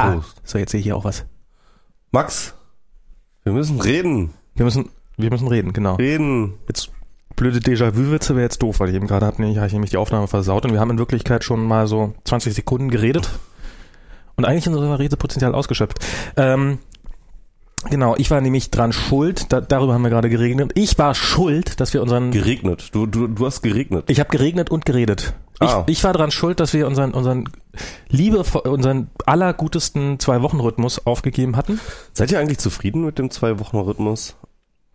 Ah, Prost. so jetzt sehe ich hier auch was. Max, wir müssen reden. Wir müssen, wir müssen reden, genau. Reden. Jetzt blöde Déjà-vu-Witze wäre jetzt doof, weil ich eben gerade habe hab ich nämlich die Aufnahme versaut und wir haben in Wirklichkeit schon mal so 20 Sekunden geredet und eigentlich unser Redepotenzial ausgeschöpft. Ähm, genau, ich war nämlich dran schuld, da, darüber haben wir gerade geregnet. Ich war schuld, dass wir unseren Geregnet. Du, du, du hast geregnet. Ich habe geregnet und geredet. Ah. Ich, ich war dran schuld, dass wir unseren, unseren Liebe, unseren allergutesten Zwei-Wochen-Rhythmus aufgegeben hatten. Seid ihr eigentlich zufrieden mit dem Zwei-Wochen-Rhythmus?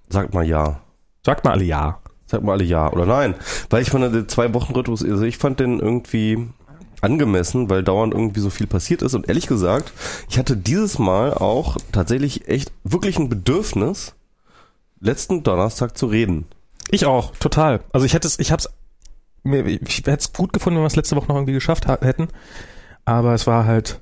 Sagt mal ja. Sagt mal alle ja. Sagt mal alle ja oder nein. Weil ich fand den Zwei-Wochen-Rhythmus, also ich fand den irgendwie angemessen, weil dauernd irgendwie so viel passiert ist. Und ehrlich gesagt, ich hatte dieses Mal auch tatsächlich echt wirklich ein Bedürfnis, letzten Donnerstag zu reden. Ich auch, total. Also ich hätte es, ich hab's, mir, ich hätte es gut gefunden, wenn wir es letzte Woche noch irgendwie geschafft ha- hätten. Aber es war halt,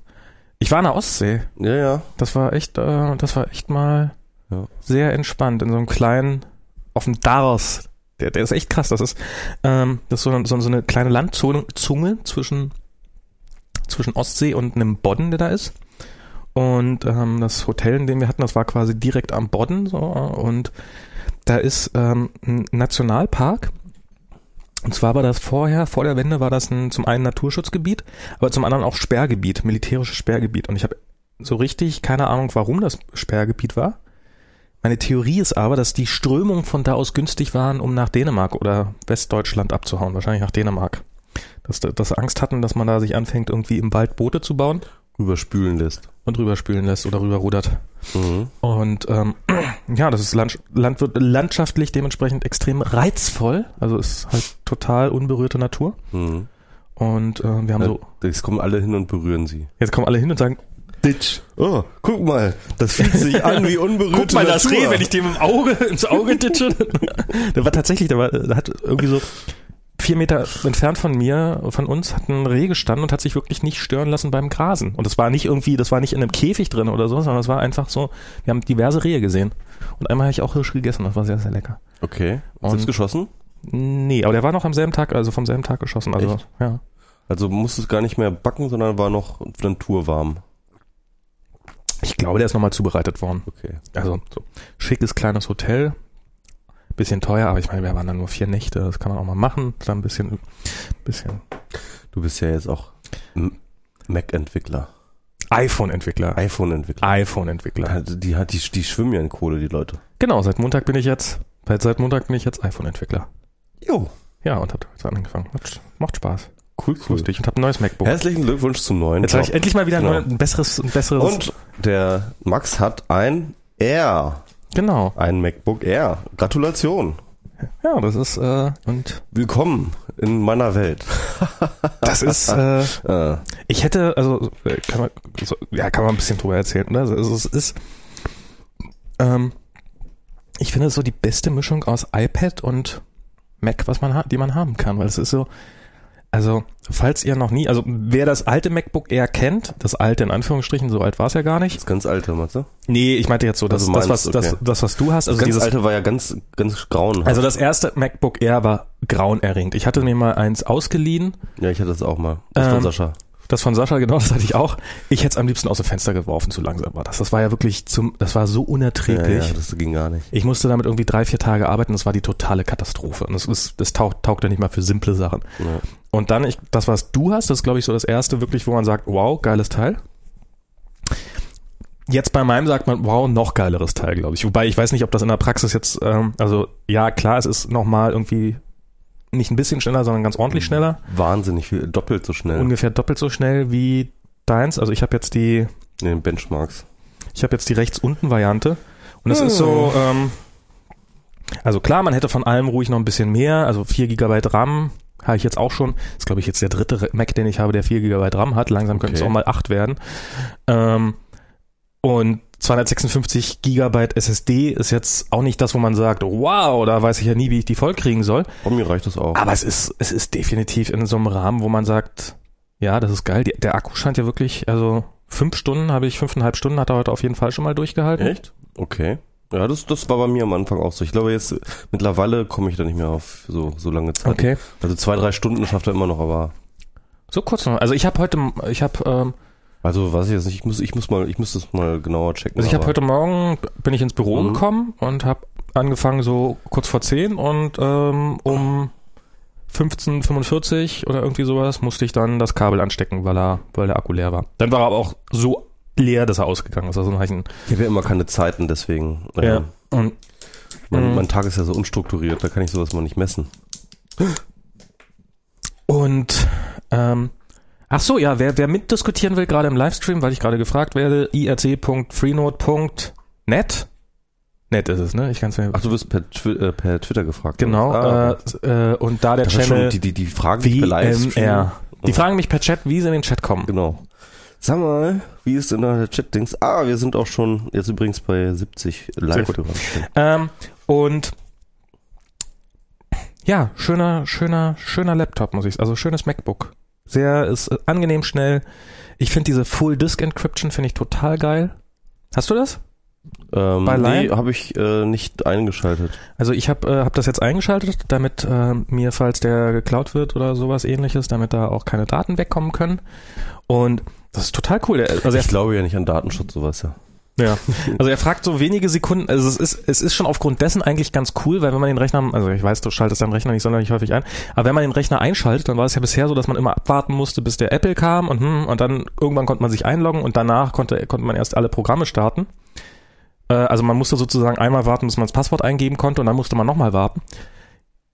ich war in der Ostsee. Ja, ja. Das war echt, äh, das war echt mal Ja. sehr entspannt in so einem kleinen, auf dem Dars. Der, der ist echt krass. Das ist, ähm, das ist so, so, so eine kleine Landzunge Zunge zwischen, zwischen Ostsee und einem Bodden, der da ist. Und ähm, das Hotel, in dem wir hatten, das war quasi direkt am Bodden. So, und da ist ähm, ein Nationalpark. Und zwar war das vorher, vor der Wende war das ein, zum einen Naturschutzgebiet, aber zum anderen auch Sperrgebiet, militärisches Sperrgebiet. Und ich habe so richtig keine Ahnung, warum das Sperrgebiet war. Meine Theorie ist aber, dass die Strömungen von da aus günstig waren, um nach Dänemark oder Westdeutschland abzuhauen. Wahrscheinlich nach Dänemark. Dass, dass sie Angst hatten, dass man da sich anfängt, irgendwie im Wald Boote zu bauen Überspülen lässt. und rüberspülen lässt oder rüberrudert. Mhm. Und ähm, ja, das ist land, land, landschaftlich dementsprechend extrem reizvoll. Also ist halt total unberührte Natur. Mhm. Und äh, wir haben Ja, so, Jetzt kommen alle hin und berühren sie. jetzt kommen alle hin und sagen, Ditch. Oh, guck mal, das fühlt sich an wie unberührte guck mal das Natur. Reh, wenn ich dem im Auge, ins Auge ditsche. der war tatsächlich, der war, der hat irgendwie so vier Meter entfernt von mir, von uns, hat ein Reh gestanden und hat sich wirklich nicht stören lassen beim Grasen. Und das war nicht irgendwie, das war nicht in einem Käfig drin oder so, sondern das war einfach so, wir haben diverse Rehe gesehen. Und einmal habe ich auch Hirsch gegessen, das war sehr, sehr lecker. Okay. Und- Selbst geschossen? Nee, aber der war noch am selben Tag, also vom selben Tag geschossen. Also, Echt? ja. Also musstest gar nicht mehr backen, sondern war noch naturwarm. Ich glaube, der ist nochmal zubereitet worden. Okay. Also, so schickes kleines Hotel. Bisschen teuer, aber ich meine, wir waren dann nur vier Nächte, das kann man auch mal machen. Dann ein bisschen, bisschen Du bist ja jetzt auch Mac-Entwickler, iPhone-Entwickler. iPhone-Entwickler. iPhone-Entwickler. Die, hat die, die schwimmen ja in Kohle, die Leute. Genau, seit Montag bin ich jetzt, seit, Montag bin ich jetzt iPhone-Entwickler. Jo. Ja, und hat jetzt angefangen. Macht, macht Spaß. Cool, cool. Lustig. Und hab ein neues MacBook. Herzlichen Glückwunsch zum neuen Jetzt habe ich endlich mal wieder ein, Genau. neues, ein besseres, ein besseres. Und der Max hat ein Air, genau. ein MacBook Air. Gratulation. Ja, das ist, äh, und Willkommen in meiner Welt. das ist, äh, Äh, Ich hätte, also äh, kann man, so, ja, kann man ein bisschen drüber erzählen, oder? Also es ist, ähm, ich finde es so die beste Mischung aus iPad und Mac, was man hat, die man haben kann, weil es ist so, also falls ihr noch nie, also wer das alte MacBook Air kennt, das alte in Anführungsstrichen, so alt war es ja gar nicht. das ganz alte, Matze. Nee, ich meinte jetzt so, das, Also das, meinst, was, das, okay. das, was du hast, also Das ganz dieses alte war ja ganz, ganz grauenhaft. also das erste MacBook Air war grauenerregend. Ich hatte mir mal eins ausgeliehen, ja, ich hatte das auch mal. Das von Ähm, Sascha. Das von Sascha, genau, das hatte ich auch. Ich hätte es am liebsten aus dem Fenster geworfen, zu langsam war das. Das war ja wirklich zum, das war so Ja, unerträglich. ja, das ging gar nicht. Ich musste damit irgendwie drei, vier Tage arbeiten, das war die totale Katastrophe. Und das ist, das taugt, taugte nicht mal für simple Sachen. Ja. Und dann, ich, das, was du hast, das ist, glaube ich, so das erste wirklich, wo man sagt, wow, geiles Teil. Jetzt bei meinem sagt man, wow, noch geileres Teil, glaube ich. Wobei ich weiß nicht, ob das in der Praxis jetzt, ähm, also ja, klar, es ist nochmal irgendwie nicht ein bisschen schneller, sondern ganz ordentlich schneller. Wahnsinnig viel, doppelt so schnell. Ungefähr doppelt so schnell wie deins. Also ich habe jetzt die, den Benchmarks. ich habe jetzt die rechts unten Variante. Und es ist so, ähm, also klar, man hätte von allem ruhig noch ein bisschen mehr. Also 4 GB RAM habe ich jetzt auch schon. ist, glaube ich, jetzt der dritte Mac, den ich habe, der 4 GB RAM hat. Langsam könnten es Okay. auch mal 8 werden. Ähm, und 256 GB SSD ist jetzt auch nicht das, wo man sagt, wow, da weiß ich ja nie, wie ich die voll kriegen soll. Oh, mir reicht das auch. Aber es ist, es ist definitiv in so einem Rahmen, wo man sagt, ja, das ist geil. Die, der Akku scheint ja wirklich, also fünf Stunden habe ich, fünfeinhalb Stunden hat er heute auf jeden Fall schon mal durchgehalten. Echt? Okay. Ja, das, das war bei mir am Anfang auch so. Ich glaube jetzt, mittlerweile komme ich da nicht mehr auf so, so lange Zeit. Okay. Also zwei, drei Stunden schafft er immer noch, aber So kurz noch. Also ich habe heute, ich habe, ähm, Also weiß ich jetzt nicht, ich muss, ich muss mal, ich muss das mal genauer checken. Also ich habe heute Morgen, bin ich ins Büro Mhm. gekommen und habe angefangen so kurz vor 10 und ähm, um 15.45 oder irgendwie sowas musste ich dann das Kabel anstecken, weil, er, weil der Akku leer war. Dann war er aber auch so leer, dass er ausgegangen ist. Also dann hab ich ich habe ja immer keine Zeiten, deswegen. äh, ja. Und mein, Mhm. mein Tag ist ja so unstrukturiert, da kann ich sowas mal nicht messen. Und ähm, ach so, ja, wer, wer mitdiskutieren will, gerade im Livestream, weil ich gerade gefragt werde, irc.freenode.net. Net ist es, ne? Ich kann es mir. Ach, du wirst per, Twi äh, per Twitter gefragt. genau. Ah, äh, äh, und da der das Channel die, die, die fragen mich per Livestream. Die fragen mich per Chat, wie sie in den Chat kommen. Genau. Sag mal, wie ist denn da der Chat-Dings? Ah, wir sind auch schon jetzt übrigens bei 70 live. Ähm, und ja, schöner, schöner, schöner Laptop, muss ich Also schönes MacBook. Sehr, ist äh, angenehm schnell. Ich finde diese Full Disk Encryption finde ich total geil. Hast du das? Ähm, Bei nee, Lion? habe ich äh, nicht eingeschaltet. Also ich habe äh, hab das jetzt eingeschaltet, damit äh, mir, falls der geklaut wird oder sowas ähnliches, damit da auch keine Daten wegkommen können. Und das ist total cool. Also Ich glaube ja nicht an Datenschutz, sowas ja. Ja, also er fragt so wenige Sekunden, also es ist, es ist schon aufgrund dessen eigentlich ganz cool, weil wenn man den Rechner, also ich weiß, du schaltest deinen Rechner nicht sonderlich häufig ein, aber wenn man den Rechner einschaltet, dann war es ja bisher so, dass man immer abwarten musste, bis der Apple kam und, hm, und dann irgendwann konnte man sich einloggen und danach konnte, konnte man erst alle Programme starten. Äh, also man musste sozusagen einmal warten, bis man das Passwort eingeben konnte und dann musste man nochmal warten.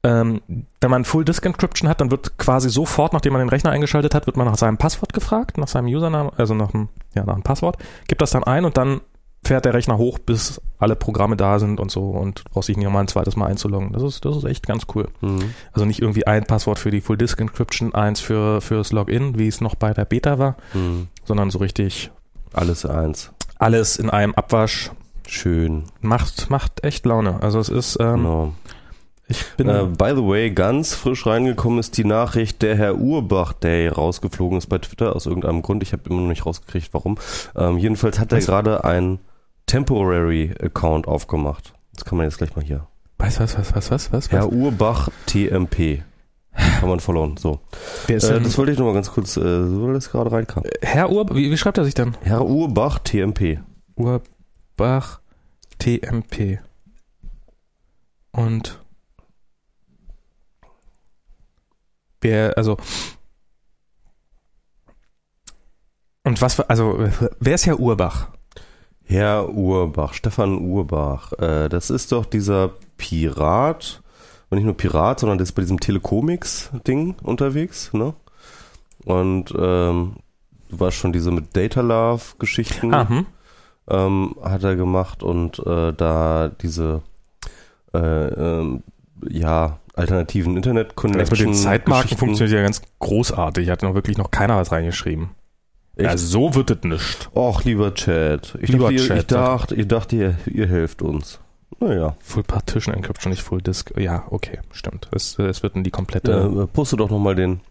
Ähm, wenn man Full Disk Encryption hat, dann wird quasi sofort, nachdem man den Rechner eingeschaltet hat, wird man nach seinem Passwort gefragt, nach seinem Username, also nach dem, ja, nach dem Passwort, gibt das dann ein und dann fährt der Rechner hoch, bis alle Programme da sind und so und du brauchst dich nicht nochmal ein zweites Mal einzuloggen. Das ist, das ist echt ganz cool. Mhm. Also nicht irgendwie ein Passwort für die Full Disk Encryption, eins für fürs Login, wie es noch bei der Beta war, Mhm. sondern so richtig Alles eins. alles in einem Abwasch. Schön. Macht, macht echt Laune. Also es ist, ähm, Genau. Äh, by the way, ganz frisch reingekommen ist die Nachricht, der Herr Urbach Day rausgeflogen ist bei Twitter aus irgendeinem Grund. Ich habe immer noch nicht rausgekriegt, warum. Ähm, jedenfalls hat er gerade ein Temporary Account aufgemacht. Das kann man jetzt gleich mal hier. was, was, was, was, was, was? Herr Urbach TMP. Kann man followen. So. Äh, das wollte ich noch mal ganz kurz, äh, so weil das gerade reinkam. Herr Ur, wie, wie schreibt er sich denn? Herr Urbach TMP. Urbach TMP. Und wer, also und was, also wer ist Herr Urbach? Herr Urbach, Stefan Urbach, äh, das ist doch dieser Pirat, und nicht nur Pirat, sondern der ist bei diesem Telecomics-Ding unterwegs, ne? Und ähm, du warst schon diese mit Data Love-Geschichten, ähm, hat er gemacht und äh, da diese äh, ähm, ja, alternativen Das mit Internet-Connection. den Zeitmarken funktioniert ja ganz großartig. Hat noch wirklich noch keiner was reingeschrieben. Echt? Ja, so wird es nicht. Och, lieber Chat. Ich Lieber dachte, ihr, Chat, ich dachte, ihr, dachte ihr, ihr helft uns. Naja. Full Partition Encryption, nicht Full Disk. Ja, okay, stimmt. Es, es wird in die komplette Äh, poste doch nochmal den,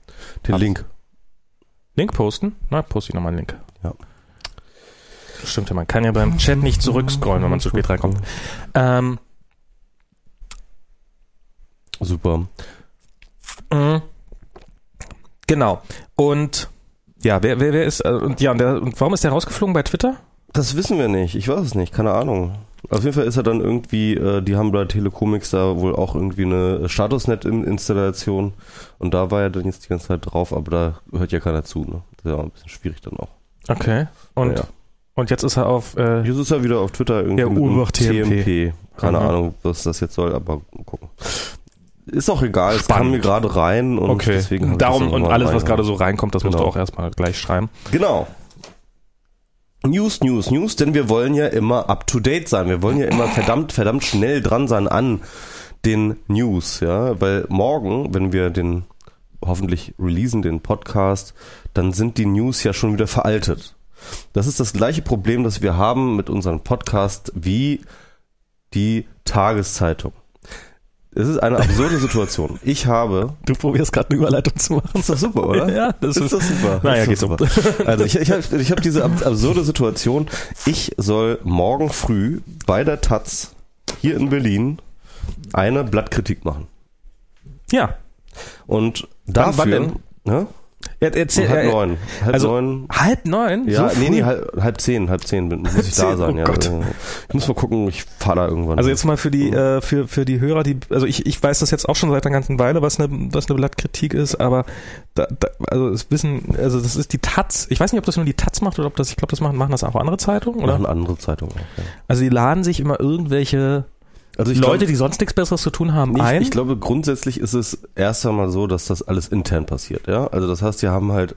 den Ab- Link. Link posten? Na, poste ich nochmal einen Link. Ja. Das stimmt ja, man kann ja beim Chat nicht zurückscrollen, wenn man zu spät reinkommt. Ähm, Super. mh, genau. Und ja, wer, wer, wer ist, äh, und ja, und, der, und warum ist der rausgeflogen bei Twitter? Das wissen wir nicht. Ich weiß es nicht. Keine Ahnung. Auf jeden Fall ist er dann irgendwie, äh, die haben bei Telecomics da wohl auch irgendwie eine Statusnet-Installation und da war er dann jetzt die ganze Zeit drauf, aber da hört ja keiner zu. Ne? Das ist ja auch ein bisschen schwierig dann auch. Okay. Und, Ja. und jetzt ist er auf, äh, Jetzt ist er wieder auf Twitter irgendwie Ja, mit TMP. Keine Aha. Ahnung, was das jetzt soll, aber gucken. Ist auch egal, es Spannend. kam mir gerade rein und okay. deswegen Darum und alles, was gerade so reinkommt, das musst du Genau. auch erstmal gleich schreiben. Genau. News, News, News, denn wir wollen ja immer up to date sein. Wir wollen ja immer verdammt, verdammt schnell dran sein an den News, ja, weil morgen, wenn wir den hoffentlich releasen, den Podcast, dann sind die News ja schon wieder veraltet. Das ist das gleiche Problem, das wir haben mit unserem Podcast wie die Tageszeitung. Es ist eine absurde Situation. Ich habe Du probierst gerade eine Überleitung zu machen. ist doch super, oder? Ja, das ist, doch super. Naja, geht ist super. Also ich, ich habe ich hab diese ab- absurde Situation. Ich soll morgen früh bei der Taz hier in Berlin eine Blattkritik machen. ja. Und Wann- wann dafür, denn? Ne? Ja, erzähl, Um halb neun. Halb also neun. halb neun? Ja, so nee, nee, halb, halb zehn, halb zehn bin- muss ich da zehn, sein. oh ja. Gott. Ich muss mal gucken, ich fahre da irgendwann. Also jetzt mal für die äh, für für die Hörer, die also ich, ich weiß das jetzt auch schon seit einer ganzen Weile, was eine was eine Blattkritik ist, aber da, da, also das wissen also das ist die Taz. Ich weiß nicht, ob das nur die Taz macht oder ob das ich glaube, das machen machen das auch andere Zeitungen oder? machen andere Zeitungen auch. Ja. Also die laden sich immer irgendwelche Also ich Leute, glaub, die sonst nichts besseres zu tun haben, ich, ein. ich glaube, grundsätzlich ist es erst einmal so, dass das alles intern passiert. Ja, also das heißt, die haben halt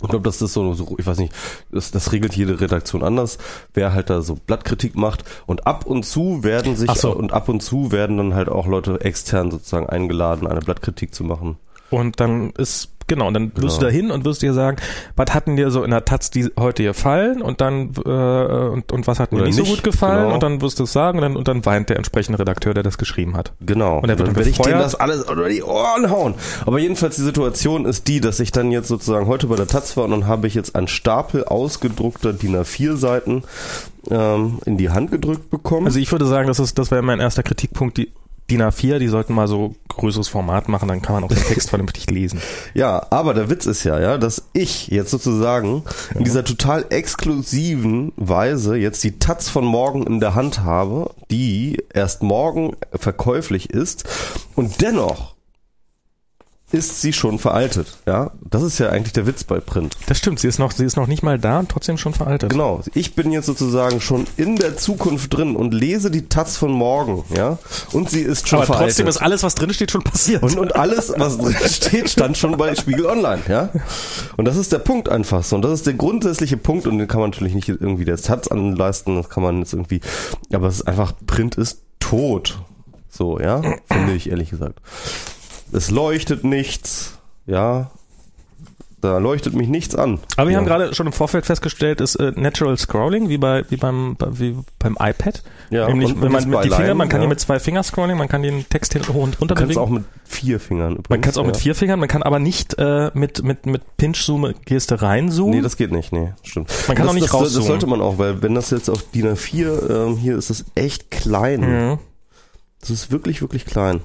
ich glaube, das ist so, so, ich weiß nicht, das, das regelt jede Redaktion anders, wer halt da so Blattkritik macht. Und ab und zu werden sich so. und ab und zu werden dann halt auch Leute extern sozusagen eingeladen, eine Blattkritik zu machen. Und dann ist, genau, und dann wirst Genau. du da hin und wirst dir sagen, was hatten dir so in der Taz die heute gefallen und dann äh, und, und was hat mir Oder nicht, so nicht, gut gefallen genau. und dann wirst du es sagen und dann, und dann weint der entsprechende Redakteur, der das geschrieben hat. Genau. Und er wird dann werde ich denen das alles unter die Ohren hauen. Aber jedenfalls die Situation ist die, dass ich dann jetzt sozusagen heute bei der Taz war und dann habe ich jetzt einen Stapel ausgedruckter DIN A4 Seiten ähm, in die Hand gedrückt bekommen. Also ich würde sagen, das ist, das wäre mein erster Kritikpunkt, die DIN A4, die sollten mal so größeres Format machen, dann kann man auch den Text vernünftig lesen. Ja, aber der Witz ist ja, ja, dass ich jetzt sozusagen in dieser total exklusiven Weise jetzt die Taz von morgen in der Hand habe, die erst morgen verkäuflich ist und dennoch ist sie schon veraltet, ja? Das ist ja eigentlich der Witz bei Print. Das stimmt, sie ist noch, sie ist noch nicht mal da und trotzdem schon veraltet. Genau, ich bin jetzt sozusagen schon in der Zukunft drin und lese die Taz von morgen, ja? Und sie ist schon Aber veraltet. trotzdem ist alles, was drin steht, schon passiert. Und, und alles, was drin steht, stand schon bei Spiegel Online, ja. Und das ist der Punkt einfach so. Und das ist der grundsätzliche Punkt und den kann man natürlich nicht irgendwie der Satz anleisten, das kann man jetzt irgendwie, aber es ist einfach, Print ist tot. So, ja, finde ich ehrlich gesagt. Es leuchtet nichts, ja. Da leuchtet mich nichts an. Aber wir ja. haben gerade schon im Vorfeld festgestellt, ist äh, Natural Scrolling wie bei wie beim bei, wie beim iPad. Ja, Nämlich, wenn man mit die Finger, man kann ja. hier mit zwei Finger scrolling, man kann den Text hin hoch und runter kannst bewegen. auch mit vier Fingern übrigens. man kann es auch mit ja. vier Fingern, man kann aber nicht äh, mit mit mit Pinch-Zoom-Geste reinzoomen. Nee, das geht nicht, nee, stimmt. Man kann das, auch nicht das, das rauszoomen. sollte man auch, weil wenn das jetzt auf DIN A4, ähm, hier ist das echt klein. Mhm. Das ist wirklich, wirklich klein.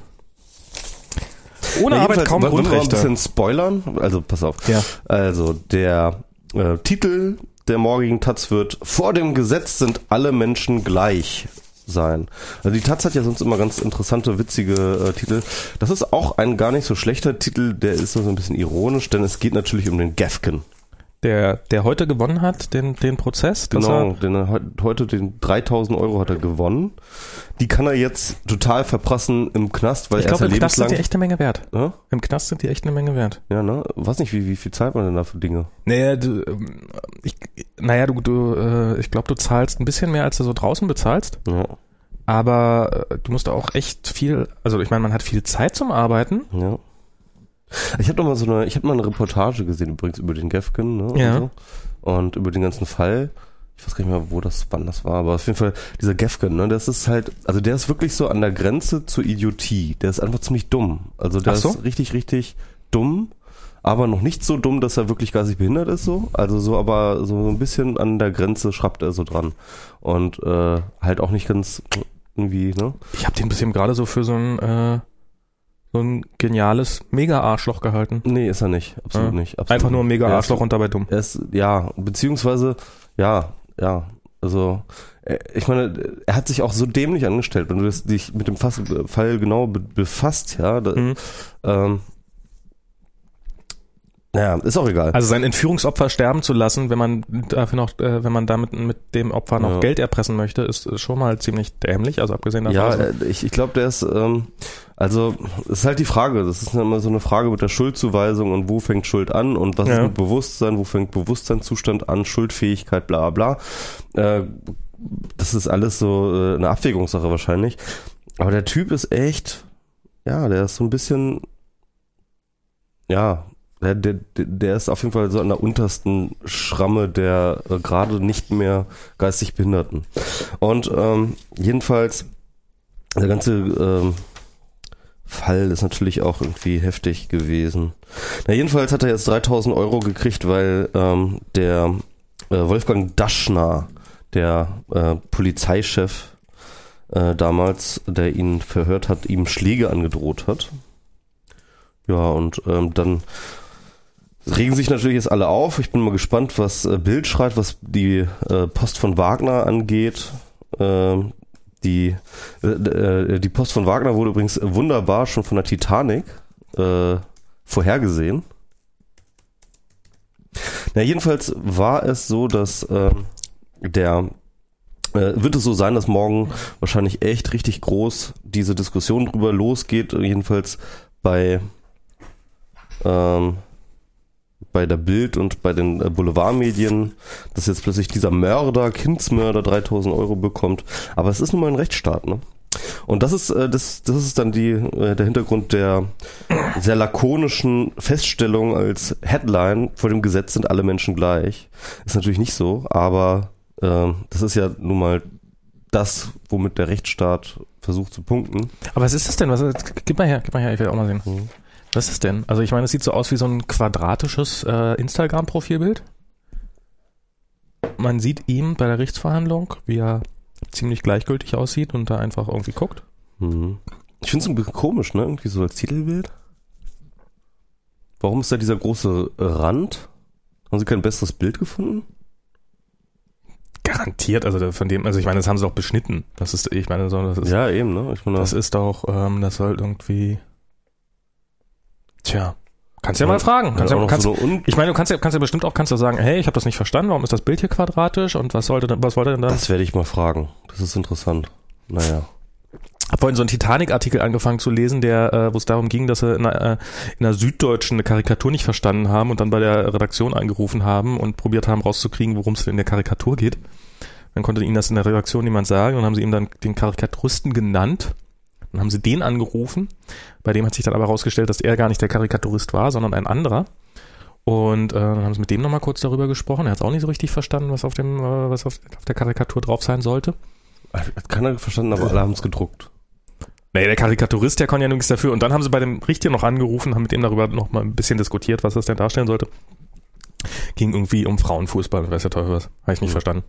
Ohne Na, Arbeit kaum wollen wir ein Grundrechte. bisschen spoilern. Also, pass auf. Ja. Also, der äh, Titel der morgigen Taz wird Vor dem Gesetz sind alle Menschen gleich sein. Also die Taz hat ja sonst immer ganz interessante, witzige äh, Titel. Das ist auch ein gar nicht so schlechter Titel, der ist so ein bisschen ironisch, denn es geht natürlich um den Gafken. Der der heute gewonnen hat den den Prozess, Genau, den er heut- heute den 3000 Euro hat er gewonnen. Die kann er jetzt total verprassen im Knast, weil ich er ist im Knast sind die echt eine Menge wert. Ja? Im Knast sind die echt eine Menge wert. ja, ne? Weiß nicht, wie, wie viel zahlt man denn da für Dinge? Naja, du, ähm, ich, naja, du, du äh, ich glaube, du zahlst ein bisschen mehr, als du so draußen bezahlst. Ja, Aber äh, du musst auch echt viel, also ich meine, man hat viel Zeit zum Arbeiten. ja. Ich habe mal so eine, ich habe mal eine Reportage gesehen übrigens über den Gefgen, ne? Ja. Und, so. und über den ganzen Fall. Ich weiß gar nicht mehr, wo das, wann das war, aber auf jeden Fall dieser Gefgen, ne? Das ist halt, also der ist wirklich so an der Grenze zur Idiotie. Der ist einfach ziemlich dumm. Also der so? ist richtig, richtig dumm. Aber noch nicht so dumm, dass er wirklich geistig behindert ist, so. Also so, aber so ein bisschen an der Grenze schraubt er so dran. Und äh, halt auch nicht ganz irgendwie, ne? Ich habe den bis eben gerade so für so ein, äh, so ein geniales Mega-Arschloch gehalten. Nee, ist er nicht. Absolut Ja. nicht. Absolut Einfach nur ein Mega-Arschloch und dabei dumm. Er ist, ja, beziehungsweise, ja, ja, also, äh, ich meine, er hat sich auch so dämlich angestellt, wenn du das, dich mit dem Fass, Fall genau be befasst, ja, da, Mhm. ähm, naja, ist auch egal. Also sein Entführungsopfer sterben zu lassen, wenn man dafür noch, äh, wenn man damit mit dem Opfer noch Ja. Geld erpressen möchte, ist, ist schon mal ziemlich dämlich. Also abgesehen davon. ja, also, äh, ich, ich glaube, der ist, ähm, also, es ist halt die Frage, das ist immer so eine Frage mit der Schuldzuweisung und wo fängt Schuld an und was Ja. ist mit Bewusstsein, wo fängt Bewusstseinszustand an, Schuldfähigkeit, bla bla. Äh, das ist alles so äh, eine Abwägungssache wahrscheinlich. Aber der Typ ist echt, ja, der ist so ein bisschen, ja, der, der, der ist auf jeden Fall so an der untersten Schramme der äh, gerade nicht mehr geistig Behinderten. Und ähm, jedenfalls, der ganze ähm, Fall ist natürlich auch irgendwie heftig gewesen. Na, jedenfalls hat er jetzt 3000 Euro gekriegt, weil ähm, der äh, Wolfgang Daschner, der äh, Polizeichef äh, damals, der ihn verhört hat, ihm Schläge angedroht hat. Ja, und ähm, dann regen sich natürlich jetzt alle auf. Ich bin mal gespannt, was äh, Bild schreibt, was die äh, Post von Wagner angeht. Ähm, die, äh, die Post von Wagner wurde übrigens wunderbar schon von der Titanic äh, vorhergesehen. Na, jedenfalls war es so, dass äh, der wird es so sein, dass morgen wahrscheinlich echt richtig groß diese Diskussion drüber losgeht, jedenfalls bei ähm, bei der Bild und bei den äh, Boulevardmedien, dass jetzt plötzlich dieser Mörder, Kindsmörder 3000 Euro bekommt. Aber es ist nun mal ein Rechtsstaat, ne? Und das ist, äh, das, das ist dann die, äh, der Hintergrund der sehr lakonischen Feststellung als Headline, vor dem Gesetz sind alle Menschen gleich. Ist natürlich nicht so, aber äh, das ist ja nun mal das, womit der Rechtsstaat versucht zu punkten. Aber was ist das denn? Was, gib mal her, gib mal her, ich will auch mal sehen. Mhm. Was ist denn? Also ich meine, es sieht so aus wie so ein quadratisches äh, Instagram-Profilbild. Man sieht ihm bei der Gerichtsverhandlung, wie er ziemlich gleichgültig aussieht und da einfach irgendwie guckt. Mhm. Ich finde es ein bisschen komisch, ne? Irgendwie so als Titelbild. Warum ist da dieser große Rand? Haben Sie kein besseres Bild gefunden? Garantiert, also von dem, also ich meine, das haben sie doch beschnitten. Das ist, ich meine, so, das ist, Ja, eben, ne? Ich meine, das ist doch, ähm, das soll irgendwie. Tja, kannst ja Ja, mal fragen. Kannst ja, kannst, so ich meine, du kannst ja, kannst ja bestimmt auch, kannst du sagen, hey, ich habe das nicht verstanden, warum ist das Bild hier quadratisch und was sollte, denn- was wollte denn da? das werde ich mal fragen. Das ist interessant. Naja. Hab vorhin so einen Titanic-Artikel angefangen zu lesen, der, äh, wo es darum ging, dass sie in einer, äh, in einer Süddeutschen eine Karikatur nicht verstanden haben und dann bei der Redaktion angerufen haben und probiert haben rauszukriegen, worum es in der Karikatur geht. Dann konnte ihnen das in der Redaktion niemand sagen und haben sie ihm dann den Karikaturisten genannt. Dann haben sie den angerufen. Bei dem hat sich dann aber herausgestellt, dass er gar nicht der Karikaturist war, sondern ein anderer. Und äh, dann haben sie mit dem nochmal kurz darüber gesprochen. Er hat es auch nicht so richtig verstanden, was auf dem, äh, was auf, auf der Karikatur drauf sein sollte. Hat keiner verstanden, aber alle haben es gedruckt. Nee, der Karikaturist, der konnte ja nichts dafür. Und dann haben sie bei dem Richter noch angerufen, haben mit ihm darüber noch mal ein bisschen diskutiert, was das denn darstellen sollte. Ging irgendwie um Frauenfußball, weiß der Teufel was. Habe ich nicht Hm. verstanden.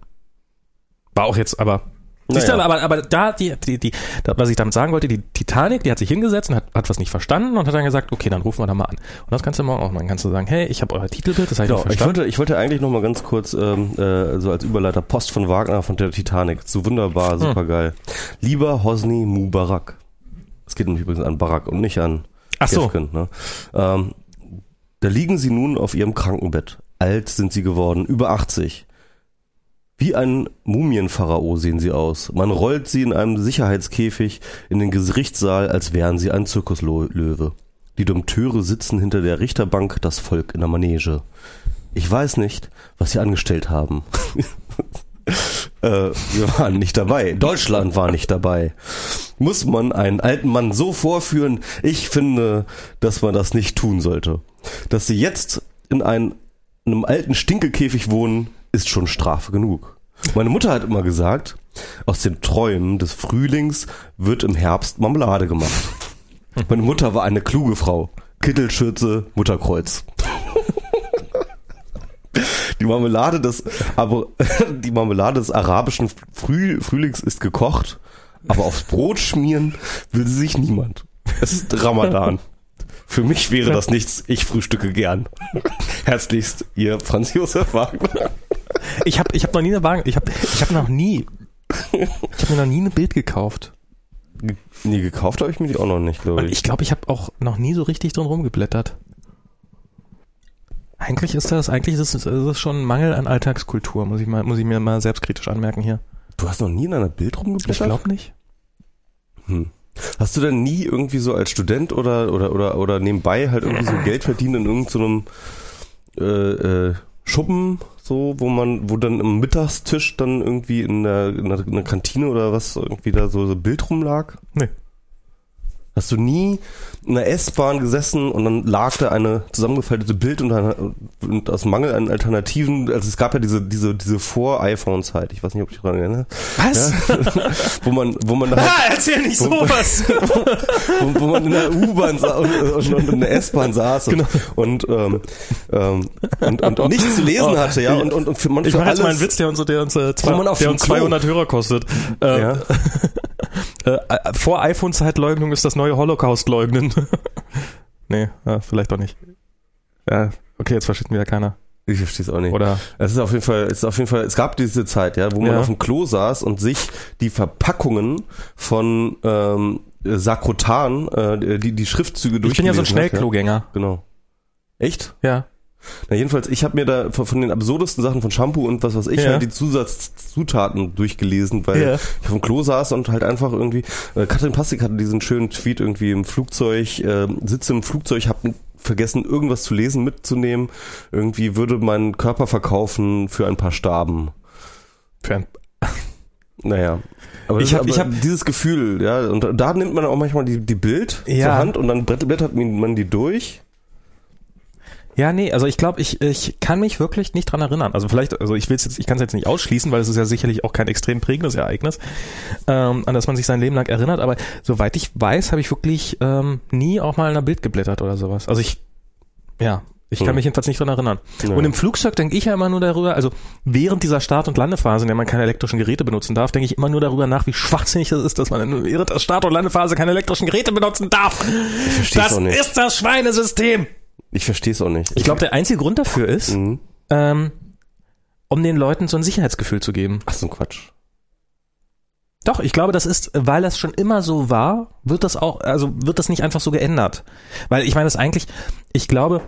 War auch jetzt, aber. Siehst du, Naja. aber, aber da, die, die, die, was ich damit sagen wollte, die Titanic, die hat sich hingesetzt und hat, hat was nicht verstanden und hat dann gesagt, okay, dann rufen wir da mal an. Und das kannst du morgen auch machen. Kannst du sagen, hey, ich habe euer Titelbild, das habe ich Genau, nicht ich verstanden. wollte, ich wollte eigentlich noch mal ganz kurz ähm, äh, so als Überleiter Post von Wagner von der Titanic. So wunderbar, super geil. Lieber Hosni Mubarak. Es geht nämlich übrigens an Barack und nicht an Ach so. Gefgen, ne? ähm, Da liegen sie nun auf ihrem Krankenbett. Alt sind sie geworden, über 80. Wie ein Mumienpharao sehen sie aus. Man rollt sie in einem Sicherheitskäfig in den Gerichtssaal, als wären sie ein Zirkuslöwe. Die Dompteure sitzen hinter der Richterbank, das Volk in der Manege. Ich weiß nicht, was sie angestellt haben. äh, wir waren nicht dabei. Deutschland war nicht dabei. Muss man einen alten Mann so vorführen? Ich finde, dass man das nicht tun sollte. Dass sie jetzt in ein, in einem alten Stinkekäfig wohnen, ist schon Strafe genug. Meine Mutter hat immer gesagt, aus den Träumen des Frühlings wird im Herbst Marmelade gemacht. Meine Mutter war eine kluge Frau. Kittelschürze, Mutterkreuz. Die Marmelade des, aber die Marmelade des arabischen Früh, Frühlings ist gekocht, aber aufs Brot schmieren will sie sich niemand. Es ist Ramadan. Für mich wäre das nichts. Ich frühstücke gern. Herzlichst, ihr Franz Josef Wagner. Ich habe ich hab noch nie eine Wagen, ich habe ich hab noch nie, ich habe mir noch nie ein Bild gekauft. Nee, gekauft habe ich mir die auch noch nicht, glaube Und ich. ich glaube, ich habe auch noch nie so richtig drin rumgeblättert. Eigentlich ist das, eigentlich ist es, ist es schon ein Mangel an Alltagskultur, muss ich mal, muss ich mir mal selbstkritisch anmerken hier. Du hast noch nie in einer Bild Ich rumgeblättert? glaube nicht. Hm. Hast du denn nie irgendwie so als Student oder oder oder oder nebenbei halt irgendwie so Geld verdient in irgendeinem äh, äh, Schuppen, so wo man, wo dann im Mittagstisch dann irgendwie in der, in der, in der Kantine oder was irgendwie da so, so Bild rumlag? Nee. Hast du nie in der S-Bahn gesessen und dann lag da eine zusammengefaltete Bild und, dann, und aus Mangel an Alternativen, also es gab ja diese, diese, diese Vor-iPhone-Zeit, ich weiß nicht, ob ich daran erinnere, Was? wo man, wo man da halt Ah, erzähl nicht sowas! wo, wo man in der U-Bahn und, und, und in der S-Bahn saß und, Genau. und, ähm, ähm, und, und nichts zu lesen Oh, hatte, ja, und, und, und für man ich für mache jetzt mal einen alles- Witz, der uns, der uns, äh, zwei, der uns Klo- 200 Hörer kostet. Äh, Ja. äh, äh, vor iPhone-Zeitleugnung ist das neue Holocaust-Leugnen. nee, ja, vielleicht doch nicht. Ja, Okay, jetzt versteht wieder keiner. Ich verstehe es auch nicht. Oder Es ist auf jeden Fall, es ist auf jeden Fall, es gab diese Zeit, ja, wo man Ja. auf dem Klo saß und sich die Verpackungen von ähm, Sakrotan, äh, die, die Schriftzüge ich bin ja so ein Schnellklogänger. Ja. Genau. Echt? Ja. Na jedenfalls, ich habe mir da von, den absurdesten Sachen von Shampoo und was weiß ich Ja. halt die Zusatzzutaten durchgelesen, weil Ja. ich auf dem Klo saß und halt einfach irgendwie, äh, Katrin Pastik hatte diesen schönen Tweet irgendwie im Flugzeug, äh, sitze im Flugzeug, hab vergessen irgendwas zu lesen, mitzunehmen, irgendwie würde meinen Körper verkaufen für ein paar Staben. Für ein, Naja. Aber, Ich das- hab- aber ich hab- dieses Gefühl, ja, und da nimmt man auch manchmal die, die Bild Ja. zur Hand und dann blättert man die durch. Ja, nee, also ich glaube, ich, ich kann mich wirklich nicht dran erinnern. Also vielleicht, also ich will jetzt, ich kann es jetzt nicht ausschließen, weil es ist ja sicherlich auch kein extrem prägendes Ereignis, ähm, an das man sich sein Leben lang erinnert. Aber soweit ich weiß, habe ich wirklich ähm, nie auch mal in ein Bild geblättert oder sowas. Also ich, ja, ich kann Hm. mich jedenfalls nicht dran erinnern. Ja. Und im Flugzeug denke ich ja immer nur darüber, also während dieser Start- und Landephase, in der man keine elektrischen Geräte benutzen darf, denke ich immer nur darüber nach, wie schwachsinnig das ist, dass man während der Start- und Landephase keine elektrischen Geräte benutzen darf. versteh's Das nicht. ist das Schweinesystem. Ich verstehe es auch nicht. Ich glaube, der einzige Grund dafür ist, Mhm. ähm, um den Leuten so ein Sicherheitsgefühl zu geben. Ach so ein Quatsch. Doch, ich glaube, das ist, weil das schon immer so war, wird das auch, also wird das nicht einfach so geändert. Weil ich meine, das eigentlich, ich glaube,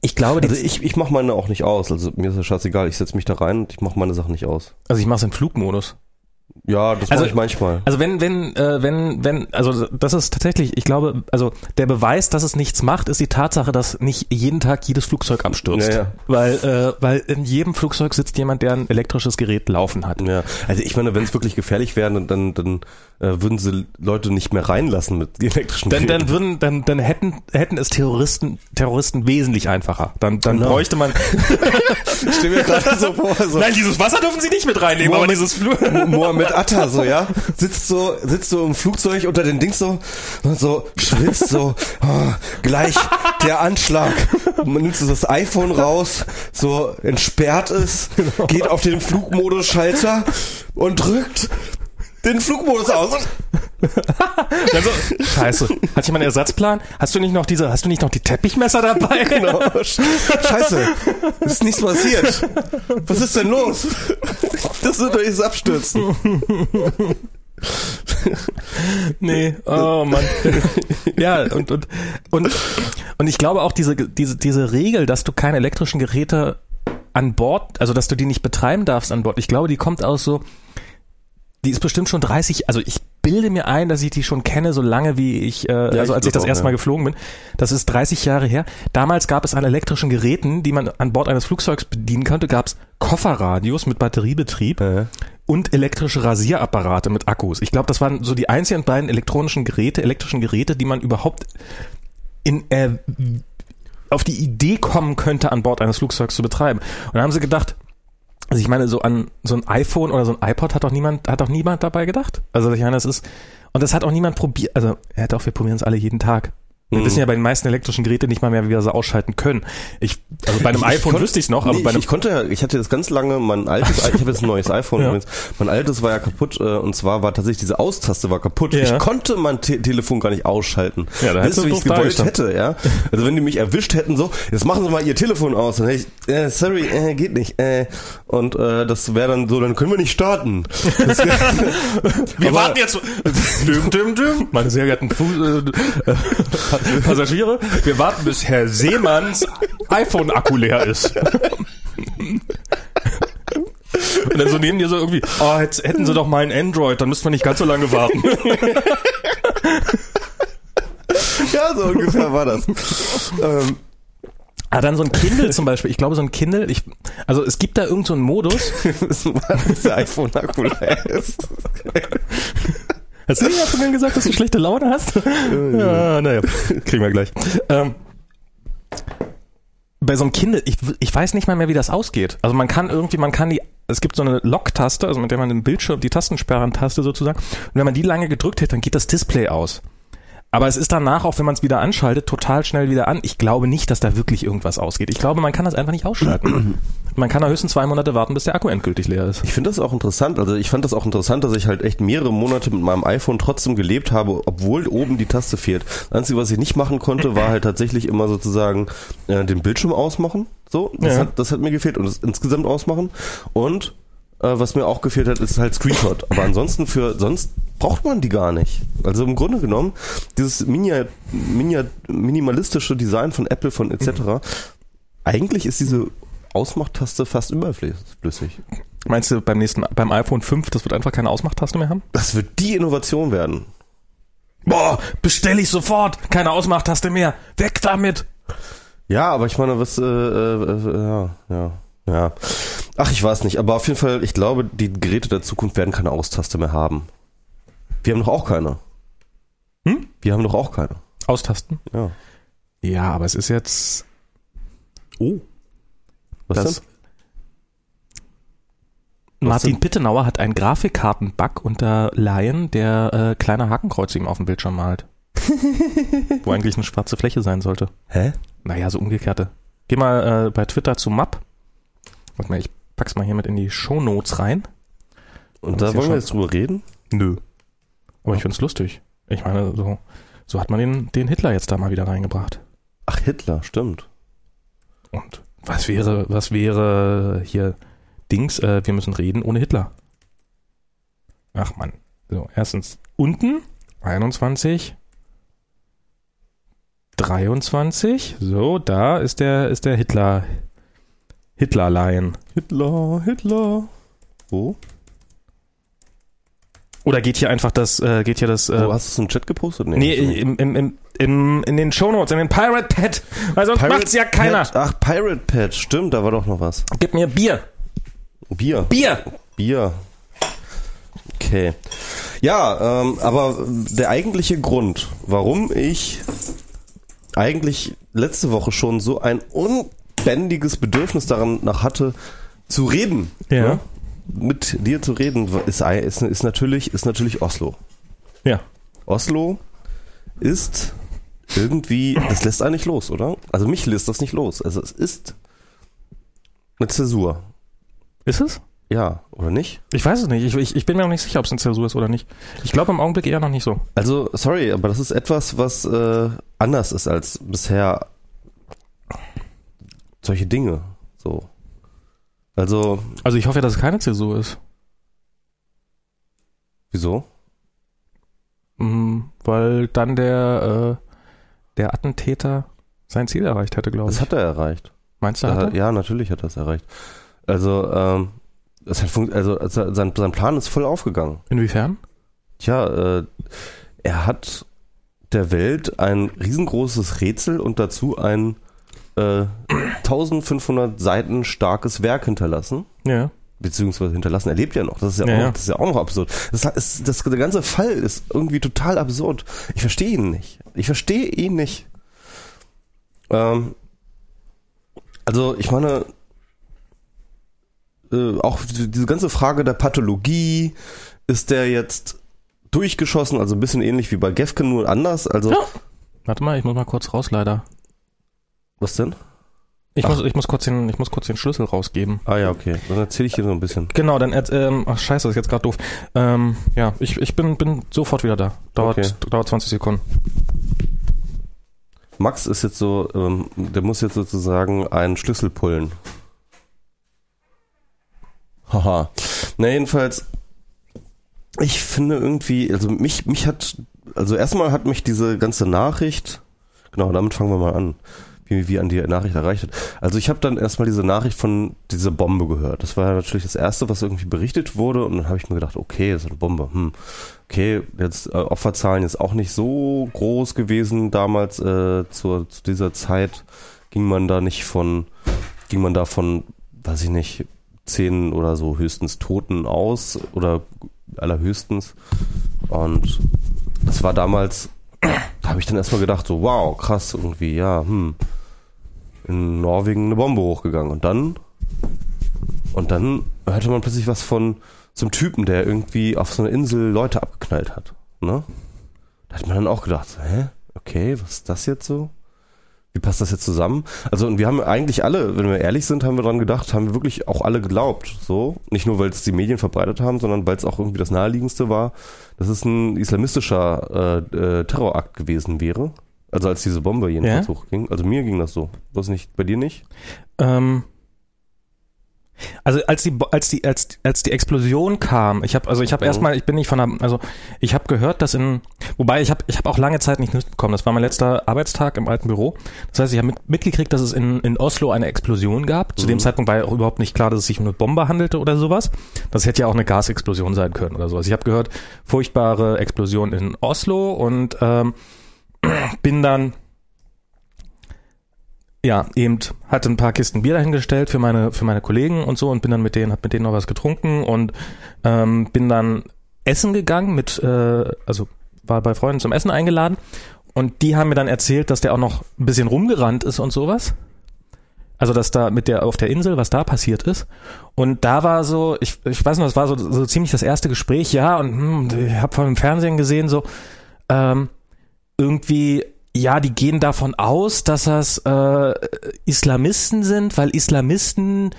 ich glaube, Also ich, ich mache meine auch nicht aus. Also mir ist das scheißegal. Ich setze mich da rein und ich mache meine Sachen nicht aus. also ich mache es in Flugmodus. Ja, das Also- mache ich manchmal. Also wenn, wenn, äh, wenn, wenn, also das ist tatsächlich, ich glaube, also der Beweis, dass es nichts macht, ist die Tatsache, dass nicht jeden Tag jedes Flugzeug abstürzt. Ja, ja. Weil, äh, weil in jedem Flugzeug sitzt jemand, der ein elektrisches Gerät laufen hat. Ja, also ich meine, wenn es wirklich gefährlich wäre, dann, dann, dann äh, würden sie Leute nicht mehr reinlassen mit elektrischen Dann, dann Geräten. würden, dann, dann hätten, hätten es Terroristen, Terroristen wesentlich einfacher. Dann, dann Genau. bräuchte man. stell mir gerade so vor, so Nein, dieses Wasser dürfen Sie nicht mit reinnehmen, aber dieses. Mohammed Atta so, ja, sitzt so, sitzt so im Flugzeug unter den Dings so und so schwitzt so, oh, gleich der Anschlag. Man nimmt so das iPhone raus, so entsperrt es, geht auf den Flugmodus-Schalter und drückt den Flugmodus aus. Also, scheiße. Hat jemand einen Ersatzplan? Hast du nicht noch diese, hast du nicht noch die Teppichmesser dabei? Genau. Scheiße, ist nichts passiert. Was ist denn los? Das wird doch jetzt abstürzen. Nee, oh Mann. ja, und, und, und, und ich glaube auch diese, diese, diese Regel, dass du keine elektrischen Geräte an Bord, also dass du die nicht betreiben darfst an Bord, ich glaube, die kommt aus so, die ist bestimmt schon 30, also ich bilde mir ein, dass ich die schon kenne, so lange wie ich, äh, also ich als ich das auch, erste Mal ja. geflogen bin. Das ist 30 Jahre her. Damals gab es an elektrischen Geräten, die man an Bord eines Flugzeugs bedienen konnte, gab es Kofferradios mit Batteriebetrieb Äh. und elektrische Rasierapparate mit Akkus. Ich glaube, das waren so die einzigen beiden elektronischen Geräte, elektrischen Geräte, die man überhaupt in äh, auf die Idee kommen könnte, an Bord eines Flugzeugs zu betreiben. Und dann haben sie gedacht, also ich meine, so an so ein iPhone oder so ein iPod hat doch niemand, hat doch niemand dabei gedacht. Also ich meine, das ist und das hat auch niemand probiert. Also ja, doch, wir probieren es alle jeden Tag. Wir Mhm. wissen ja bei den meisten elektrischen Geräten nicht mal mehr, wie wir sie ausschalten können. Ich, also bei einem iPhone konnt- wüsste ich es noch, aber nee, bei ich, einem ich konnte ja, ich hatte jetzt ganz lange mein altes, ich habe jetzt ein neues iPhone Ja. übrigens. Mein altes war ja kaputt äh, und zwar war tatsächlich diese Austaste war kaputt. Ja. Ich konnte mein Te Telefon gar nicht ausschalten. Ja, da Wisst hättest du wie ich gewollt hätte, ja. Also wenn die mich erwischt hätten, so, jetzt machen Sie mal Ihr Telefon aus, dann hätte ich, äh, sorry, äh, geht nicht, äh, und äh, das wäre dann so, dann können wir nicht starten. Das Wir Aber- warten jetzt. Düm, düm, düm. Meine sehr geehrten Fu äh, äh, Passagiere, wir warten, bis Herr Seemanns iPhone-Akku leer ist. Und dann so neben dir so irgendwie, oh, jetzt hätten sie doch mal ein Android, dann müssten wir nicht ganz so lange warten. ja, so ungefähr war das. ähm, Ah, dann so ein Kindle zum Beispiel. Ich glaube, so ein Kindle, ich, also es gibt da irgend so einen Modus. wissen wir, dass der iPhone-Akku leer ist. Hast du nicht vorhin gesagt, dass du schlechte Laune hast? ja, naja, kriegen wir gleich. Ähm, bei so einem Kindle, ich, ich weiß nicht mal mehr, wie das ausgeht. Also man kann irgendwie, man kann die, es gibt so eine Lock-Taste, also mit der man den Bildschirm, die Tastensperren-Taste sozusagen, und wenn man die lange gedrückt hält, dann geht das Display aus. Aber es ist danach, auch wenn man es wieder anschaltet, total schnell wieder an. Ich glaube nicht, dass da wirklich irgendwas ausgeht. Ich glaube, man kann das einfach nicht ausschalten. man kann da höchstens zwei Monate warten, bis der Akku endgültig leer ist. Ich finde das auch interessant. Also ich fand das auch interessant, dass ich halt echt mehrere Monate mit meinem iPhone trotzdem gelebt habe, obwohl oben die Taste fehlt. Das Einzige, was ich nicht machen konnte, war halt tatsächlich immer sozusagen äh, den Bildschirm ausmachen. So, das, Ja. hat, das hat mir gefehlt und das insgesamt ausmachen. Und äh, was mir auch gefehlt hat, ist halt Screenshot. Aber ansonsten für sonst braucht man die gar nicht. Also im Grunde genommen, dieses Minia, Minia, minimalistische Design von Apple, von etc., eigentlich ist diese Ausmachtaste fast überflüssig. Meinst du beim nächsten, beim iPhone 5, das wird einfach keine Ausmachtaste mehr haben? Das wird die Innovation werden. Boah, bestell ich sofort! Keine Ausmachtaste mehr! Weg damit! Ja, aber ich meine, was, äh, äh, ja, ja, ja. Ach, ich weiß nicht, aber auf jeden Fall, ich glaube, die Geräte der Zukunft werden keine Austaste mehr haben. Wir haben doch auch keine. Hm? Wir haben doch auch keine. Austasten? Ja. Ja, aber es ist jetzt. Oh. Was das, denn? Martin denn? Pittenauer hat einen Grafikkarten-Bug unter Lion, der äh, kleine Hakenkreuze ihm auf dem Bildschirm malt. Wo eigentlich eine schwarze Fläche sein sollte. Hä? Naja, so umgekehrte. Geh mal äh, bei Twitter zu Map. Warte mal, ich pack's mal hier mit in die Shownotes rein. Und da wollen wir jetzt drüber reden? Nö. Aber ich find's lustig. Ich meine, so, so hat man den, den Hitler jetzt da mal wieder reingebracht. Ach, Hitler, stimmt. Und was wäre, was wäre hier Dings, äh, wir müssen reden ohne Hitler. Ach man. So, erstens unten 21 23. So, da ist der ist der Hitler Hitlerlein. Hitler, Hitler. Wo? Oder geht hier einfach das äh, geht hier das äh, Wo hast du es im Chat gepostet? Nee, nicht. im, im, im, im, in den Shownotes, in den Pirate Pad. Weil sonst Pirate macht's ja keiner. Pad. Ach, Pirate Pad, stimmt, da war doch noch was. Gib mir Bier. Bier. Bier. Bier. Okay. Ja, ähm, aber der eigentliche Grund, warum ich eigentlich letzte Woche schon so ein unbändiges Bedürfnis daran nach hatte, zu reden, Ja. ne? Mit dir zu reden, ist, ist, ist, natürlich, ist natürlich Oslo. Ja. Oslo ist irgendwie, das lässt einen nicht los, oder? Also mich lässt das nicht los. Also es ist eine Zäsur. Ist es? Ja, oder nicht? Ich weiß es nicht. Ich, ich, ich bin mir noch nicht sicher, ob es eine Zäsur ist oder nicht. Ich glaube im Augenblick eher noch nicht so. Also, sorry, aber das ist etwas, was äh, anders ist als bisher solche Dinge. So. Also, Also ich hoffe ja, dass es keine Zäsur ist. wieso? Mm, weil dann der, äh, der Attentäter sein Ziel erreicht hätte, glaube ich. Das hat er erreicht. Meinst du, Da hat er? ja, natürlich hat er es erreicht. Also, ähm, es hat also also sein, sein Plan ist voll aufgegangen. Inwiefern? Tja, äh, er hat der Welt ein riesengroßes Rätsel und dazu ein äh, 1500 Seiten starkes Werk hinterlassen. Ja. beziehungsweise hinterlassen. Er lebt ja noch. Das ist ja, Ja, auch, ja. Das ist ja auch noch absurd. Das, ist, das, der ganze Fall ist irgendwie total absurd. Ich verstehe ihn nicht. Ich verstehe ihn nicht. Ähm, also ich meine, äh, auch die- diese ganze Frage der Pathologie, ist der jetzt durchgeschossen, also ein bisschen ähnlich wie bei Gefken, nur anders. Also, Ja. Warte mal, ich muss mal kurz raus, leider. Was denn? Ich Ach. muss, ich muss kurz den, ich muss kurz den Schlüssel rausgeben. Ah ja, okay. Dann erzähle ich dir so ein bisschen. Genau, dann, ähm, ach scheiße, das ist jetzt gerade doof. Ähm, ja, ich, ich bin, bin sofort wieder da. Dauert, Okay. dauert 20 Sekunden. Max ist jetzt so, ähm, der muss jetzt sozusagen einen Schlüssel pullen. Haha. Na, jedenfalls, ich finde irgendwie, also mich, mich hat, also erstmal hat mich diese ganze Nachricht, genau, damit fangen wir mal an, wie, wie an die Nachricht erreicht hat. Also ich habe dann erstmal diese Nachricht von dieser Bombe gehört. Das war ja natürlich das Erste, was irgendwie berichtet wurde und dann habe ich mir gedacht, okay, das ist eine Bombe. Hm. Okay, jetzt äh, Opferzahlen jetzt auch nicht so groß gewesen damals äh, zur, zu dieser Zeit ging man da nicht von ging man da von weiß ich nicht zehn oder so höchstens Toten aus oder allerhöchstens und das war damals da habe ich dann erstmal gedacht so wow krass irgendwie ja hm in Norwegen eine Bombe hochgegangen und dann und dann hörte man plötzlich was von so einem Typen, der irgendwie auf so einer Insel Leute abgeknallt hat. Ne? Da hat man dann auch gedacht, hä? Okay, was ist das jetzt so? Wie passt das jetzt zusammen? Also, und wir haben eigentlich alle, wenn wir ehrlich sind, haben wir dran gedacht, haben wir wirklich auch alle geglaubt. So. Nicht nur, weil es die Medien verbreitet haben, sondern weil es auch irgendwie das Naheliegendste war, dass es ein islamistischer äh, äh, Terrorakt gewesen wäre. Also als diese Bombe jedenfalls Ja? hochging. Also mir ging das so. Was nicht, bei dir nicht? Ähm, also als die als die als als die Explosion kam, ich habe also ich habe Mhm. erstmal ich bin nicht von der also ich habe gehört, dass in wobei ich habe ich habe auch lange Zeit nicht mitbekommen. Das war mein letzter Arbeitstag im alten Büro. Das heißt, ich habe mit, mitgekriegt, dass es in in Oslo eine Explosion gab. Zu dem Mhm. Zeitpunkt war ja auch überhaupt nicht klar, dass es sich um eine Bombe handelte oder sowas. Das hätte ja auch eine Gasexplosion sein können oder sowas. Ich habe gehört, furchtbare Explosion in Oslo und ähm, bin dann ja, eben hatte ein paar Kisten Bier dahingestellt für meine für meine Kollegen und so und bin dann mit denen hab mit denen noch was getrunken und ähm, bin dann essen gegangen mit äh, also war bei Freunden zum Essen eingeladen und die haben mir dann erzählt, dass der auch noch ein bisschen rumgerannt ist und sowas. Also dass da mit der auf der Insel, was da passiert ist. Und da war so, ich, ich weiß noch, das war so, so ziemlich das erste Gespräch, ja, und hm, ich habe vor dem Fernsehen gesehen, so ähm, irgendwie, ja, die gehen davon aus, dass das äh, Islamisten sind, weil Islamisten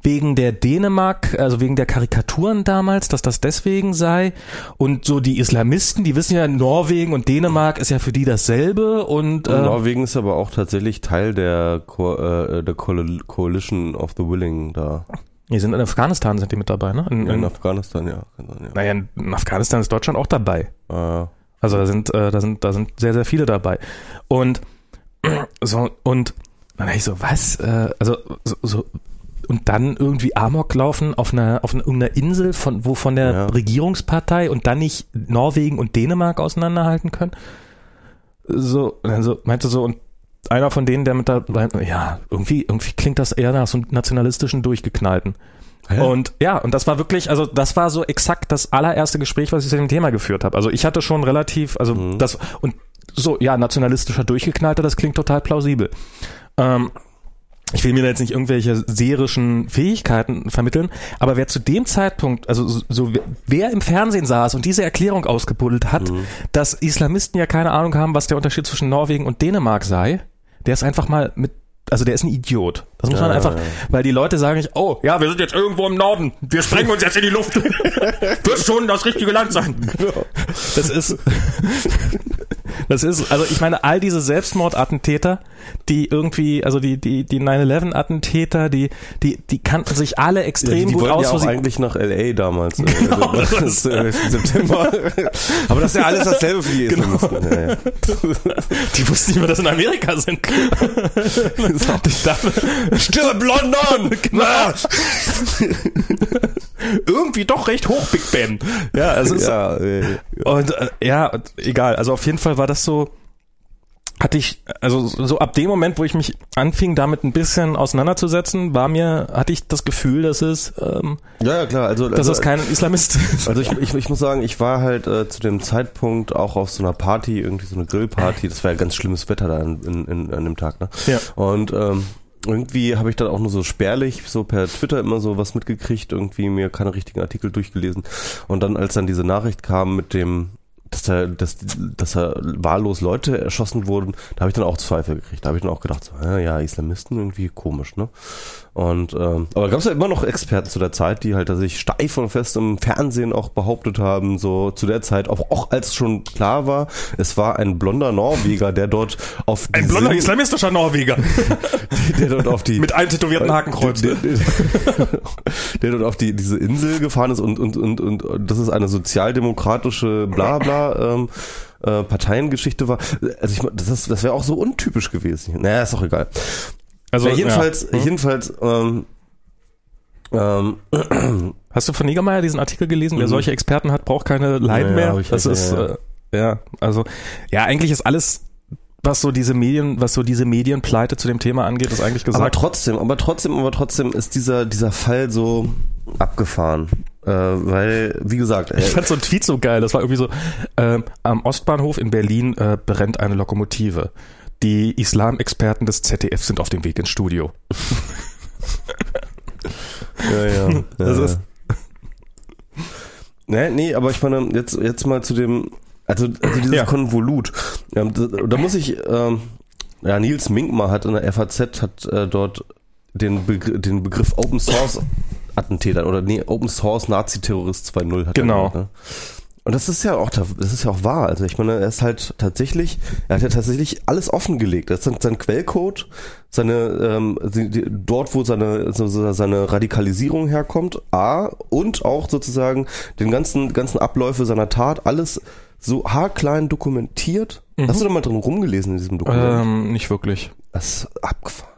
wegen der Dänemark, also wegen der Karikaturen damals, dass das deswegen sei. Und so die Islamisten, die wissen ja, Norwegen und Dänemark ist ja für die dasselbe und Und äh, Norwegen ist aber auch tatsächlich Teil der, Co äh, der Coal- Coalition of the Willing da. die sind in Afghanistan sind die mit dabei, ne? In, Ja, in in, Afghanistan, ja. naja, in Afghanistan ist Deutschland auch dabei. Ah, Also da sind, äh, da sind, da sind sehr, sehr viele dabei. Und so, und dann ich so, was? Äh, also so, so und dann irgendwie Amok laufen auf einer, auf einer, irgendeiner Insel von, wo von der Ja. Regierungspartei und dann nicht Norwegen und Dänemark auseinanderhalten können. So, also meinte so, und einer von denen, der mit da, ja, irgendwie, irgendwie klingt das eher nach so einem nationalistischen Durchgeknallten. Hä? Und ja, und das war wirklich, also das war so exakt das allererste Gespräch, was ich zu dem Thema geführt habe. Also ich hatte schon relativ, also Mhm. das und so, ja, nationalistischer Durchgeknallter, das klingt total plausibel. Ähm, ich will mir da jetzt nicht irgendwelche serischen Fähigkeiten vermitteln, aber wer zu dem Zeitpunkt, also so, so wer im Fernsehen saß und diese Erklärung ausgebuddelt hat, Mhm. dass Islamisten ja keine Ahnung haben, was der Unterschied zwischen Norwegen und Dänemark sei, der ist einfach mal mit also der ist ein Idiot. Das muss man Ja, einfach, weil die Leute sagen nicht, oh, ja, wir sind jetzt irgendwo im Norden, wir sprengen uns jetzt in die Luft. Wird schon das richtige Land sein. Das ist, das ist, also ich meine, all diese Selbstmordattentäter, die irgendwie, also die, die, die 9-11-Attentäter, die, die, die kannten sich alle Ja, extrem die, die gut aus, ja auch eigentlich nach L.A. damals. Äh, Genau, also, das äh, September. Aber das ist ja alles dasselbe für die Islamisten. Ja, ja. die wussten nicht mehr, dass sie in Amerika sind. Stirb London! Genau. irgendwie doch recht hoch, Big Ben. Ja, also es ist, ja, äh, Und äh, ja, egal. Also auf jeden Fall war das so, hatte ich, also so ab dem Moment, wo ich mich anfing, damit ein bisschen auseinanderzusetzen, war mir, hatte ich das Gefühl, dass es, ähm, ja, ja, klar. Also, dass also, es kein Islamist ist. Also ich, ich, ich muss sagen, ich war halt äh, zu dem Zeitpunkt auch auf so einer Party, irgendwie so eine Grillparty. Das war ja ganz schlimmes Wetter da in, in, in, an dem Tag, ne? Ja. Und ähm, irgendwie habe ich dann auch nur so spärlich, so per Twitter immer so was mitgekriegt, irgendwie mir keine richtigen Artikel durchgelesen. Und dann, als dann diese Nachricht kam mit dem, dass er, dass, dass er wahllos Leute erschossen wurden, da habe ich dann auch Zweifel gekriegt. Da habe ich dann auch gedacht, so, ja, ja, Islamisten irgendwie komisch, ne? Und ähm, aber gab es ja immer noch Experten zu der Zeit, die halt dass sich steif und fest im Fernsehen auch behauptet haben, so zu der Zeit, auch, auch als schon klar war, es war ein blonder Norweger, der dort auf die Ein blonder Sinn- islamistischer Norweger. der dort auf die Mit einem tätowierten Hakenkreuz. der, der, der dort auf die diese Insel gefahren ist und und und und das ist eine sozialdemokratische Blabla ähm, äh, Parteiengeschichte war. Also ich mein, das ist, das wäre auch so untypisch gewesen. Naja, ist auch egal. Also ja, jedenfalls ja. Hm? jedenfalls ähm, ähm, Hast du von Niggemeier diesen Artikel gelesen? Wer Mhm. solche Experten hat, braucht keine Leiden Ja, mehr. ich das ja, ist ja. Äh, ja, also ja, eigentlich ist alles was so diese Medien, was so diese Medienpleite zu dem Thema angeht, ist eigentlich aber gesagt. trotzdem, aber trotzdem, aber trotzdem ist dieser dieser Fall so abgefahren, äh, weil wie gesagt, Ich äh, fand so ein Tweet so geil. Das war irgendwie so, ähm, am Ostbahnhof in Berlin äh, brennt eine Lokomotive. Die Islamexperten des ZDF sind auf dem Weg ins Studio. ja, ja, Das ja, ist- Nee, nee, aber ich meine, jetzt, jetzt mal zu dem, Also, also dieses Ja. Konvolut. Ähm, da, da muss ich, ähm, ja, Nils Minkmar hat in der FAZ hat äh, dort den, Begr den Begriff Open Source Attentäter oder nee, Open Source Nazi-Terrorist 2.0 hat er Genau. genannt, ne? Und das ist ja auch, da- das ist ja auch wahr. Also ich meine, er ist halt tatsächlich, er hat ja tatsächlich alles offengelegt. Das ist sein Quellcode, seine, ähm, die, die, dort, wo seine, so, seine Radikalisierung herkommt, A, und auch sozusagen den ganzen, ganzen Abläufe seiner Tat, alles so haarklein dokumentiert. Hast du da mal drin rumgelesen in diesem Dokument? Ähm, nicht wirklich. Das ist abgefahren.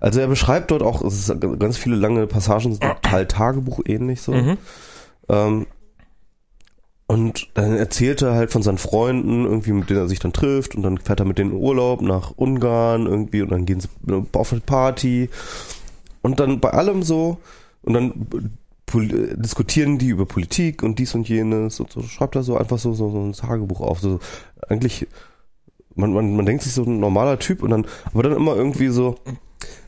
Also er beschreibt dort auch, es ist ganz viele lange Passagen, sind total Tagebuch ähnlich so. Mhm. Ähm, und dann erzählt er halt von seinen Freunden, irgendwie, mit denen er sich dann trifft, und dann fährt er mit denen in Urlaub nach Ungarn irgendwie, und dann gehen sie auf eine Party. Und dann bei allem so, und dann diskutieren die über Politik und dies und jenes, und so schreibt er so einfach so, so, so ein Tagebuch auf. So, eigentlich, man, man, man denkt sich so ein normaler Typ, und dann, aber dann immer irgendwie so,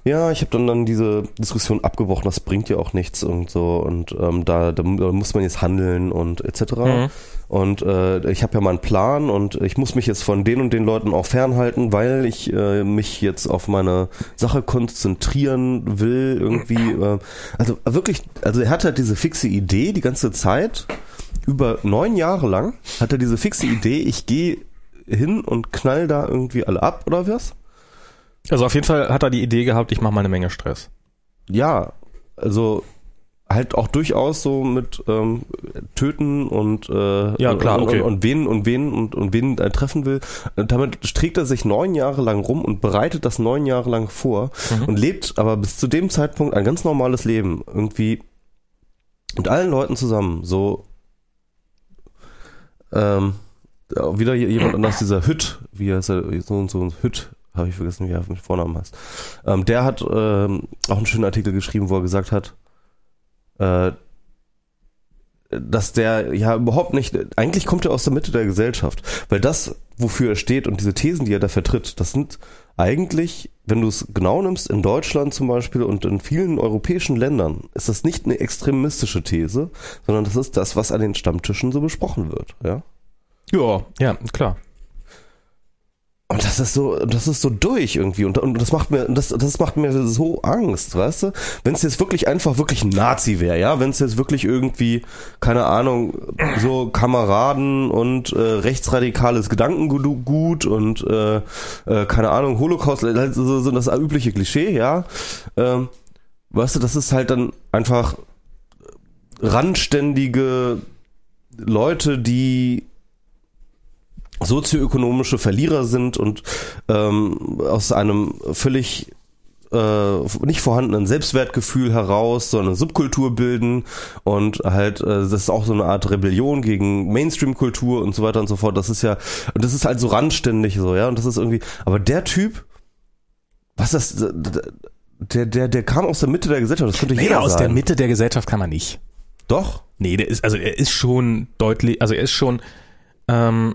ja, ich habe dann dann diese Diskussion abgebrochen, das bringt ja auch nichts und so und ähm, da, da, muss man jetzt handeln und etc. Mhm. Und äh, ich habe ja mal einen Plan und ich muss mich jetzt von den und den Leuten auch fernhalten, weil ich äh, mich jetzt auf meine Sache konzentrieren will irgendwie. Äh, also wirklich, also er hat halt diese fixe Idee die ganze Zeit über neun Jahre lang hat er diese fixe Idee, ich gehe hin und knall da irgendwie alle ab oder was? Also auf jeden Fall hat er die Idee gehabt, ich mache mal eine Menge Stress. ja, also halt auch durchaus so mit ähm, Töten und äh, Ja, klar, und, okay. und, und wen und wen und, und wen er treffen will. Und damit trägt er sich neun Jahre lang rum und bereitet das neun Jahre lang vor Mhm. und lebt aber bis zu dem Zeitpunkt ein ganz normales Leben. Irgendwie mit allen Leuten zusammen. So ähm, wieder jemand anders, dieser Hütt, wie heißt er, so und so Hütt, habe ich vergessen, wie er mit Vornamen heißt. Ähm, der hat ähm, auch einen schönen Artikel geschrieben, wo er gesagt hat, äh, dass der ja überhaupt nicht, eigentlich kommt er aus der Mitte der Gesellschaft, weil das, wofür er steht und diese Thesen, die er da vertritt, das sind eigentlich, wenn du es genau nimmst, in Deutschland zum Beispiel und in vielen europäischen Ländern, ist das nicht eine extremistische These, sondern das ist das, was an den Stammtischen so besprochen wird, ja. Ja, ja, klar. Und das ist so, das ist so durch irgendwie und, und das macht mir, das, das macht mir so Angst, weißt du? Wenn es jetzt wirklich einfach wirklich Nazi wäre, ja, wenn es jetzt wirklich irgendwie, keine Ahnung, so Kameraden und äh, rechtsradikales Gedankengut und äh, äh, keine Ahnung, Holocaust, halt so, so das übliche Klischee, ja. Ähm, weißt du, das ist halt dann einfach randständige Leute, die sozioökonomische Verlierer sind und ähm, aus einem völlig äh, nicht vorhandenen Selbstwertgefühl heraus so eine Subkultur bilden und halt äh, das ist auch so eine Art Rebellion gegen Mainstream-Kultur und so weiter und so fort. Das ist ja und das ist halt so randständig so, ja, und das ist irgendwie aber der Typ was das der der der kam aus der Mitte der Gesellschaft, das könnte Nee, jeder aus sein. der Mitte der Gesellschaft kann man nicht. Doch. Nee, der ist, also er ist schon deutlich, also er ist schon ähm,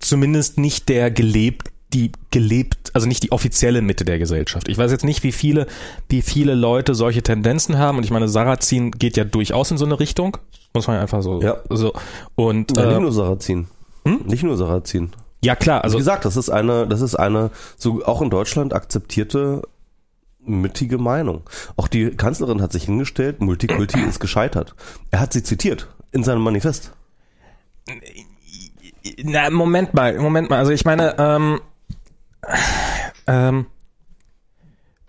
zumindest nicht der gelebt, die gelebt, also nicht die offizielle Mitte der Gesellschaft. Ich weiß jetzt nicht, wie viele, wie viele Leute solche Tendenzen haben. Und ich meine, Sarrazin geht ja durchaus in so eine Richtung. Muss man ja einfach so. Ja. so. Und Ja, nicht äh, nur Sarrazin. Nicht nur Sarrazin. ja klar, Also also wie gesagt, das ist eine, das ist eine so auch in Deutschland akzeptierte mittige Meinung. Auch die Kanzlerin hat sich hingestellt, Multikulti ist gescheitert. Er hat sie zitiert in seinem Manifest. Na, Moment mal, Moment mal. Also ich meine, ähm, ähm,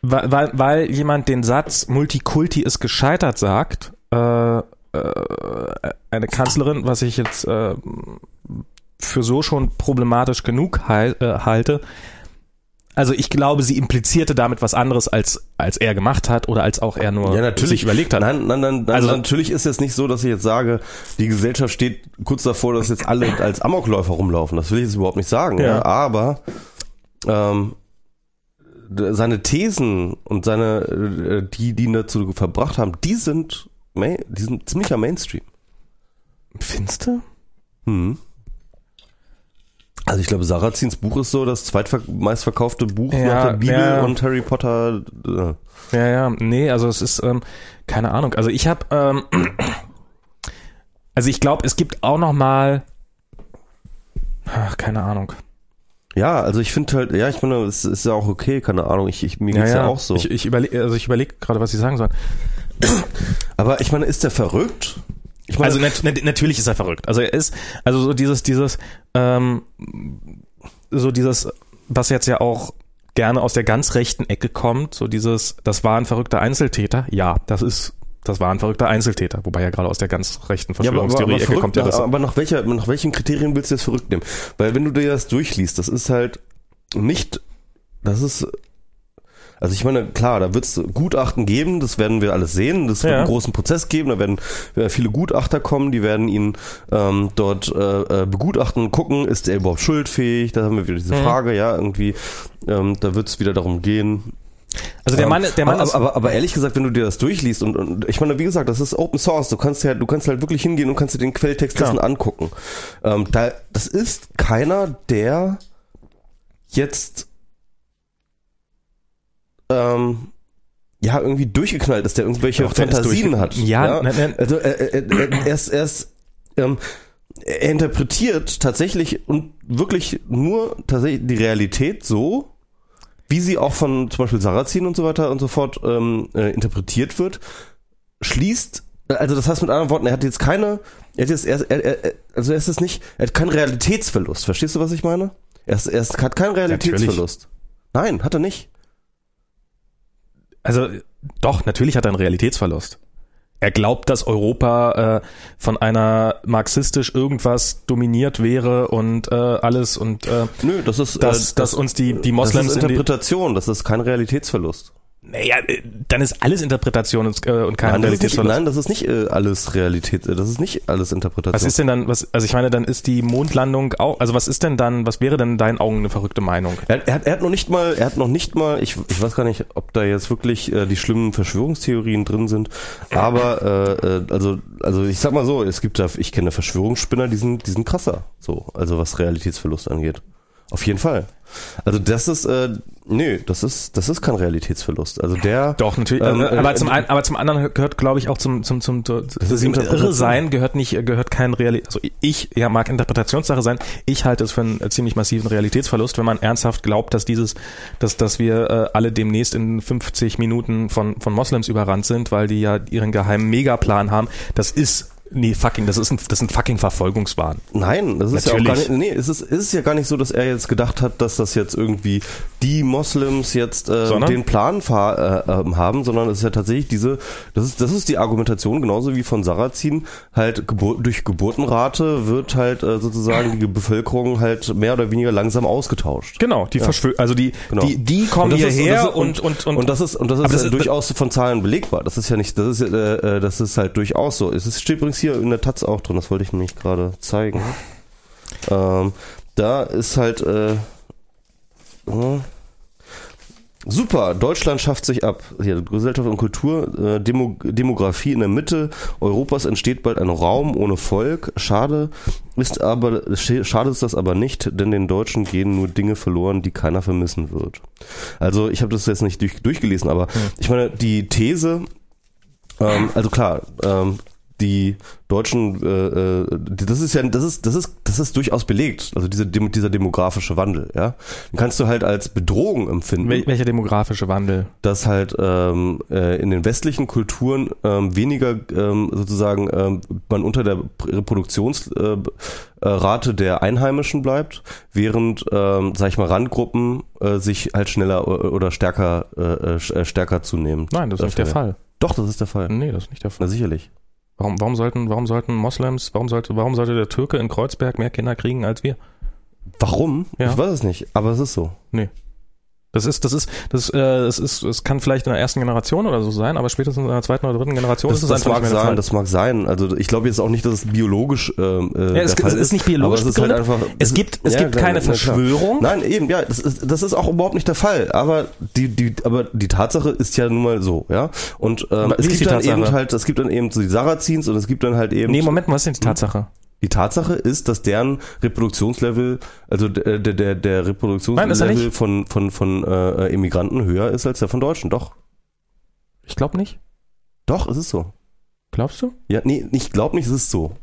weil, weil, jemand den Satz Multikulti ist gescheitert sagt, äh, äh, eine Kanzlerin, was ich jetzt äh, für so schon problematisch genug äh, halte. Also ich glaube, sie implizierte damit was anderes, als, als er gemacht hat oder als auch er nur sich überlegt hat. Nein, nein, nein, Also- natürlich ist es nicht so, dass ich jetzt sage, die Gesellschaft steht kurz davor, dass jetzt alle als Amokläufer rumlaufen. Das will ich jetzt überhaupt nicht sagen. Ja. Ja. Aber ähm, seine Thesen und seine, äh, die, die ihn dazu verbracht haben, die sind, die sind ziemlicher Mainstream. Findest du? Hm. Also ich glaube, Sarrazins Buch ist so das zweitmeistverkaufte Buch Ja, nach der Bibel ja. und Harry Potter. Äh, Ja, ja, nee, also es ist, ähm, keine Ahnung. Also ich habe, ähm, also ich glaube, es gibt auch noch mal Ach, keine Ahnung. Ja, also ich finde halt, ja, ich meine, es ist ja auch okay, keine Ahnung, ich, ich mir geht's ja, auch so. Ich, ich überlege, also ich überlege gerade, was ich sagen soll. Aber ich meine, ist der verrückt? Ich meine, also nat nat natürlich ist er verrückt. Also er ist, also so dieses, dieses, ähm, so dieses, was jetzt ja auch gerne aus der ganz rechten Ecke kommt, so dieses, das war ein verrückter Einzeltäter. Ja, das ist das war ein verrückter Einzeltäter, wobei ja gerade aus der ganz rechten Verschwörungstheorie-Ecke ja, kommt ja das. Aber nach, welcher, nach welchen Kriterien willst du das verrückt nehmen? Weil wenn du dir das durchliest, das ist halt nicht, das ist, also ich meine, klar, da wird es Gutachten geben, das werden wir alles sehen, das wird ja. einen großen Prozess geben, da werden viele Gutachter kommen, die werden ihn ähm, dort äh, äh, begutachten, gucken, ist er überhaupt schuldfähig, da haben wir wieder diese mhm. Frage, ja, irgendwie, ähm, da wird es wieder darum gehen, also der Mann, der Mann aber, aber, aber ehrlich gesagt, wenn du dir das durchliest und, und ich meine, wie gesagt, das ist Open Source. Du kannst ja, du kannst halt wirklich hingehen und kannst dir den Quelltext dessen angucken. Ähm, da, das ist keiner, der jetzt ähm, ja irgendwie durchgeknallt ist, der irgendwelche Doch, Fantasien hat. Ja, ja? Nein, nein. also äh, äh, äh, er ist, er ist ähm, er interpretiert tatsächlich und wirklich nur tatsächlich die Realität so, wie sie auch von zum Beispiel Sarrazin und so weiter und so fort ähm, äh, interpretiert wird, schließt, also das heißt mit anderen Worten, er hat jetzt keine, er hat jetzt, er, er, er, also er ist es nicht, er hat keinen Realitätsverlust. Verstehst du, was ich meine? Er, ist, er ist, hat keinen Realitätsverlust. Natürlich. Nein, hat er nicht. Also doch, natürlich hat er einen Realitätsverlust er glaubt, dass Europa äh, von einer marxistisch irgendwas dominiert wäre und äh, alles und äh, Nö, das ist dass, äh, das, dass uns die die Moslems das ist Interpretation, das ist kein Realitätsverlust. Naja, äh, dann ist alles Interpretation und, äh, und keine nein, Realitätsverlust. Nein, das ist nicht äh, alles Realität, äh, das ist nicht alles Interpretation. Was ist denn dann, was, also ich meine, dann ist die Mondlandung auch, also was ist denn dann, was wäre denn in deinen Augen eine verrückte Meinung? Er, er, hat, er hat noch nicht mal, er hat noch nicht mal, ich, ich weiß gar nicht, ob da jetzt wirklich äh, die schlimmen Verschwörungstheorien drin sind, aber äh, also, also ich sag mal so, es gibt da, ich kenne Verschwörungsspinner, die sind, die sind krasser, so, also was Realitätsverlust angeht. Auf jeden Fall. Also das ist, äh, nö, das ist, das ist kein Realitätsverlust. Also der. Doch natürlich. Ähm, aber, äh, zum einen, aber zum anderen gehört, glaube ich, auch zum zum zum, zum das ist irre sein gehört nicht gehört kein Realität. Also ich ja mag Interpretationssache sein. Ich halte es für einen ziemlich massiven Realitätsverlust, wenn man ernsthaft glaubt, dass dieses, dass dass wir äh, alle demnächst in 50 Minuten von von Moslems überrannt sind, weil die ja ihren geheimen Megaplan haben. Das ist Nee, fucking, das ist ein, das ist ein fucking Verfolgungswahn. Nein, das ist Natürlich. ja auch gar nicht, nee, es ist, es ist ja gar nicht so, dass er jetzt gedacht hat, dass das jetzt irgendwie die Moslems jetzt äh, den Plan fahr, äh, ähm, haben, sondern es ist ja tatsächlich diese, das ist, das ist die Argumentation, genauso wie von Sarrazin, halt Gebur durch Geburtenrate wird halt äh, sozusagen die Bevölkerung halt mehr oder weniger langsam ausgetauscht. Genau, die ja. Verschwör also die, genau. die, die kommen hierher ist, und, und, und, und, das ist, und das ist, das durchaus von Zahlen belegbar. Das ist ja nicht, das ist, äh, äh das ist halt durchaus so. Es ist, steht übrigens hier in der Taz auch drin, das wollte ich nämlich gerade zeigen. Ähm, da ist halt äh, äh, Super, Deutschland schafft sich ab. Hier, Gesellschaft und Kultur, äh, Demo, Demografie in der Mitte Europas entsteht bald ein Raum ohne Volk. Schade ist aber, schade ist das aber nicht, denn den Deutschen gehen nur Dinge verloren, die keiner vermissen wird. Also ich habe das jetzt nicht durch, durchgelesen, aber hm. ich meine, die These, ähm, also klar, ähm, die deutschen, äh, äh das ist ja, das ist, das ist, das ist durchaus belegt. Also diese, dieser demografische Wandel, ja. Den kannst du halt als Bedrohung empfinden. Wel welcher demografische Wandel? Dass halt ähm, äh, in den westlichen Kulturen ähm, weniger ähm, sozusagen ähm, man unter der Reproduktionsrate äh, der Einheimischen bleibt, während, ähm, sag ich mal, Randgruppen äh, sich halt schneller oder stärker äh, äh stärker zunehmen. Nein, das ist nicht der Fall. Doch, das ist der Fall. Nee, das ist nicht der Fall. Na sicherlich. Warum, warum sollten, warum sollten Moslems, warum sollte, warum sollte der Türke in Kreuzberg mehr Kinder kriegen als wir? Warum? Ja. Ich weiß es nicht, aber es ist so. Nee. Das ist, das ist, das, äh, das ist, es kann vielleicht in der ersten Generation oder so sein, aber spätestens in der zweiten oder dritten Generation das, ist es das einfach mag sein, Das mag sein. Also ich glaube jetzt auch nicht, dass es biologisch ähm, äh, ja, es, es ist. nicht biologisch. Aber es ist halt einfach. Es gibt, es ja, gibt keine Verschwörung. Klar. Nein, eben, ja, das ist, das ist auch überhaupt nicht der Fall. Aber die, die, aber die Tatsache ist ja nun mal so, ja. Und ähm, es gibt dann Tatsache? eben halt, es gibt dann eben so die Sarazins und es gibt dann halt eben. Nee, Moment, was ist denn die Tatsache? Die Tatsache ist, dass deren Reproduktionslevel, also der, der, der Reproduktionslevel von, von, von äh, Immigranten höher ist als der von Deutschen. Doch. Ich glaube nicht. Doch, es ist so. Glaubst du? Ja, nee, ich glaube nicht, es ist so.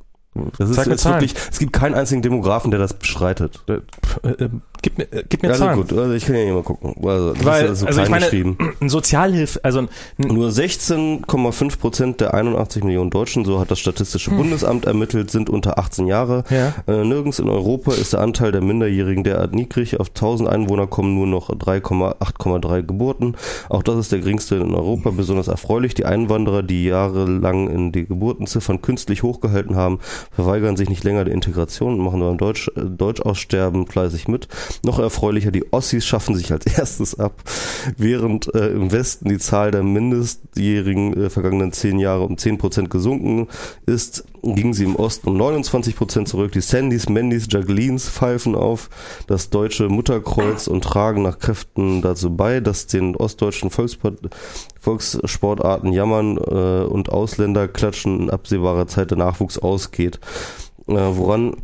Das ist, Zeig ist Zahlen. wirklich, es gibt keinen einzigen Demografen, der das bestreitet. Äh, äh, gib mir, äh, gib mir Also Zahlen. gut, also ich kann ja hier mal gucken. Also, das Weil, ist so also ich meine, geschrieben. Sozialhilfe, also Nur 16,5 Prozent der 81 Millionen Deutschen, so hat das Statistische Bundesamt ermittelt, sind unter 18 Jahre. Ja. Äh, nirgends in Europa ist der Anteil der Minderjährigen derart niedrig. Auf 1000 Einwohner kommen nur noch 3,8,3 Geburten. Auch das ist der geringste in Europa. Besonders erfreulich. Die Einwanderer, die jahrelang in die Geburtenziffern künstlich hochgehalten haben, verweigern sich nicht länger der Integration und machen beim Deutsch, äh, Deutschaussterben fleißig mit. Noch erfreulicher, die Ossis schaffen sich als erstes ab. Während äh, im Westen die Zahl der mindestjährigen äh, vergangenen zehn Jahre um 10 Prozent gesunken ist, ging sie im Osten um 29 Prozent zurück. Die Sandys, Mandys, Jacquelines pfeifen auf das deutsche Mutterkreuz und tragen nach Kräften dazu bei, dass den ostdeutschen Volkssport, Volkssportarten jammern äh, und Ausländer klatschen in absehbarer Zeit der Nachwuchs ausgeht. Äh, woran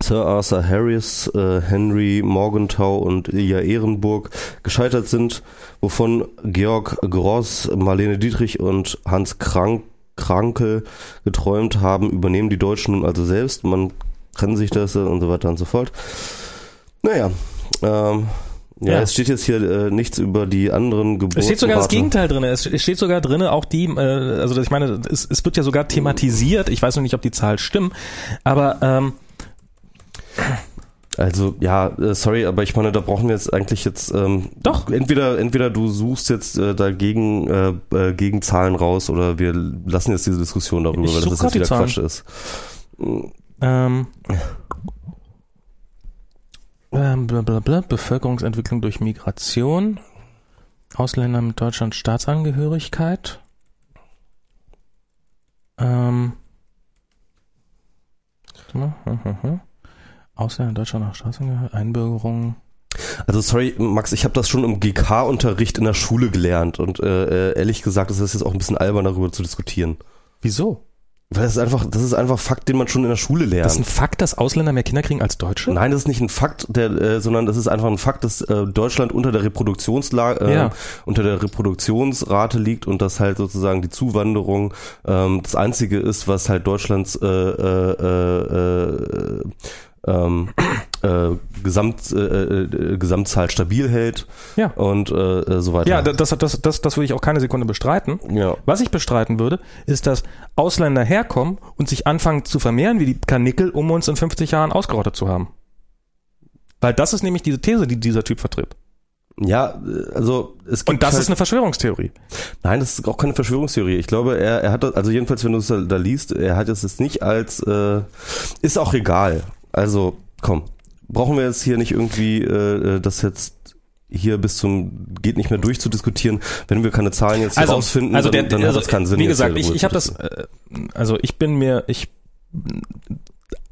Sir Arthur Harris, äh, Henry Morgenthau und Ilja Ehrenburg gescheitert sind, wovon Georg Gross, Marlene Dietrich und Hans Krank, Kranke geträumt haben, übernehmen die Deutschen nun also selbst. Man kann sich das äh, und so weiter und so fort. Naja, ähm, ja, Ja. es steht jetzt hier äh, nichts über die anderen Geburten. Es steht sogar das Gegenteil drin. Es es steht sogar drin, auch die, äh, also ich meine, es, es wird ja sogar thematisiert. Ich weiß noch nicht, ob die Zahlen stimmen, aber ähm, Also ja, äh, sorry, aber ich meine, da brauchen wir jetzt eigentlich jetzt ähm, Doch. entweder entweder du suchst jetzt äh, dagegen äh, äh, gegen Zahlen raus oder wir lassen jetzt diese Diskussion darüber, Ich weil das jetzt wieder die Quatsch ist. ähm, ähm, blablabla, Bevölkerungsentwicklung durch Migration, Ausländer mit Deutschland Staatsangehörigkeit, ähm, hm, hm, hm. Ausländer in Deutschland nach Staatsangehörigkeit, Einbürgerung. Also sorry, Max, ich habe das schon im GK-Unterricht in der Schule gelernt und äh, äh, ehrlich gesagt, ist das jetzt auch ein bisschen albern darüber zu diskutieren, Wieso? weil das ist einfach, das ist einfach Fakt, den man schon in der Schule lernt. Das ist ein Fakt, dass Ausländer mehr Kinder kriegen als Deutsche? Nein, das ist nicht ein Fakt, der, äh, sondern das ist einfach ein Fakt, dass äh, Deutschland unter der Reproduktionslage, äh, Ja. unter der Reproduktionsrate liegt und dass halt sozusagen die Zuwanderung ähm, das einzige ist, was halt Deutschlands äh, äh, äh, äh, ähm, äh, Gesamt, äh, äh, Gesamtzahl stabil hält Ja. und äh, äh, so weiter. Ja, das, das, das, das würde ich auch keine Sekunde bestreiten. ja. Was ich bestreiten würde, ist, dass Ausländer herkommen und sich anfangen zu vermehren wie die Karnickel, um uns in 50 Jahren ausgerottet zu haben. Weil das ist nämlich diese These, die dieser Typ vertritt. Ja, also es gibt Und das halt, ist eine Verschwörungstheorie. Nein, das ist auch keine Verschwörungstheorie. Ich glaube, er, er hat das, also jedenfalls, wenn du es da, da liest, er hat es jetzt nicht als, äh, ist auch egal. Also, komm, brauchen wir jetzt hier nicht irgendwie äh, das jetzt hier bis zum geht nicht mehr durchzudiskutieren, wenn wir keine Zahlen jetzt hier rausfinden, also dann, der, dann also, hat das keinen Sinn. Wie gesagt, ich, ich habe das, äh, also ich bin mir, ich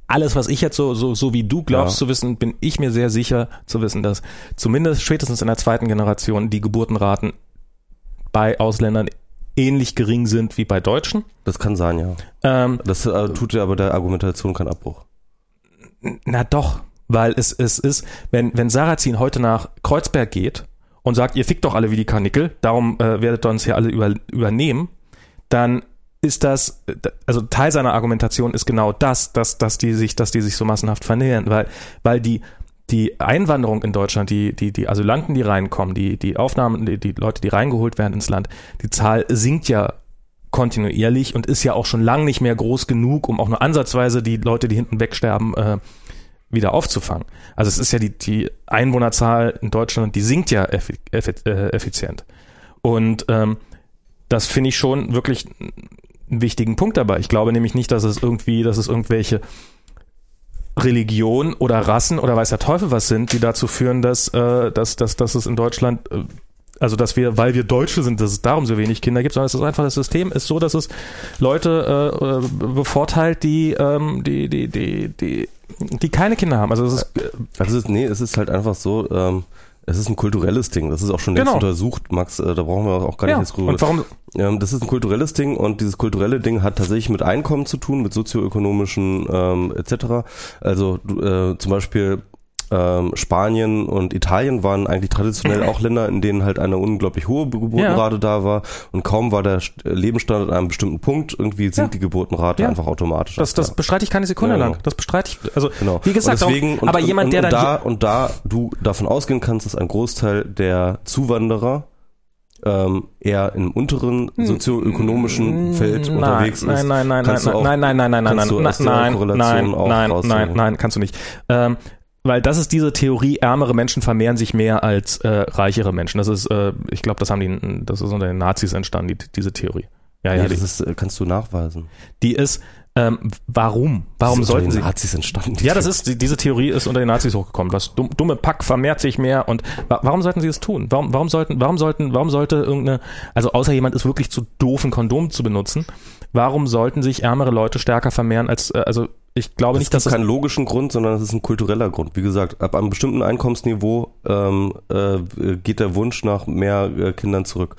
alles, was ich jetzt so, so, so wie du glaubst Ja. zu wissen, bin ich mir sehr sicher zu wissen, dass zumindest spätestens in der zweiten Generation die Geburtenraten bei Ausländern ähnlich gering sind wie bei Deutschen. Das kann sein, ja. Ähm, Das äh, tut ja aber der Argumentation keinen Abbruch. Na doch, weil es, es ist, wenn, wenn Sarrazin heute nach Kreuzberg geht und sagt, ihr fickt doch alle wie die Karnickel, darum äh, werdet ihr uns hier alle über, übernehmen, dann ist das, also Teil seiner Argumentation ist genau das, dass, dass die sich, dass die sich so massenhaft vernähern, weil, weil die, die Einwanderung in Deutschland, die, die, die Asylanten, die reinkommen, die, die Aufnahmen, die, die Leute, die reingeholt werden ins Land, die Zahl sinkt ja kontinuierlich und ist ja auch schon lang nicht mehr groß genug, um auch nur ansatzweise die Leute, die hinten wegsterben, äh, wieder aufzufangen. Also es ist ja die, die Einwohnerzahl in Deutschland, die sinkt ja effi äh, effizient. Und ähm, das finde ich schon wirklich einen wichtigen Punkt dabei. Ich glaube nämlich nicht, dass es irgendwie, dass es irgendwelche Religion oder Rassen oder weiß der Teufel was sind, die dazu führen, dass, äh, dass, dass, dass es in Deutschland, äh, also dass wir, weil wir Deutsche sind, dass es darum so wenig Kinder gibt, sondern es ist einfach das System ist so, dass es Leute äh, äh, bevorteilt, die, ähm, die, die, die, die, die keine Kinder haben. Also es ist, äh, Also es ist, nee, es ist halt einfach so, ähm, es ist ein kulturelles Ding. Das ist auch schon längst Genau. untersucht, Max. Äh, da brauchen wir auch gar nicht ja. jetzt drüber Und warum, Ähm, das ist ein kulturelles Ding und dieses kulturelle Ding hat tatsächlich mit Einkommen zu tun, mit sozioökonomischen ähm, etc. Also äh, zum Beispiel ähm, Spanien und Italien waren eigentlich traditionell auch Länder, in denen halt eine unglaublich hohe Geburtenrate ja. da war und kaum war der Lebensstandard an einem bestimmten Punkt, irgendwie sinkt ja. die Geburtenrate ja. einfach automatisch. Das, das bestreite ich keine Sekunde genau. lang. Das bestreite ich, also genau. wie gesagt, deswegen, auch, aber und, jemand, der und, und da und da du davon ausgehen kannst, dass ein Großteil der Zuwanderer ähm, eher im unteren hm. sozioökonomischen Feld nein, unterwegs ist. Nein, nein, nein, nein, nein, nein, nein, nein, nein, nein, nein, nein, nein, nein, nein, nein, kannst du nicht. Ähm, weil das ist diese Theorie, ärmere Menschen vermehren sich mehr als äh, reichere Menschen. Das ist, äh, ich glaube, das haben die, das ist unter den Nazis entstanden, die, diese Theorie. Ja, ja, nee, das ist, äh, kannst du nachweisen. Die ist, ähm, warum? Warum ist sollten sie? Nazis entstanden. Ja, das ist diese Theorie ist unter den Nazis hochgekommen. Das dumme Pack vermehrt sich mehr und warum sollten sie es tun? Warum, warum sollten, warum sollten, warum sollte irgendeine, also außer jemand ist wirklich zu doof, ein Kondom zu benutzen, warum sollten sich ärmere Leute stärker vermehren als, äh, also ich glaube das nicht, dass das keinen logischen Grund, sondern es ist ein kultureller Grund. Wie gesagt, ab einem bestimmten Einkommensniveau ähm, äh, geht der Wunsch nach mehr äh, Kindern zurück.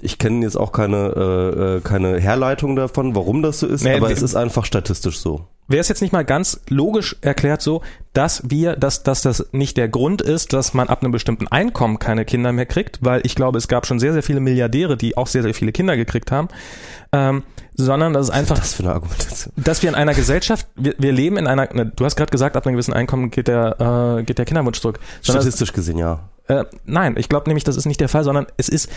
Ich kenne jetzt auch keine, äh, äh keine Herleitung davon, warum das so ist, nee, aber es ist einfach statistisch so. Wäre es jetzt nicht mal ganz logisch erklärt so, dass wir, dass, dass das nicht der Grund ist, dass man ab einem bestimmten Einkommen keine Kinder mehr kriegt, weil ich glaube, es gab schon sehr, sehr viele Milliardäre, die auch sehr, sehr viele Kinder gekriegt haben, ähm, sondern das ist einfach, das für eine Argumentation? dass wir in einer Gesellschaft, wir, wir leben in einer, ne, du hast gerade gesagt, ab einem gewissen Einkommen geht der, äh, geht der Kinderwunsch zurück. Statistisch gesehen, ja. Äh, nein, ich glaube nämlich, das ist nicht der Fall, sondern es ist,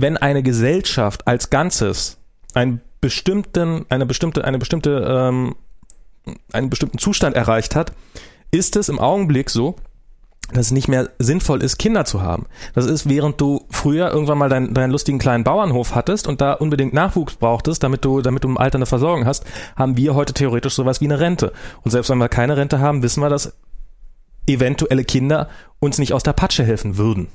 wenn eine Gesellschaft als Ganzes einen bestimmten, eine bestimmte, eine bestimmte, ähm, einen bestimmten Zustand erreicht hat, ist es im Augenblick so, dass es nicht mehr sinnvoll ist, Kinder zu haben. Das ist, während du früher irgendwann mal deinen, deinen lustigen kleinen Bauernhof hattest und da unbedingt Nachwuchs brauchtest, damit du, damit du im Alter eine Versorgung hast, haben wir heute theoretisch sowas wie eine Rente. Und selbst wenn wir keine Rente haben, wissen wir, dass eventuelle Kinder uns nicht aus der Patsche helfen würden.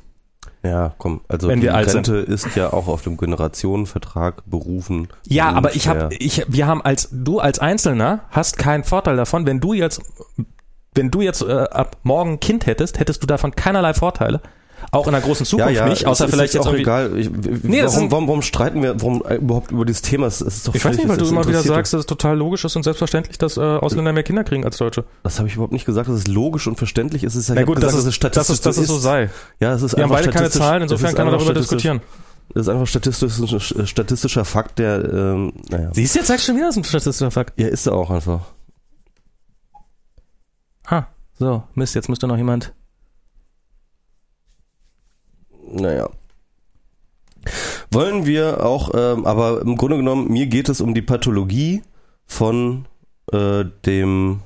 Ja, komm, also Wenn die wir alt Rente sind. ist ja auch auf dem Generationenvertrag berufen. Ja, aber ich habe, ich, wir haben als du als Einzelner hast keinen Vorteil davon, wenn du jetzt wenn du jetzt äh, ab morgen ein Kind hättest, hättest du davon keinerlei Vorteile. Auch in der großen Zukunft ja, ja, nicht, außer vielleicht ist jetzt auch egal. Ich, nee, warum, warum, warum streiten wir warum äh, überhaupt über dieses Thema? Es ist doch ich weiß nicht, weil du immer wieder sagst, dass es total logisch ist und selbstverständlich, dass äh, Ausländer mehr Kinder kriegen als Deutsche. Das habe ich überhaupt nicht gesagt, dass es logisch und verständlich ist. Es ist ja Na gut, gesagt, dass, es statistisch dass, es, dass es so sei. Ja, es ist wir haben beide keine Zahlen, insofern kann man darüber diskutieren. Das ist einfach statistisch, statistischer Fakt, der, ähm, naja. Siehst du, jetzt sagst du schon wieder, das ist ein statistischer Fakt. Ja, ist er auch einfach. Ah. So, Mist, jetzt müsste noch jemand. Naja. Wollen wir auch, ähm, aber im Grunde genommen, mir geht es um die Pathologie von äh, dem.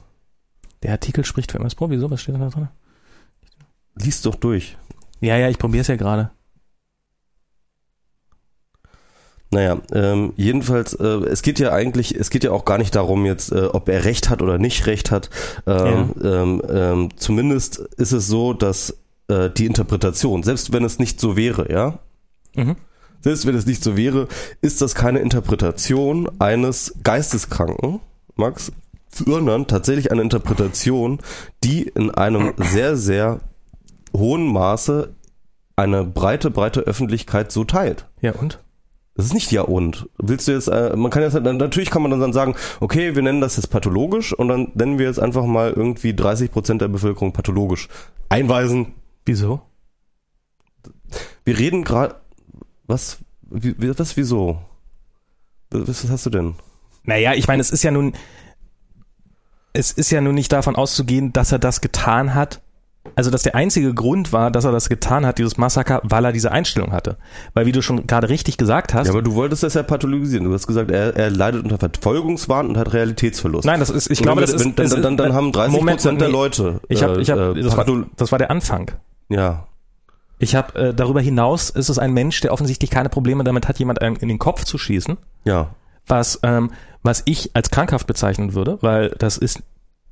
Der Artikel spricht für MS Pro. Wieso? Was steht da drin? Lies doch durch. Ja, ja, ich probiere es ja gerade. Naja, ähm, jedenfalls, äh, es geht ja eigentlich, es geht ja auch gar nicht darum jetzt, äh, ob er Recht hat oder nicht Recht hat. Ähm, ja. ähm, ähm, zumindest ist es so, dass äh, die Interpretation, selbst wenn es nicht so wäre, ja, mhm. selbst wenn es nicht so wäre, ist das keine Interpretation eines Geisteskranken, Max, sondern tatsächlich eine Interpretation, die in einem sehr, sehr hohen Maße eine breite, breite Öffentlichkeit so teilt. Ja, und? Das ist nicht ja und. Willst du jetzt, äh, man kann jetzt, natürlich kann man dann sagen, okay, wir nennen das jetzt pathologisch und dann nennen wir jetzt einfach mal irgendwie 30 Prozent der Bevölkerung pathologisch. Einweisen. Wieso? Wir reden gerade, was, wie, was, wieso? Was, hast du denn? Naja, ich meine, es ist ja nun, es ist ja nun nicht davon auszugehen, dass er das getan hat, also dass der einzige Grund war, dass er das getan hat, dieses Massaker, weil er diese Einstellung hatte. Weil wie du schon gerade richtig gesagt hast. Ja, aber du wolltest das ja pathologisieren. Du hast gesagt, er, er leidet unter Verfolgungswahn und hat Realitätsverlust. Nein, das ist, ich glaube, das, das ist, dann, dann, dann, haben 30 Moment, Prozent der Leute. Ich habe, ich habe, äh, das, war, das war der Anfang. Ja. Ich habe äh, darüber hinaus ist es ein Mensch, der offensichtlich keine Probleme damit hat, jemand in den Kopf zu schießen. Ja. Was ähm, was ich als krankhaft bezeichnen würde, weil das ist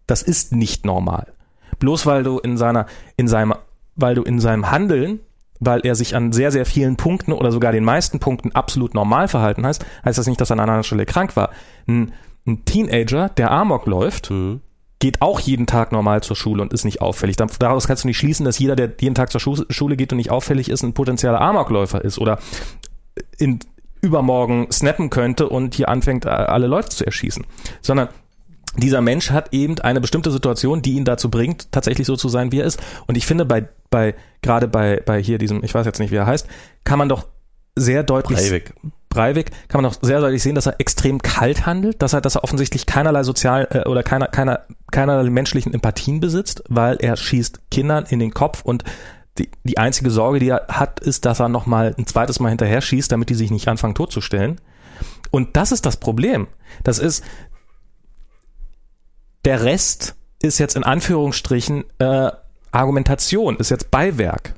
das ist nicht normal bloß weil du in seiner, in seinem, weil du in seinem Handeln, weil er sich an sehr, sehr vielen Punkten oder sogar den meisten Punkten absolut normal verhalten heißt, heißt das nicht, dass er an einer anderen Stelle krank war. Ein, ein Teenager, der Amok läuft, mhm. Geht auch jeden Tag normal zur Schule und ist nicht auffällig. Daraus kannst du nicht schließen, dass jeder, der jeden Tag zur Schule geht und nicht auffällig ist, ein potenzieller Amokläufer ist oder in übermorgen snappen könnte und hier anfängt, alle Leute zu erschießen. Sondern dieser Mensch hat eben eine bestimmte Situation, die ihn dazu bringt, tatsächlich so zu sein, wie er ist. Und ich finde, bei, bei, gerade bei, bei hier diesem, ich weiß jetzt nicht, wie er heißt, kann man doch sehr deutlich. Breivik. Breivik kann man doch sehr deutlich sehen, dass er extrem kalt handelt, dass er, dass er offensichtlich keinerlei sozial äh, oder keiner, keiner, keinerlei menschlichen Empathien besitzt, weil er schießt Kindern in den Kopf und die, die einzige Sorge, die er hat, ist, dass er noch mal ein zweites Mal hinterher schießt, damit die sich nicht anfangen totzustellen. Und das ist das Problem. Das ist, der Rest ist jetzt in Anführungsstrichen äh, Argumentation, ist jetzt Beiwerk.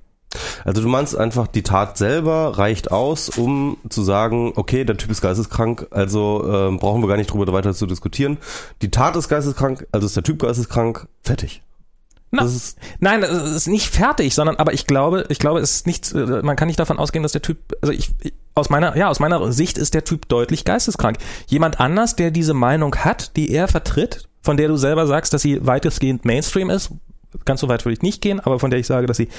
Also du meinst einfach, die Tat selber reicht aus, um zu sagen, okay, der Typ ist geisteskrank, also ähm, brauchen wir gar nicht drüber weiter zu diskutieren. Die Tat ist geisteskrank, also ist der Typ geisteskrank, fertig. Na, Das ist- nein, es ist nicht fertig, sondern aber ich glaube, ich glaube, es ist nicht, äh, man kann nicht davon ausgehen, dass der Typ, also ich, ich aus meiner, ja, aus meiner Sicht ist der Typ deutlich geisteskrank. Jemand anders, der diese Meinung hat, die er vertritt, von der du selber sagst, dass sie weitestgehend Mainstream ist, ganz so weit würde ich nicht gehen, aber von der ich sage, dass sie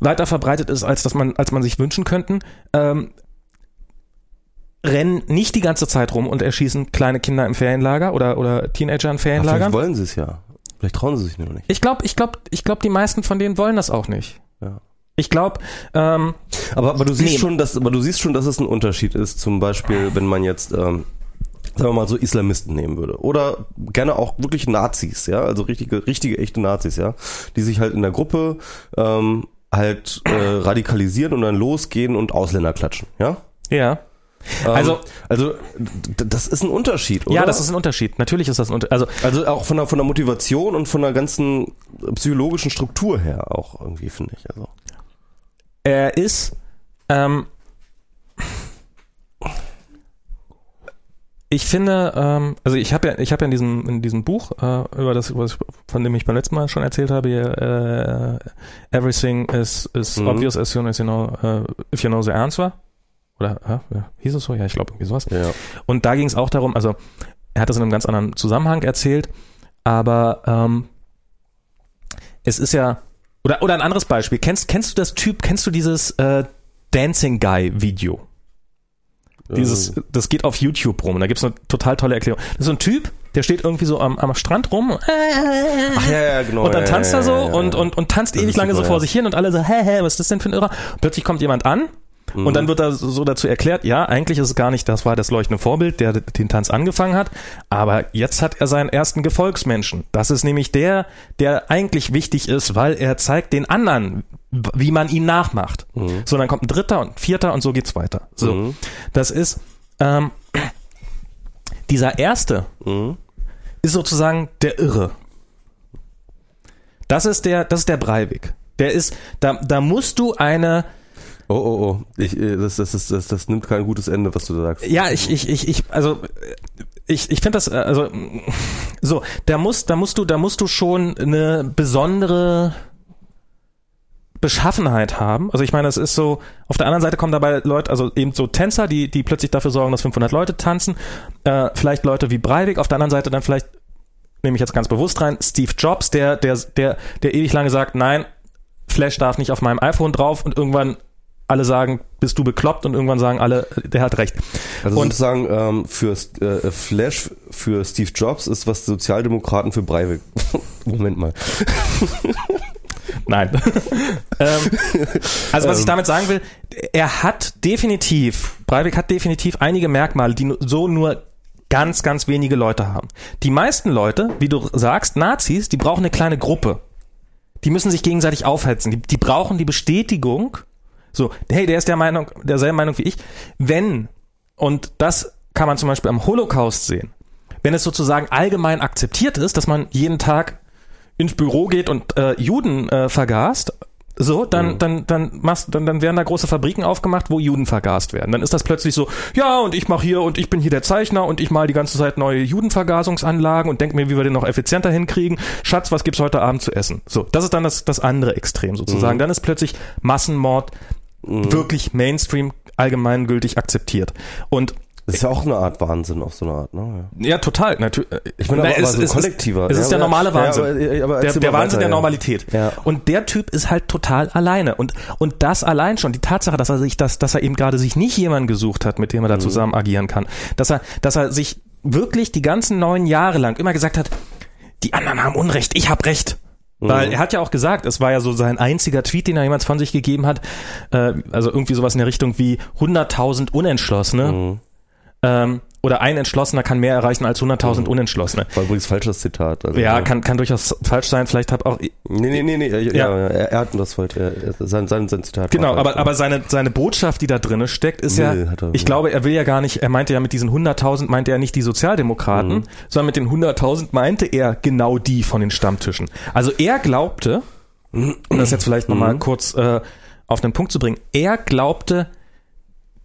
weiter verbreitet ist, als dass man, als man sich wünschen könnten, ähm, rennen nicht die ganze Zeit rum und erschießen kleine Kinder im Ferienlager oder, oder Teenager in Aber Ferienlagern. vielleicht wollen sie es ja. Vielleicht trauen sie sich nur nicht. Ich glaube, ich glaube, ich glaube, die meisten von denen wollen das auch nicht. Ja. Ich glaube, ähm, Aber, aber du siehst Nee. schon, dass, aber du siehst schon, dass es ein Unterschied ist. Zum Beispiel, wenn man jetzt, ähm, sagen wir mal so Islamisten nehmen würde oder gerne auch wirklich Nazis, ja, also richtige, richtige echte Nazis, ja, die sich halt in der Gruppe ähm, halt äh, radikalisieren und dann losgehen und Ausländer klatschen, ja. ja. Ähm, Also- also das ist ein Unterschied, oder? Ja, das ist ein Unterschied. Natürlich ist das ein Unterschied. Also, also auch von der von der Motivation und von der ganzen psychologischen Struktur her auch irgendwie finde ich. Also er ist, ähm, ich finde, ähm, also ich habe ja, ich habe ja in diesem in diesem Buch äh, über das, was ich, von dem ich beim letzten Mal schon erzählt habe, hier, äh, everything is is Mhm. obvious as soon as you know äh, if you know the answer. Oder äh, ja, hieß es so? Ja, ich glaube irgendwie sowas. ja. Und da ging es auch darum, also er hat das in einem ganz anderen Zusammenhang erzählt, aber ähm, es ist ja oder oder ein anderes Beispiel. Kennst kennst du das Typ? Kennst du dieses äh, Dancing Guy Video? Dieses, das geht auf YouTube rum und da gibt's eine total tolle Erklärung. Das ist so ein Typ, der steht irgendwie so am, am Strand rum Ach ja, ja, genau. und dann tanzt ja, er so ja, ja, und, und, und tanzt Das ewig lange super, so vor sich hin und alle so, hä, hä, was ist das denn für ein Irrer? Plötzlich kommt jemand an und dann wird da so dazu erklärt, ja, eigentlich ist es gar nicht, das war das leuchtende Vorbild, der den Tanz angefangen hat, aber jetzt hat er seinen ersten Gefolgsmenschen. Das ist nämlich der, der eigentlich wichtig ist, weil er zeigt den anderen, wie man ihn nachmacht. So, dann kommt ein dritter und ein vierter und so geht's weiter. So, Mhm. das ist ähm, dieser erste Mhm. ist sozusagen der Irre. Das ist der, das ist der Breivik. Der ist, da, da musst du eine, Oh, oh, oh. Ich, äh, das, das, das, das, das nimmt kein gutes Ende, was du da sagst. ja, ich, ich, ich, ich, also, ich, ich finde das, äh, also, so, da musst, da musst du, da musst du schon eine besondere Beschaffenheit haben. Also ich meine, es ist so, auf der anderen Seite kommen dabei Leute, also eben so Tänzer, die, die plötzlich dafür sorgen, dass 500 Leute tanzen. Äh, vielleicht Leute wie Breivik, auf der anderen Seite dann vielleicht, nehme ich jetzt ganz bewusst rein, Steve Jobs, der, der, der, der ewig lange sagt, nein, Flash darf nicht auf meinem iPhone drauf und irgendwann alle sagen, bist du bekloppt und irgendwann sagen alle, der hat recht. Also Und- sozusagen ähm, für äh, Flash für Steve Jobs ist was Sozialdemokraten für Breivik. Moment mal. Nein. ähm, also was ich damit sagen will, er hat definitiv, Breivik hat definitiv einige Merkmale, die so nur ganz, ganz wenige Leute haben. Die meisten Leute, wie du sagst, Nazis, die brauchen eine kleine Gruppe. Die müssen sich gegenseitig aufhetzen. Die, die brauchen die Bestätigung. So, hey, der ist der Meinung, derselben Meinung wie ich. Wenn, und das kann man zum Beispiel am Holocaust sehen, wenn es sozusagen allgemein akzeptiert ist, dass man jeden Tag ins Büro geht und äh, Juden äh, vergast, so, dann, dann, dann, machst, dann, dann werden da große Fabriken aufgemacht, wo Juden vergast werden. Dann ist das plötzlich so, ja, und ich mache hier und ich bin hier der Zeichner und ich mal die ganze Zeit neue Judenvergasungsanlagen und denke mir, wie wir den noch effizienter hinkriegen. Schatz, was gibt's heute Abend zu essen? So, das ist dann das, das andere Extrem sozusagen. Dann ist plötzlich Massenmord wirklich Mainstream allgemeingültig akzeptiert. Und Das ist ja auch eine Art Wahnsinn auf so eine Art, ne? Ja. ja, total. Natürlich. Ich meine, aber, aber so ein kollektiver. Es ist, es ist Ja, der normale Wahnsinn. Ja, aber, der der Wahnsinn weiter, der. Normalität. Ja. Und der Typ ist halt total alleine. Und, und das allein schon, die Tatsache, dass er sich, dass, dass er eben gerade sich nicht jemanden gesucht hat, mit dem er Mhm. da zusammen agieren kann, dass er, dass er sich wirklich die ganzen neun Jahre lang immer gesagt hat, die anderen haben Unrecht, ich hab Recht. Weil er hat ja auch gesagt, es war ja so sein einziger Tweet, den er jemals von sich gegeben hat, äh, also irgendwie sowas in der Richtung wie 100.000 Unentschlossene. Mhm. Ähm, oder ein Entschlossener kann mehr erreichen als 100.000 Unentschlossene. War übrigens falsches Zitat. Also, Ja, kann, kann durchaus falsch sein. Vielleicht habe auch Nee, nee, nee, nee, ja, Ja. er, er hat das falsch. Er, er, sein, sein, sein Zitat. Genau, falsch. aber, aber seine, seine Botschaft, die da drinne steckt, ist Nee, ja, hat er- ich glaube, er will ja gar nicht, er meinte ja mit diesen 100.000, meinte er nicht die Sozialdemokraten, Mhm. sondern mit den 100.000 meinte er genau die von den Stammtischen. Also er glaubte, um das jetzt vielleicht nochmal Mhm. kurz äh, auf den Punkt zu bringen, er glaubte,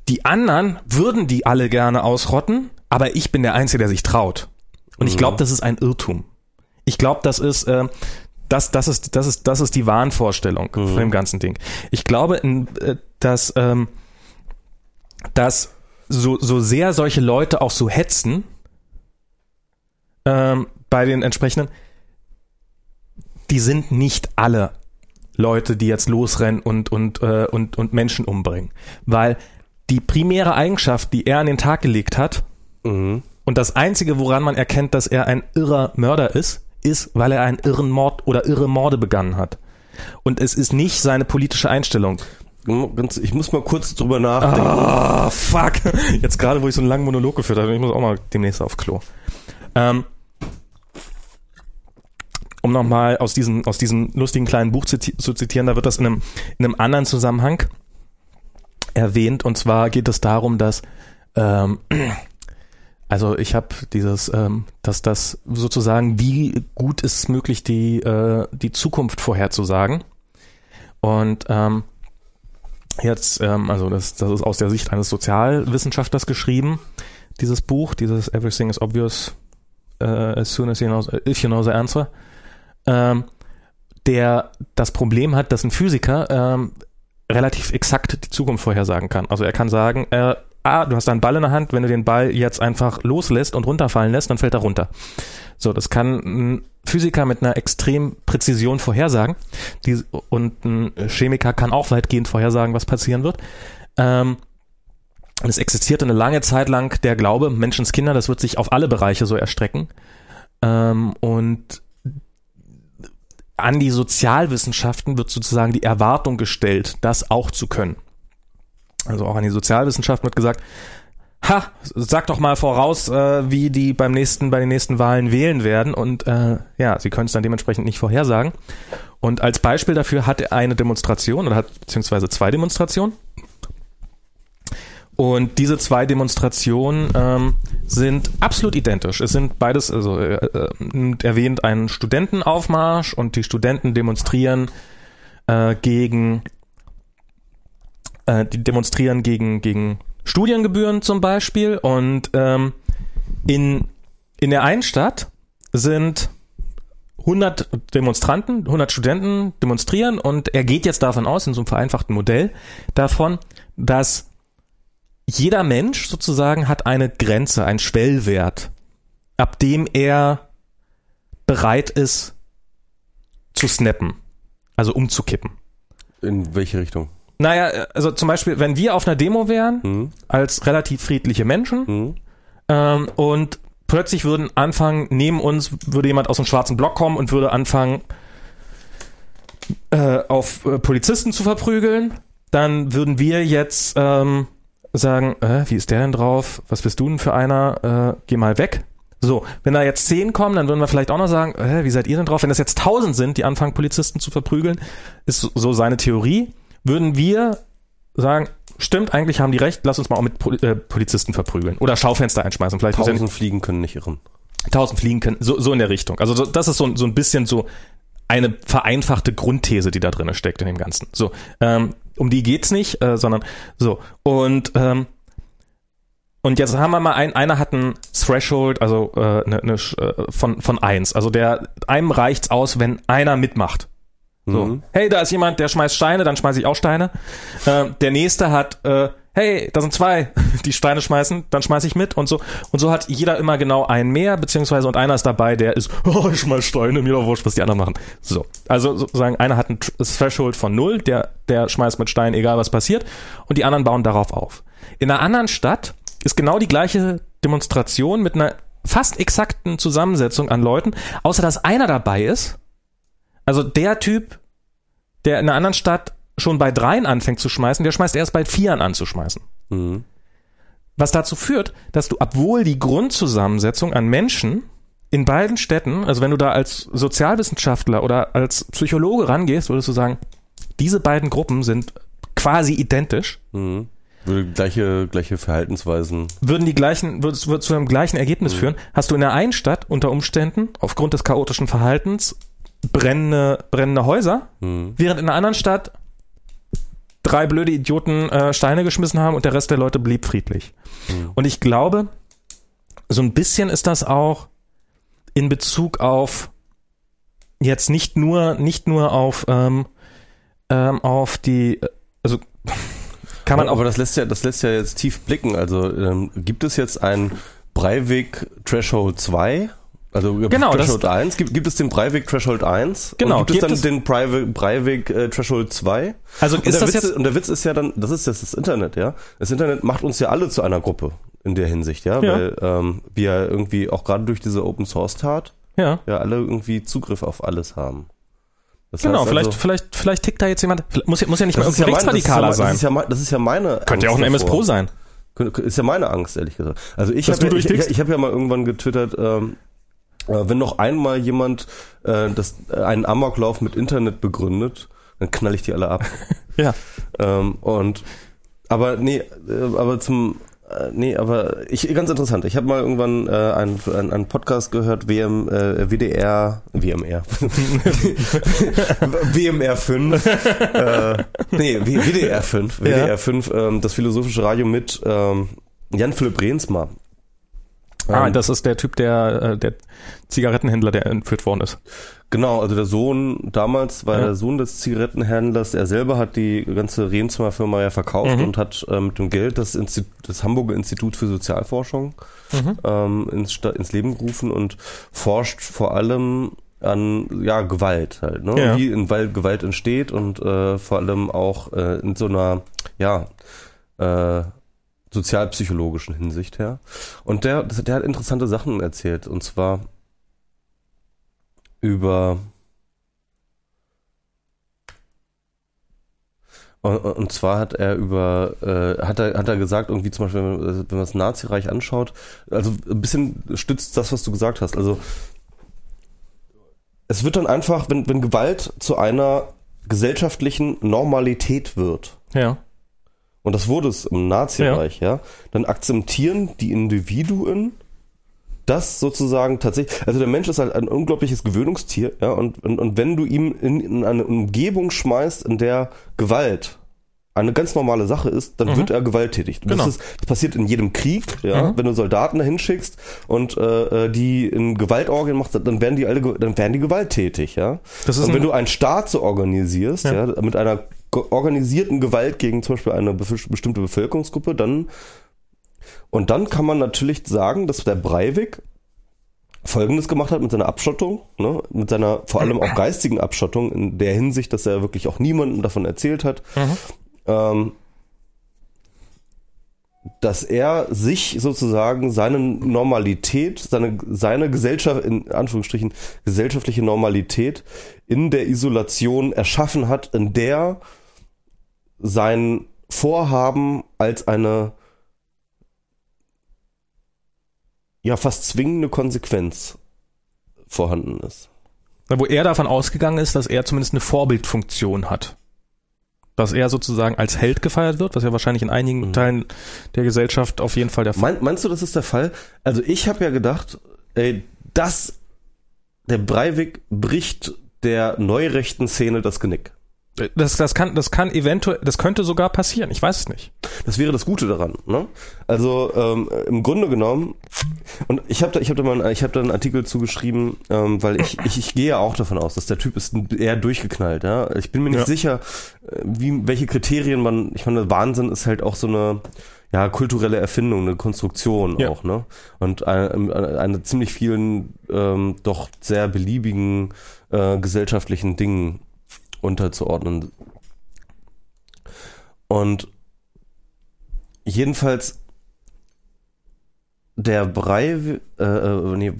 die anderen würden die alle gerne ausrotten, aber ich bin der Einzige, der sich traut. Und ich Mhm. glaube, das ist ein Irrtum. Ich glaube, das ist, äh, das, das ist, das ist, das ist die Wahnvorstellung Mhm. von dem ganzen Ding. Ich glaube, äh, dass, ähm, dass so, so sehr solche Leute auch so hetzen ähm, bei den entsprechenden, die sind nicht alle Leute, die jetzt losrennen und, und, äh, und, und Menschen umbringen. Weil die primäre Eigenschaft, die er an den Tag gelegt hat, Mhm. und das Einzige, woran man erkennt, dass er ein irrer Mörder ist, ist, weil er einen irren Mord oder irre Morde begangen hat. Und es ist nicht seine politische Einstellung. Ich muss mal kurz drüber nachdenken. Ah, fuck. Jetzt gerade, wo ich so einen langen Monolog geführt habe, ich muss auch mal demnächst auf Klo. Ähm, um nochmal aus diesem, aus diesem lustigen kleinen Buch ziti zu zitieren, da wird das in einem, in einem anderen Zusammenhang erwähnt. Und zwar geht es darum, dass ähm, also ich habe dieses, ähm, dass das sozusagen, wie gut ist es möglich, die, äh, die Zukunft vorherzusagen. Und ähm, jetzt, ähm, also das, das ist aus der Sicht eines Sozialwissenschaftlers geschrieben, dieses Buch, dieses Everything is obvious uh, as soon as you know, if you know the answer, ähm, der das Problem hat, dass ein Physiker ähm, relativ exakt die Zukunft vorhersagen kann. Also er kann sagen, äh, ah, du hast einen Ball in der Hand, wenn du den Ball jetzt einfach loslässt und runterfallen lässt, dann fällt er runter. So, das kann ein Physiker mit einer extremen Präzision vorhersagen. Die, und ein Chemiker kann auch weitgehend vorhersagen, was passieren wird. Ähm, es existierte eine lange Zeit lang der Glaube, Menschenskinder, das wird sich auf alle Bereiche so erstrecken. Ähm, und an die Sozialwissenschaften wird sozusagen die Erwartung gestellt, das auch zu können. Also auch an die Sozialwissenschaften wird gesagt, ha, sag doch mal voraus, äh, wie die beim nächsten, bei den nächsten Wahlen wählen werden. Und äh, ja, sie können es dann dementsprechend nicht vorhersagen. Und als Beispiel dafür hat er eine Demonstration oder hat beziehungsweise zwei Demonstrationen. Und diese zwei Demonstrationen ähm, sind absolut identisch. Es sind beides, also äh, äh, erwähnt einen Studentenaufmarsch und die Studenten demonstrieren äh, gegen äh, die demonstrieren gegen gegen Studiengebühren zum Beispiel und ähm, in in der einen Stadt sind 100 Demonstranten, 100 Studenten demonstrieren und er geht jetzt davon aus, in so einem vereinfachten Modell davon, dass jeder Mensch sozusagen hat eine Grenze, einen Schwellwert, ab dem er bereit ist zu snappen, also umzukippen. In welche Richtung? Naja, also zum Beispiel, wenn wir auf einer Demo wären, Hm? als relativ friedliche Menschen, Hm? ähm, und plötzlich würden anfangen, neben uns würde jemand aus dem schwarzen Block kommen und würde anfangen, äh, auf äh, Polizisten zu verprügeln, dann würden wir jetzt ähm, sagen, äh, wie ist der denn drauf? Was bist du denn für einer? Äh, geh mal weg. So, wenn da jetzt zehn kommen, dann würden wir vielleicht auch noch sagen, äh, wie seid ihr denn drauf? Wenn das jetzt tausend sind, die anfangen, Polizisten zu verprügeln, ist so- seine Theorie, würden wir sagen, stimmt, eigentlich haben die recht, lass uns mal auch mit Poli äh, Polizisten verprügeln. Oder Schaufenster einschmeißen. Vielleicht Tausend Fliegen können nicht irren. tausend fliegen können, so, so in der Richtung. Also so, das ist so, so ein bisschen so eine vereinfachte Grundthese, die da drin steckt in dem Ganzen. So, ähm, um die geht's nicht, äh, sondern so. Und ähm, und jetzt haben wir mal ein, einer hat ein Threshold, also äh, ne, ne, äh, von von eins. Also der einem reicht's aus, wenn einer mitmacht. So, Mhm. hey, da ist jemand, der schmeißt Steine, dann schmeiße ich auch Steine. Ähm, der nächste hat, äh, hey, da sind zwei, die Steine schmeißen, dann schmeiße ich mit und so. Und so hat jeder immer genau einen mehr, beziehungsweise und einer ist dabei, der ist, oh, ich schmeiß Steine, mir doch wurscht, was die anderen machen. So. Also sozusagen, einer hat ein Threshold von null, der, der schmeißt mit Steinen, egal was passiert, und die anderen bauen darauf auf. In einer anderen Stadt ist genau die gleiche Demonstration mit einer fast exakten Zusammensetzung an Leuten, außer dass einer dabei ist. Also der Typ, der in einer anderen Stadt schon bei dreien anfängt zu schmeißen, der schmeißt erst bei vieren an zu schmeißen. Mhm. Was dazu führt, dass du, obwohl die Grundzusammensetzung an Menschen in beiden Städten, also wenn du da als Sozialwissenschaftler oder als Psychologe rangehst, würdest du sagen, diese beiden Gruppen sind quasi identisch. Mhm. Würde gleiche, gleiche Verhaltensweisen. Würden die gleichen, würde, würde zu einem gleichen Ergebnis Mhm. führen, hast du in der einen Stadt unter Umständen aufgrund des chaotischen Verhaltens brennende, brennende Häuser, Mhm. während in einer anderen Stadt drei blöde Idioten äh, Steine geschmissen haben und der Rest der Leute blieb friedlich. Mhm. Und ich glaube, so ein bisschen ist das auch in Bezug auf jetzt nicht nur nicht nur auf ähm, ähm, auf die äh, also kann man auch aber das lässt ja, das lässt ja jetzt tief blicken. Also ähm, gibt es jetzt ein Breivik Threshold 2? Also Genau, das- Threshold 1? Gibt, gibt es den Breivik Threshold 1? Genau, Und gibt es gibt dann es- den Breivik, Breivik äh, Threshold 2? also Und ist der, das Witz, jetzt und der Witz ist ja dann, das ist jetzt das Internet, ja. Das Internet macht uns ja alle zu einer Gruppe in der Hinsicht, ja, Ja. weil ähm, wir irgendwie auch gerade durch diese Open Source Tat ja ja alle irgendwie Zugriff auf alles haben. Das genau vielleicht also, vielleicht vielleicht tickt da jetzt jemand muss ja, muss ja nicht mal das irgendein das ja Rechtsradikaler mein- sein Das ist ja, das ist ja meine könnte ja auch ein MS Pro sein Ist ja meine Angst, ehrlich gesagt. Also ich habe ja, ich, ich, hab ja mal irgendwann getwittert, ähm, äh, wenn noch einmal jemand äh, das, äh, einen Amoklauf mit Internet begründet, dann knall ich die alle ab. ja ähm, und aber nee, äh, aber zum äh, nee, aber ich ganz interessant. Ich habe mal irgendwann äh, einen, einen, einen Podcast gehört, WM, äh, WDR, WMR, WMR 5, äh, nee, WDR 5, Ja. WDR 5, ähm, das philosophische Radio mit ähm, Jan Philipp Rehnsma. Ah Ähm, das ist der Typ der äh, der Zigarettenhändler der entführt worden ist Genau, also der Sohn, damals war Ja. der Sohn des Zigarettenhändlers, er selber hat die ganze Rehenzimmer Firma ja verkauft Mhm. und hat äh, mit dem Geld das, Insti das Hamburger Institut für Sozialforschung Mhm. ähm, ins, ins Leben gerufen und forscht vor allem an ja Gewalt halt, ne? Ja. wie in Wald Gewalt entsteht und äh, vor allem auch äh, in so einer ja äh, sozialpsychologischen Hinsicht her. Und der, der hat interessante Sachen erzählt. Und zwar über und, zwar hat er über äh, hat er hat er gesagt irgendwie zum Beispiel wenn man, wenn man das Nazireich anschaut also ein bisschen stützt das was du gesagt hast. Also es wird dann einfach wenn wenn Gewalt zu einer gesellschaftlichen Normalität wird ja und das wurde es im Nazireich, ja. Dann akzeptieren die Individuen das sozusagen tatsächlich. Also der Mensch ist halt ein unglaubliches Gewöhnungstier, ja. Und, und, und wenn du ihm in, in eine Umgebung schmeißt, in der Gewalt eine ganz normale Sache ist, dann Mhm. wird er gewalttätig. Das, Genau. ist, das passiert in jedem Krieg, ja. Mhm. Wenn du Soldaten dahin schickst und äh, äh, die in Gewaltorgien machst, dann werden die alle, dann werden die gewalttätig, ja. das ist Und wenn du einen Staat so organisierst, Ja. ja. mit einer organisierten Gewalt gegen zum Beispiel eine bestimmte Bevölkerungsgruppe, dann und dann kann man natürlich sagen, dass der Breivik Folgendes gemacht hat mit seiner Abschottung, ne, mit seiner vor allem auch geistigen Abschottung in der Hinsicht, dass er wirklich auch niemandem davon erzählt hat, Mhm. ähm, dass er sich sozusagen seine Normalität, seine, seine Gesellschaft, in Anführungsstrichen, gesellschaftliche Normalität in der Isolation erschaffen hat, in der sein Vorhaben als eine ja fast zwingende Konsequenz vorhanden ist. wo er davon ausgegangen ist, dass er zumindest eine Vorbildfunktion hat. Dass er sozusagen als Held gefeiert wird, was ja wahrscheinlich in einigen Mhm. Teilen der Gesellschaft auf jeden Fall der Fall Mein, meinst du, das ist der Fall? Also ich habe ja gedacht, ey, dass der Breivik bricht der neurechten Szene das Genick. Das, das kann, das kann eventuell, das könnte sogar passieren. Ich weiß es nicht. Das wäre das Gute daran. Ne? Also ähm, im Grunde genommen, und ich habe da, ich habe da mal, einen- ich habe da einen Artikel zugeschrieben, ähm, weil ich, ich, ich gehe ja auch davon aus, dass der Typ ist eher durchgeknallt. Ja? Ich bin mir nicht Ja. sicher, äh, wie welche Kriterien man. Ich meine, Wahnsinn ist halt auch so eine ja kulturelle Erfindung, eine Konstruktion Ja. auch, ne? Und eine, eine ziemlich vielen ähm, doch sehr beliebigen äh, gesellschaftlichen Dingen unterzuordnen. Und jedenfalls der Brei, äh, äh, nee,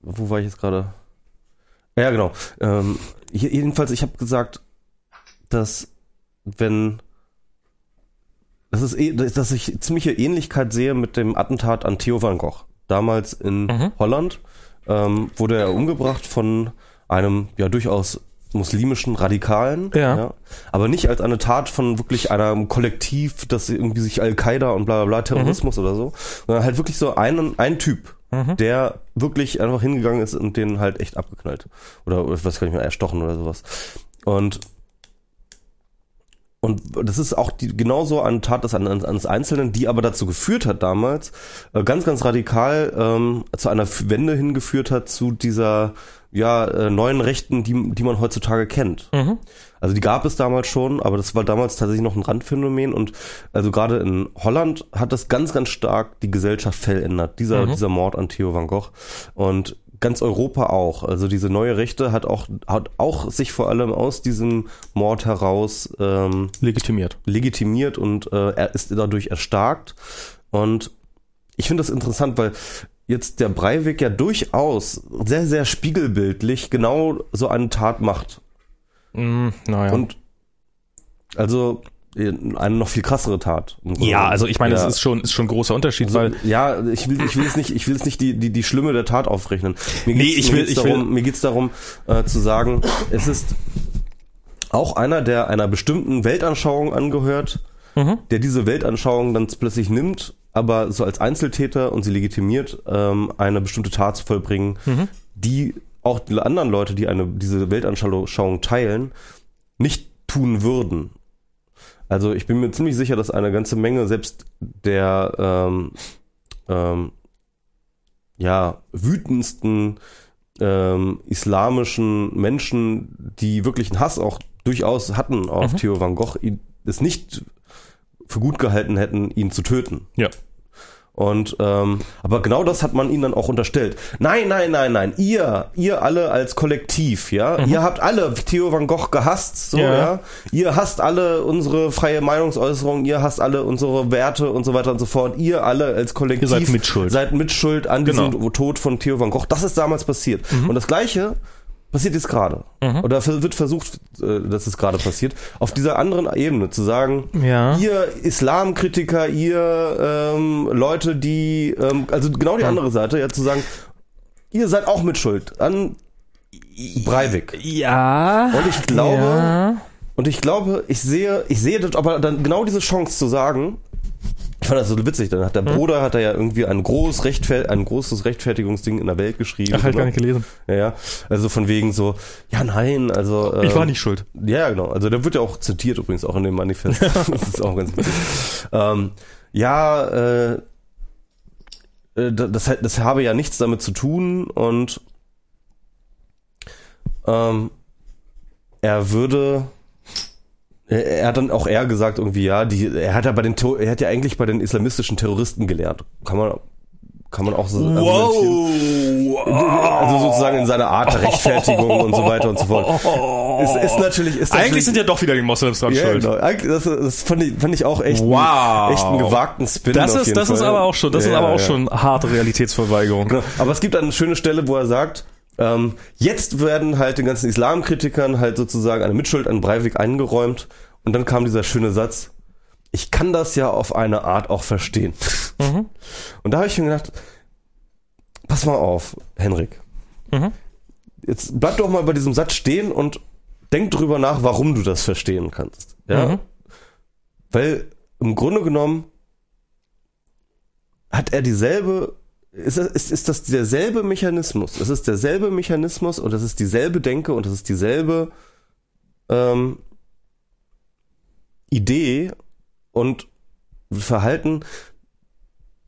wo war ich jetzt gerade? Ja, genau. Ähm, jedenfalls, ich habe gesagt, dass wenn das ist, eh- dass ich ziemliche Ähnlichkeit sehe mit dem Attentat an Theo van Gogh. Damals in Mhm. Holland ähm, wurde er umgebracht von einem ja durchaus muslimischen Radikalen. Ja. Aber nicht als eine Tat von wirklich einem Kollektiv, das irgendwie sich Al-Qaida und bla bla bla Terrorismus oder so, sondern halt wirklich so einen, ein Typ, Mhm. der wirklich einfach hingegangen ist und den halt echt abgeknallt. Oder ich weiß gar nicht mehr, erstochen oder sowas. Und und das ist auch die, genauso eine Tat des, eines Einzelnen, die aber dazu geführt hat damals, äh, ganz, ganz radikal ähm, zu einer Wende hingeführt hat zu dieser ja, äh, neuen Rechten, die, die man heutzutage kennt. Mhm. Also die gab es damals schon, aber das war damals tatsächlich noch ein Randphänomen und also gerade in Holland hat das ganz, ganz stark die Gesellschaft verändert, dieser, Mhm. dieser Mord an Theo van Gogh und ganz Europa auch. Also diese neue Rechte hat auch, hat auch sich vor allem aus diesem Mord heraus ähm, Legitimiert. legitimiert und äh, er ist dadurch erstarkt. Und ich finde das interessant, weil jetzt der Breivik ja durchaus sehr, sehr spiegelbildlich genau so eine Tat macht. Mm, naja. Und also äh, eine noch viel krassere Tat. ja, also ich meine, ja. das ist schon, ist schon ein großer Unterschied, So, weil ja, ich will, ich will jetzt nicht, ich will jetzt nicht die, die, die Schlimme der Tat aufrechnen. Mir Nee, ich mir will- ich will- darum, mir geht's darum, äh, zu sagen, es ist auch einer, der einer bestimmten Weltanschauung angehört, Mhm. der diese Weltanschauung dann plötzlich nimmt, aber so als Einzeltäter und sie legitimiert, ähm, eine bestimmte Tat zu vollbringen, Mhm. die auch die anderen Leute, die eine, diese Weltanschauung teilen, nicht tun würden. Also ich bin mir ziemlich sicher, dass eine ganze Menge selbst der ähm, ähm, ja, wütendsten ähm, islamischen Menschen, die wirklich einen Hass auch durchaus hatten auf Mhm. Theo van Gogh, es nicht für gut gehalten hätten, ihn zu töten. ja. Und ähm, aber genau das hat man ihnen dann auch unterstellt. Nein, nein, nein, nein. Ihr, ihr alle als Kollektiv, ja, ihr habt alle Theo van Gogh gehasst, so Mhm. Ja. ja. Ihr hasst alle unsere freie Meinungsäußerung, ihr hasst alle unsere Werte und so weiter und so fort. Ihr alle als Kollektiv Ihr seid mitschuld. seid mitschuld an Genau. Mhm. diesem Tod von Theo van Gogh. Das ist damals passiert. Und das Gleiche passiert jetzt gerade. Mhm. Oder wird versucht, äh, dass es gerade passiert. Auf dieser anderen Ebene zu sagen, Ja. ihr Islamkritiker, ihr ähm, Leute, die, ähm, also genau die andere Seite, ja zu sagen, ihr seid auch mit Schuld an Breivik. Ja. Und ich glaube, Ja. und ich glaube, ich sehe, ich sehe das, aber dann genau diese Chance zu sagen, ich fand das so witzig, dann hat der Bruder, hat er ja irgendwie ein, groß Rechtfer ein großes Rechtfertigungsding in der Welt geschrieben. Ach, halt oder? gar nicht gelesen. Ja, ja, also von wegen so, ja nein, also ähm, Ich war nicht schuld. ja, ja, genau. Also der wird ja auch zitiert übrigens auch in dem Manifest. das ist auch ganz witzig. Ähm, ja, äh, äh, das, das habe ja nichts damit zu tun und ähm, er würde er er hat dann auch eher gesagt irgendwie ja die er hat ja bei den er hat ja eigentlich bei den islamistischen Terroristen gelehrt kann man kann man auch so argumentieren. also sozusagen in seiner Art der Rechtfertigung und so weiter und so fort ist, ist natürlich ist Eigentlich natürlich- sind ja doch wieder die Moslems dran ja, schuld. genau. Das, das fand, ich, fand ich auch echt, Wow. echt einen gewagten Spin. Das ist, das ist Fall. aber auch schon, das ist Ja, aber auch ja. schon harte Realitätsverweigerung. Genau. Aber es gibt eine schöne Stelle, wo er sagt, ähm, jetzt werden halt den ganzen Islamkritikern halt sozusagen eine Mitschuld an Breivik eingeräumt. Und dann kam dieser schöne Satz, ich kann das ja auf eine Art auch verstehen. Mhm. Und da habe ich mir gedacht, pass mal auf, Henrik. Mhm. Jetzt bleib doch mal bei diesem Satz stehen und denk drüber nach, warum du das verstehen kannst. Ja? Mhm. Weil im Grunde genommen hat er dieselbe, ist, das- ist, ist das derselbe Mechanismus. Es ist derselbe Mechanismus und es ist dieselbe Denke und es ist dieselbe ähm, Idee und Verhalten,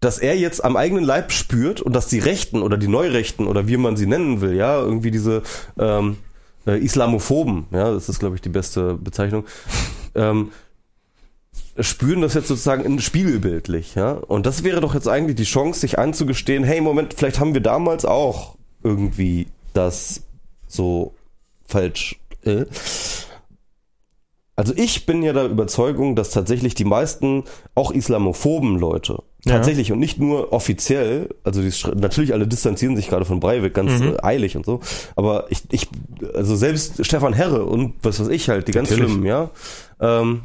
dass er jetzt am eigenen Leib spürt und dass die Rechten oder die Neurechten oder wie man sie nennen will, ja, irgendwie diese ähm, äh, Islamophoben, ja, das ist, glaube ich, die beste Bezeichnung, ähm, spüren das jetzt sozusagen in spiegelbildlich, ja. Und das wäre doch jetzt eigentlich die Chance, sich einzugestehen, hey, Moment, vielleicht haben wir damals auch irgendwie das so falsch. Äh. Also ich bin ja der Überzeugung, dass tatsächlich die meisten auch islamophoben Leute Ja. Tatsächlich und nicht nur offiziell, also die, natürlich alle distanzieren sich gerade von Breivik ganz Mhm. äh, eilig und so, aber ich, ich, also selbst Stefan Herre und was weiß ich halt, die ganz Natürlich. schlimmen, ja, ähm,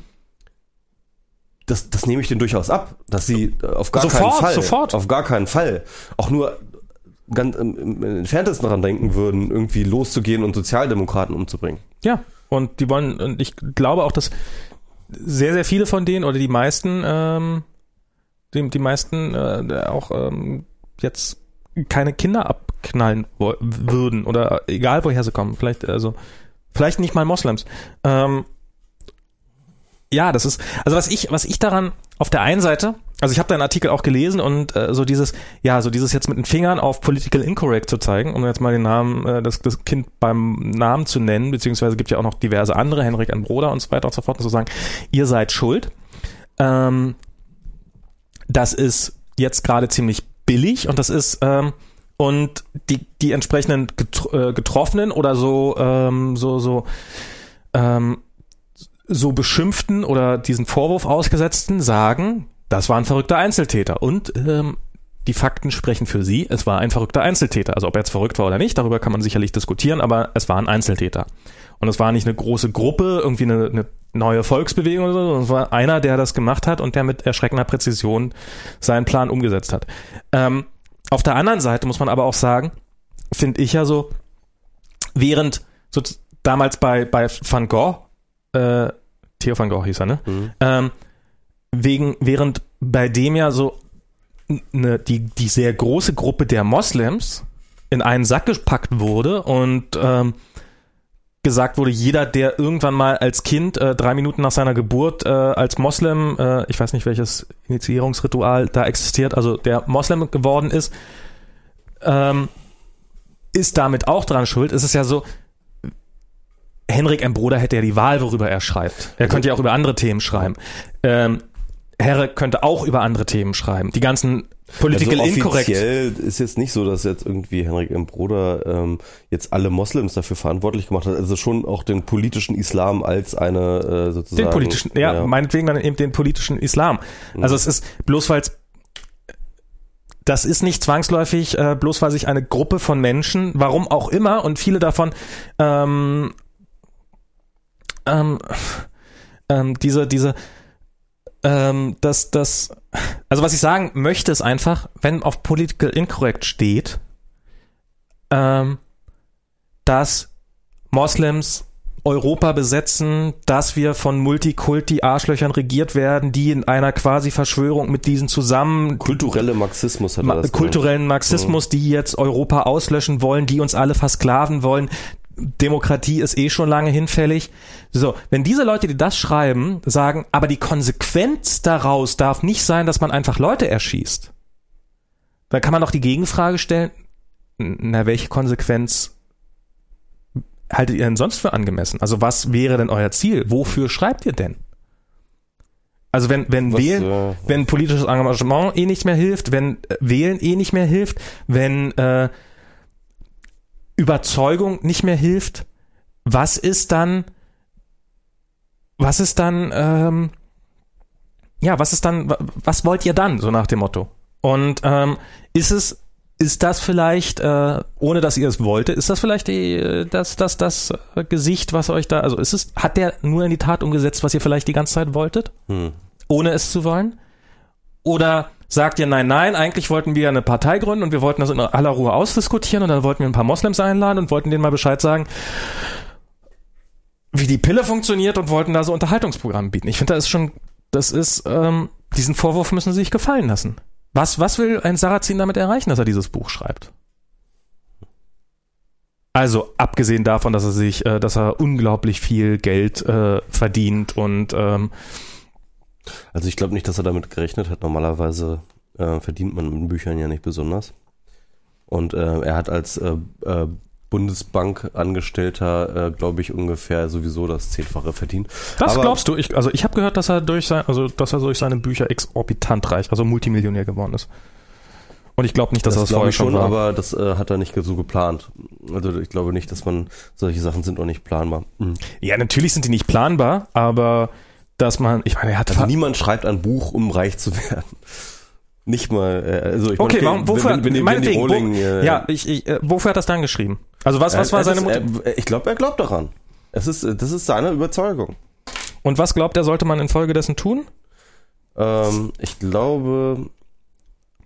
das, das nehme ich denen durchaus ab, dass sie äh, auf gar Sofort, keinen Fall, sofort. auf gar keinen Fall, auch nur ganz im, im entferntesten daran denken würden, irgendwie loszugehen und Sozialdemokraten umzubringen. Ja, und die wollen, und ich glaube auch, dass sehr, sehr viele von denen oder die meisten, ähm, die, die meisten äh, auch ähm, jetzt keine Kinder abknallen würden oder egal woher sie kommen, vielleicht, also, vielleicht nicht mal Moslems. Ähm, ja, das ist, also was ich, was ich daran auf der einen Seite, also ich habe deinen Artikel auch gelesen und äh, so dieses, ja, so dieses jetzt mit den Fingern auf Political Incorrect zu zeigen, um jetzt mal den Namen, äh, das, das Kind beim Namen zu nennen, beziehungsweise gibt ja auch noch diverse andere, Henrik ein Bruder und so weiter und so fort, und zu sagen, ihr seid schuld. Ähm, das ist jetzt gerade ziemlich billig und das ist ähm, und die die entsprechenden getro äh, Getroffenen oder so ähm, so so ähm, so beschimpften oder diesen Vorwurf ausgesetzten sagen, das war ein verrückter Einzeltäter und ähm, die Fakten sprechen für sie, es war ein verrückter Einzeltäter. Also ob er jetzt verrückt war oder nicht, darüber kann man sicherlich diskutieren, aber es war ein Einzeltäter. Und es war nicht eine große Gruppe, irgendwie eine, eine neue Volksbewegung oder so, sondern es war einer, der das gemacht hat und der mit erschreckender Präzision seinen Plan umgesetzt hat. Ähm, auf der anderen Seite muss man aber auch sagen, finde ich ja so, während so damals bei, bei Van Gogh, äh, Theo van Gogh hieß er, ne? Ähm, wegen, während bei dem ja so ne, die, die sehr große Gruppe der Moslems in einen Sack gepackt wurde und ähm, gesagt wurde, jeder, der irgendwann mal als Kind äh, drei Minuten nach seiner Geburt äh, als Moslem, äh, ich weiß nicht welches Initiierungsritual da existiert, also der Moslem geworden ist, ähm, ist damit auch dran schuld. Es ist ja so, Henrik M. Bruder hätte ja die Wahl, worüber er schreibt. Er könnte ja auch über andere Themen schreiben. Ähm, Herre könnte auch über andere Themen schreiben. Die ganzen Political also offiziell ist jetzt nicht so, dass jetzt irgendwie Henrik M. Bruder ähm, jetzt alle Moslems dafür verantwortlich gemacht hat. Also schon auch den politischen Islam als eine äh, sozusagen. Den politischen, ja, meinetwegen dann eben den politischen Islam. Also es ist bloß weil das ist nicht zwangsläufig, äh, bloß weil sich eine Gruppe von Menschen, warum auch immer, und viele davon ähm, ähm, ähm, diese, diese, ähm, das, das, also was ich sagen möchte, ist einfach, wenn auf Political Incorrect steht, ähm, dass Moslems Europa besetzen, dass wir von Multikulti-Arschlöchern regiert werden, die in einer quasi Verschwörung mit diesen zusammen Kulturelle Marxismus hat Ma das kulturellen Marxismus, die jetzt Europa auslöschen wollen, die uns alle versklaven wollen. Demokratie ist eh schon lange hinfällig. So, wenn diese Leute, die das schreiben, sagen, aber die Konsequenz daraus darf nicht sein, dass man einfach Leute erschießt, dann kann man doch die Gegenfrage stellen, na, welche Konsequenz haltet ihr denn sonst für angemessen? Also was wäre denn euer Ziel? Wofür schreibt ihr denn? Also wenn, wenn Was, wählen, äh, wenn politisches Engagement eh nicht mehr hilft, wenn äh, Wählen eh nicht mehr hilft, wenn äh, Überzeugung nicht mehr hilft, was ist dann, was ist dann, ähm, ja, was ist dann, wa- was wollt ihr dann, so nach dem Motto? Und ähm, ist es, ist das vielleicht, äh, ohne dass ihr es wollte, ist das vielleicht die, das, das, das äh, Gesicht, was euch da, also ist es, hat der nur in die Tat umgesetzt, was ihr vielleicht die ganze Zeit wolltet? Hm. ohne es zu wollen? Oder sagt ihr, nein, nein, eigentlich wollten wir eine Partei gründen und wir wollten das in aller Ruhe ausdiskutieren und dann wollten wir ein paar Moslems einladen und wollten denen mal Bescheid sagen, wie die Pille funktioniert und wollten da so Unterhaltungsprogramme bieten. Ich finde, das ist schon, das ist, ähm, diesen Vorwurf müssen sie sich gefallen lassen. Was, was will ein Sarrazin damit erreichen, dass er dieses Buch schreibt? Also abgesehen davon, dass er sich, äh, dass er unglaublich viel Geld äh, verdient und ähm, Also ich glaube nicht, dass er damit gerechnet hat. Normalerweise äh, verdient man mit Büchern ja nicht besonders. Und äh, er hat als äh, äh, Bundesbankangestellter, äh, glaube ich, ungefähr sowieso das Zehnfache verdient. Das Aber- glaubst du? Ich, also ich habe gehört, dass er durch sein, also dass er durch seine Bücher exorbitant reich, also Multimillionär geworden ist. Und ich glaube nicht, dass Das, er das glaube vorher ich schon, schon war. aber das äh, hat er nicht so geplant. Also ich glaube nicht, dass man solche Sachen sind auch nicht planbar. Mhm. ja, natürlich sind die nicht planbar, aber dass man, ich meine, er hat Also niemand schreibt ein Buch, um reich zu werden. nicht mal, äh, also ich Okay, meine, warum, wofür, wenn, wenn, wenn, die Rowling, wo, äh, ja, ich, ich, äh, wofür hat er das dann geschrieben? Also was, was er- war seine ist, Mutter? er, Ich glaube, er glaubt daran. Es ist, das ist seine Überzeugung. Und was glaubt er, sollte man infolgedessen tun? Ähm, ich glaube,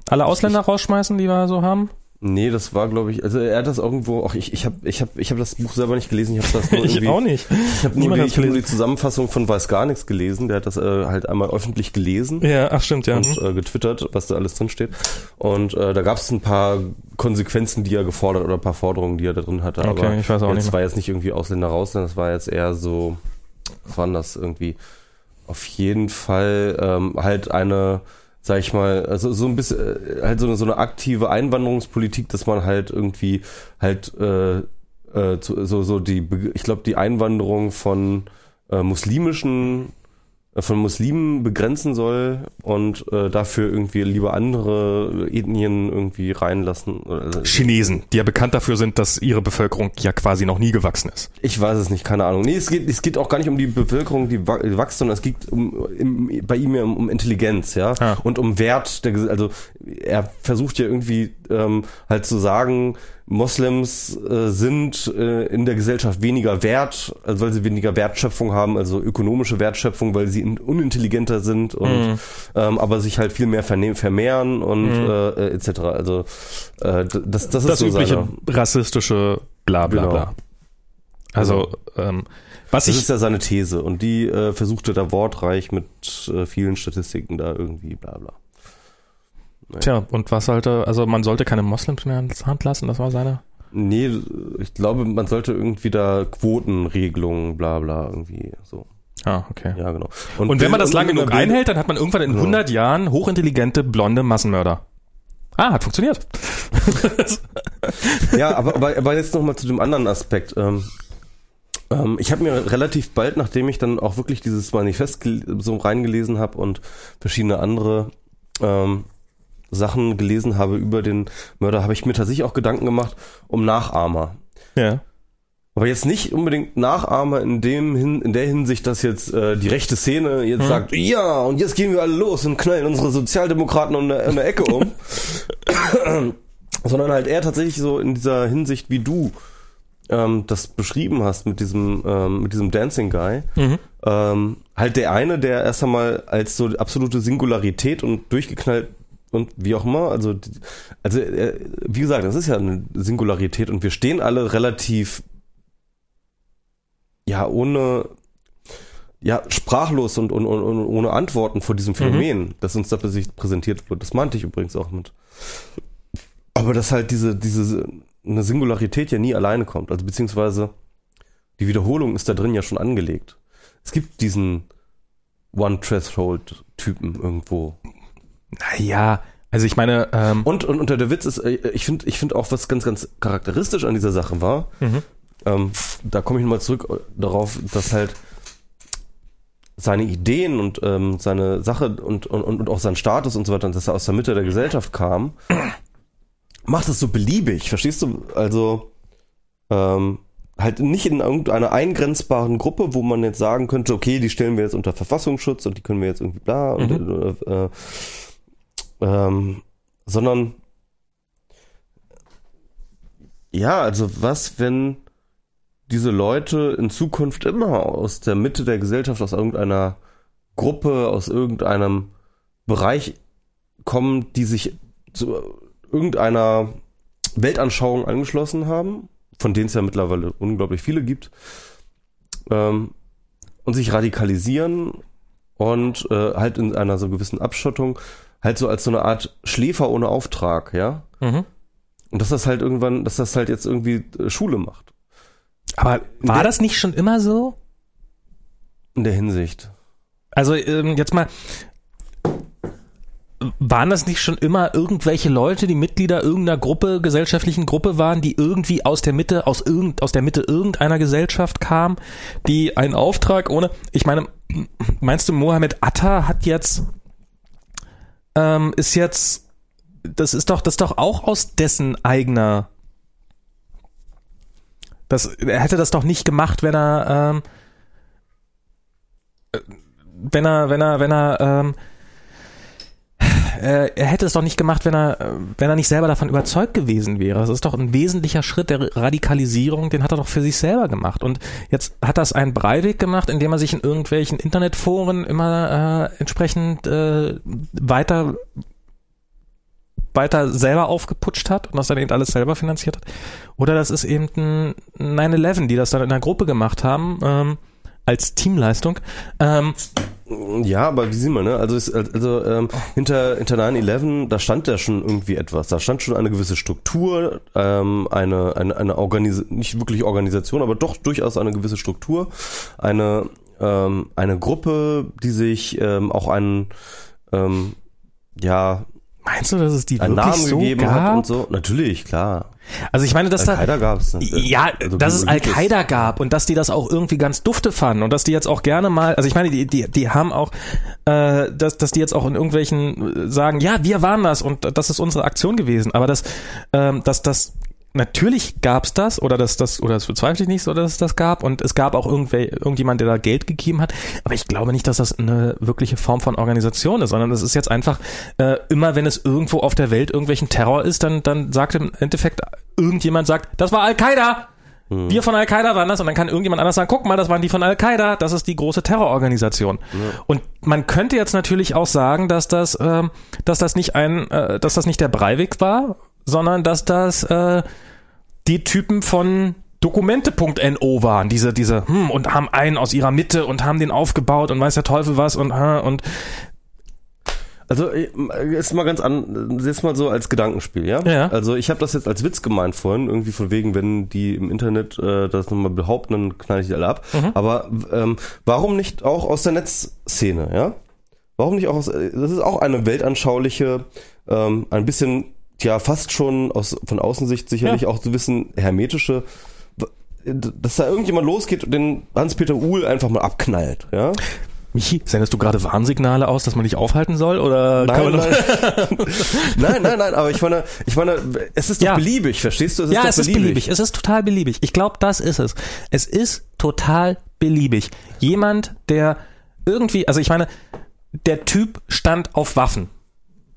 Alle Ausländer rausschmeißen, die wir so haben? Nee, das war, glaube ich, also er hat das irgendwo, auch ich, ich habe, ich habe, ich habe das Buch selber nicht gelesen. Ich habe das nur irgendwie, nicht. ich habe nur, die- ich hab nur die Zusammenfassung von Weiß gar nichts gelesen. Der hat das äh, halt einmal öffentlich gelesen. Ja, ach stimmt, ja. und äh, getwittert, was da alles drin steht. Und äh, da gab es ein paar Konsequenzen, die er gefordert oder ein paar Forderungen, die er da drin hatte. Okay, Aber ich weiß auch nicht mehr. war jetzt nicht irgendwie Ausländer rausländer, das war jetzt eher so, was war denn das irgendwie? Auf jeden Fall ähm, halt eine, sag ich mal, also so ein bisschen, äh, halt so eine, so eine aktive Einwanderungspolitik, dass man halt irgendwie halt äh, äh, so, so die, ich glaube, die Einwanderung von äh, muslimischen von Muslimen begrenzen soll und äh, dafür irgendwie lieber andere Ethnien irgendwie reinlassen. Chinesen, die ja bekannt dafür sind, dass ihre Bevölkerung ja quasi noch nie gewachsen ist. Ich weiß es nicht, keine Ahnung. Nee, es geht, es geht auch gar nicht um die Bevölkerung, die wächst, sondern es geht um, im, bei ihm ja um, um Intelligenz, ja, Ah. und um Wert der, also er versucht ja irgendwie ähm, halt zu sagen, Moslems äh, sind äh, in der Gesellschaft weniger wert, also weil sie weniger Wertschöpfung haben, also ökonomische Wertschöpfung, weil sie in, unintelligenter sind und Mhm. ähm, aber sich halt viel mehr vermehren und äh, äh, etc. Also äh, d- das, das ist Das so übliche seine, rassistische bla bla Genau. bla. Also, ähm, was Das ich ist ja seine These und die äh, versuchte da wortreich mit äh, vielen Statistiken da irgendwie bla bla. Tja, und was sollte, also man sollte keine Moslems mehr ins Hand lassen, das war seine. Nee, ich glaube, man sollte irgendwie da Quotenregelungen bla bla irgendwie so. Ah, okay. Ja, genau. Und, wenn man das lange genug einhält, dann hat man irgendwann in Ja. 100 Jahren hochintelligente, blonde Massenmörder. Ah, hat funktioniert. Ja, aber, aber, aber jetzt nochmal zu dem anderen Aspekt. Ähm, ähm, ich habe mir relativ bald, nachdem ich dann auch wirklich dieses Manifest so reingelesen habe und verschiedene andere ähm, Sachen gelesen habe über den Mörder, habe ich mir tatsächlich auch Gedanken gemacht um Nachahmer. Ja. Aber jetzt nicht unbedingt Nachahmer in dem hin, in der Hinsicht, dass jetzt äh, die rechte Szene jetzt Hm. sagt, ja, und jetzt gehen wir alle los und knallen unsere Sozialdemokraten in der, in der Ecke um. Sondern halt eher tatsächlich so in dieser Hinsicht, wie du ähm, das beschrieben hast mit diesem, ähm, mit diesem Dancing Guy. Mhm. Ähm, halt der eine, der erst einmal als so absolute Singularität und durchgeknallt und wie auch immer, also, also äh, wie gesagt, das ist ja eine Singularität und wir stehen alle relativ ja ohne ja sprachlos und, und, und, und ohne Antworten vor diesem Phänomen, das uns da präsentiert wird. Das meinte ich übrigens auch mit. Aber dass halt diese diese eine Singularität ja nie alleine kommt, also beziehungsweise die Wiederholung ist da drin ja schon angelegt. Es gibt diesen One-Threshold-Typen irgendwo. Naja, also ich meine, ähm, Und, und, und der Witz ist, äh, ich finde ich finde auch, was ganz, ganz charakteristisch an dieser Sache war, Mhm. ähm, da komme ich nochmal zurück äh, darauf, dass halt seine Ideen und ähm, seine Sache und, und, und auch sein Status und so weiter, dass er aus der Mitte der Gesellschaft kam, macht es so beliebig, verstehst du? Also ähm, halt nicht in irgendeiner eingrenzbaren Gruppe, wo man jetzt sagen könnte, okay, die stellen wir jetzt unter Verfassungsschutz und die können wir jetzt irgendwie bla und äh, äh, ähm, sondern ja, also was, wenn diese Leute in Zukunft immer aus der Mitte der Gesellschaft, aus irgendeiner Gruppe, aus irgendeinem Bereich kommen, die sich zu irgendeiner Weltanschauung angeschlossen haben, von denen es ja mittlerweile unglaublich viele gibt, ähm, und sich radikalisieren und äh, halt in einer so gewissen Abschottung, halt so als so eine Art Schläfer ohne Auftrag, ja. mhm. Und dass das halt irgendwann, dass das halt jetzt irgendwie äh, Schule macht. aber war der- das nicht schon immer so? In der Hinsicht. Also ähm, jetzt mal, waren das nicht schon immer irgendwelche Leute, die Mitglieder irgendeiner Gruppe, gesellschaftlichen Gruppe waren, die irgendwie aus der Mitte, aus irgend, aus der Mitte irgendeiner Gesellschaft kamen, die einen Auftrag ohne, ich meine, meinst du, Mohammed Atta hat jetzt, ähm, ist jetzt, das ist doch, das ist doch auch aus dessen eigener, das, er hätte das doch nicht gemacht, wenn er, ähm, wenn er, wenn er, wenn er, ähm, äh, er hätte es doch nicht gemacht, wenn er, äh, wenn er nicht selber davon überzeugt gewesen wäre. Das ist doch ein wesentlicher Schritt der Radikalisierung, den hat er doch für sich selber gemacht. Und jetzt hat das ein Breivik gemacht, indem er sich in irgendwelchen Internetforen immer äh, entsprechend äh, weiter weiter selber aufgeputscht hat und das dann eben alles selber finanziert hat. Oder das ist eben ein 9-11, die das dann in einer Gruppe gemacht haben. Ähm, als Teamleistung. Ähm, ja, aber wie sieht man, ne? Also, ist, also ähm, hinter, hinter 9-11, da stand ja schon irgendwie etwas. Da stand schon eine gewisse Struktur, ähm, eine, eine, eine Organis nicht wirklich Organisation, aber doch durchaus eine gewisse Struktur. Eine, ähm, eine Gruppe, die sich ähm, auch einen, ähm, ja, Meinst du, dass es die einen wirklich Namen so gegeben gab? hat und so? Natürlich, klar. Also ich meine, dass da Al-Qaida gab's. ne? ja, Also dass es Al-Qaida gab und dass die das auch irgendwie ganz dufte fanden und dass die jetzt auch gerne mal, also ich meine, die, die, die haben auch, äh, dass, dass die jetzt auch in irgendwelchen äh, sagen, ja, wir waren das und das ist unsere Aktion gewesen, aber das, ähm, dass das Natürlich gab's das oder das das oder das bezweifle ich nicht so, dass es das gab. Und es gab auch irgendwer, irgendjemand, der da Geld gegeben hat, aber ich glaube nicht, dass das eine wirkliche Form von Organisation ist, sondern es ist jetzt einfach äh, immer, wenn es irgendwo auf der Welt irgendwelchen Terror ist, dann dann sagt im Endeffekt irgendjemand sagt, das war Al-Qaida. Wir von Al-Qaida waren das. Und dann kann irgendjemand anders sagen, guck mal, das waren die von Al-Qaida, das ist die große Terrororganisation. Und man könnte jetzt natürlich auch sagen, dass das, ähm, dass das nicht ein, äh, dass das nicht der Breivik war, sondern dass das äh, die Typen von Dokumente.no waren, diese, diese, hm, und haben einen aus ihrer Mitte und haben den aufgebaut und weiß der Teufel was und, und Also äh, jetzt mal ganz an, jetzt mal so als Gedankenspiel, ja? Ja. Also ich habe das jetzt als Witz gemeint vorhin, irgendwie von wegen, wenn die im Internet äh, das nochmal behaupten, dann knall ich die alle ab. Aber ähm, warum nicht auch aus der Netzszene, ja? Warum nicht auch aus, äh, das ist auch eine weltanschauliche, ähm, ein bisschen, ja, fast schon aus von Außensicht sicherlich auch so ein bisschen hermetische, dass da irgendjemand losgeht und den Hans-Peter Uhl einfach mal abknallt, ja? Michi, sendest du gerade Warnsignale aus, dass man dich aufhalten soll? Oder Nein, nein. nein, nein, nein, aber ich meine, ich meine, es ist doch Ja. beliebig, verstehst du? Es ist ja, doch es ist beliebig. Es ist total beliebig. Ich glaube, das ist es. Es ist total beliebig. Jemand, der irgendwie, also ich meine, der Typ stand auf Waffen.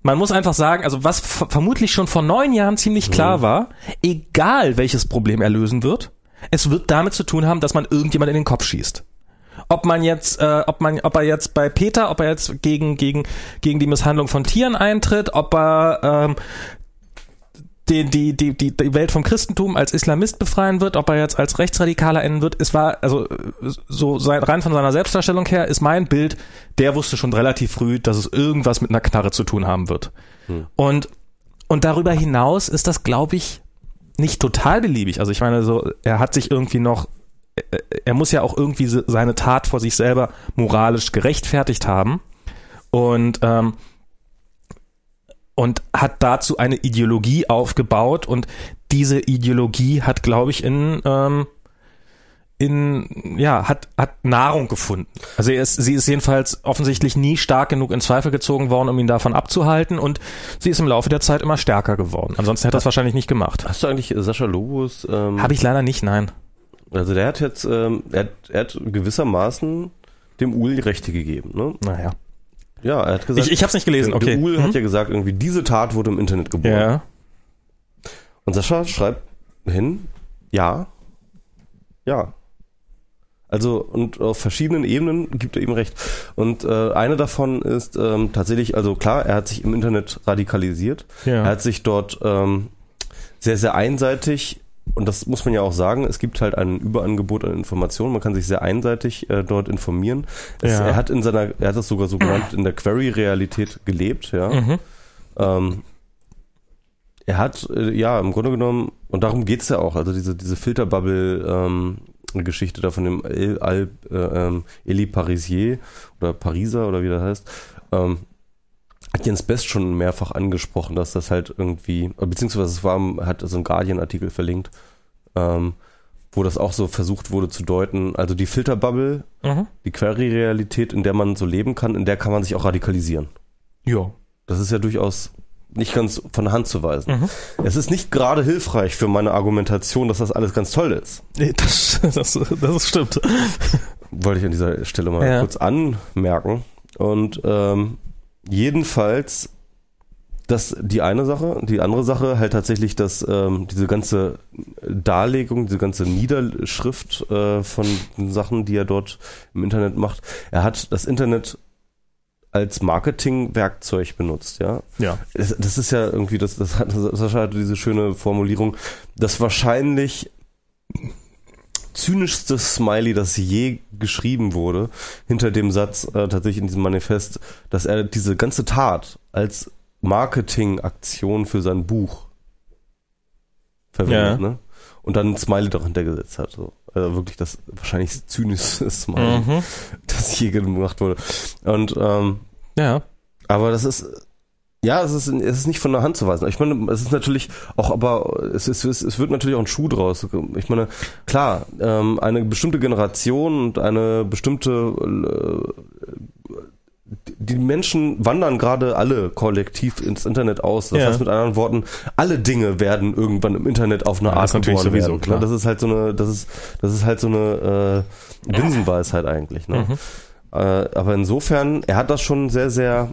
Man muss einfach sagen, also was ver- vermutlich schon vor neun Jahren ziemlich klar war, egal welches Problem er lösen wird, es wird damit zu tun haben, dass man irgendjemand in den Kopf schießt. Ob man jetzt, äh, ob man, ob er jetzt bei Peter, ob er jetzt gegen gegen gegen die Misshandlung von Tieren eintritt, ob er ähm, die, die, die, die, Welt vom Christentum als Islamist befreien wird, ob er jetzt als Rechtsradikaler enden wird. Es war, also so sein, rein von seiner Selbstdarstellung her ist mein Bild, der wusste schon relativ früh, dass es irgendwas mit einer Knarre zu tun haben wird. Und, und darüber hinaus ist das, glaube ich, nicht total beliebig. Also ich meine, so, er hat sich irgendwie noch, er- er muss ja auch irgendwie se- seine Tat vor sich selber moralisch gerechtfertigt haben. Und, ähm, und hat dazu eine Ideologie aufgebaut und diese Ideologie hat, glaube ich, in, ähm, in, ja, hat, hat Nahrung gefunden. Also ist, sie ist jedenfalls offensichtlich nie stark genug in Zweifel gezogen worden, um ihn davon abzuhalten und sie ist im Laufe der Zeit immer stärker geworden. Ansonsten hätte er es wahrscheinlich nicht gemacht. Hast du eigentlich Sascha Lobos, ähm, Habe ich leider nicht, nein. also der hat jetzt, ähm, er, hat, er hat gewissermaßen dem Uhl die Rechte gegeben, ne? Naja. Ja, er hat gesagt, Ich, ich habe es nicht gelesen, okay. Uhl Mhm. hat ja gesagt, irgendwie diese Tat wurde im Internet geboren. ja. Und Sascha schreibt hin, ja, ja. Also und auf verschiedenen Ebenen gibt er ihm recht. Und äh, eine davon ist ähm, tatsächlich, also klar, er hat sich im Internet radikalisiert. Ja. Er hat sich dort ähm, sehr, sehr einseitig, und das muss man ja auch sagen, es gibt halt ein Überangebot an Informationen, man kann sich sehr einseitig äh, dort informieren. Es, Ja. Er hat in seiner, er hat das sogar so genannt, in der Query-Realität gelebt, ja. Mhm. Ähm, er hat, äh, ja, im Grunde genommen, und darum geht's ja auch, also diese, diese Filterbubble, ähm, Geschichte da von dem El, Al, äh, ähm, Elie Parisier oder Pariser oder wie das heißt, ähm, hat Jens Best schon mehrfach angesprochen, dass das halt irgendwie, beziehungsweise es war, hat so einen Guardian-Artikel verlinkt, ähm, wo das auch so versucht wurde zu deuten. Also die Filterbubble, Mhm. die Query-Realität, in der man so leben kann, in der kann man sich auch radikalisieren. Ja. Das ist ja durchaus nicht ganz von der Hand zu weisen. Mhm. Es ist nicht gerade hilfreich für meine Argumentation, dass das alles ganz toll ist. Nee, Das, das, das stimmt. Wollte ich an dieser Stelle mal Ja. kurz anmerken. Und ähm, jedenfalls das die eine Sache. Die andere Sache halt tatsächlich, dass ähm, diese ganze Darlegung, diese ganze Niederschrift äh, von Sachen, die er dort im Internet macht, er hat das Internet als Marketingwerkzeug benutzt, ja. Ja. Das, das ist ja irgendwie, das, das hat Sascha hatte diese schöne Formulierung, das wahrscheinlich zynischste Smiley, das je geschrieben wurde, hinter dem Satz äh, tatsächlich in diesem Manifest, dass er diese ganze Tat als Marketingaktion für sein Buch verwendet, Ja. ne? Und dann ein Smiley doch hintergesetzt hat. So. Also wirklich das wahrscheinlich zynischste Smiley, Mhm. das je gemacht wurde. Und ähm, Ja. aber das ist, ja, es ist, es ist nicht von der Hand zu weisen. Ich meine, es ist natürlich auch, aber es, ist, es, wird natürlich auch ein Schuh draus. Ich meine, klar, ähm, eine bestimmte Generation und eine bestimmte, äh, die Menschen wandern gerade alle kollektiv ins Internet aus. Das Ja. heißt mit anderen Worten, alle Dinge werden irgendwann im Internet auf eine Ja, Art das ist natürlich geboren sowieso, werden. klar. Das ist halt so eine, das ist, das ist halt so eine äh, Binsenweisheit eigentlich. Ne? Mhm. Äh, aber insofern, er hat das schon sehr, sehr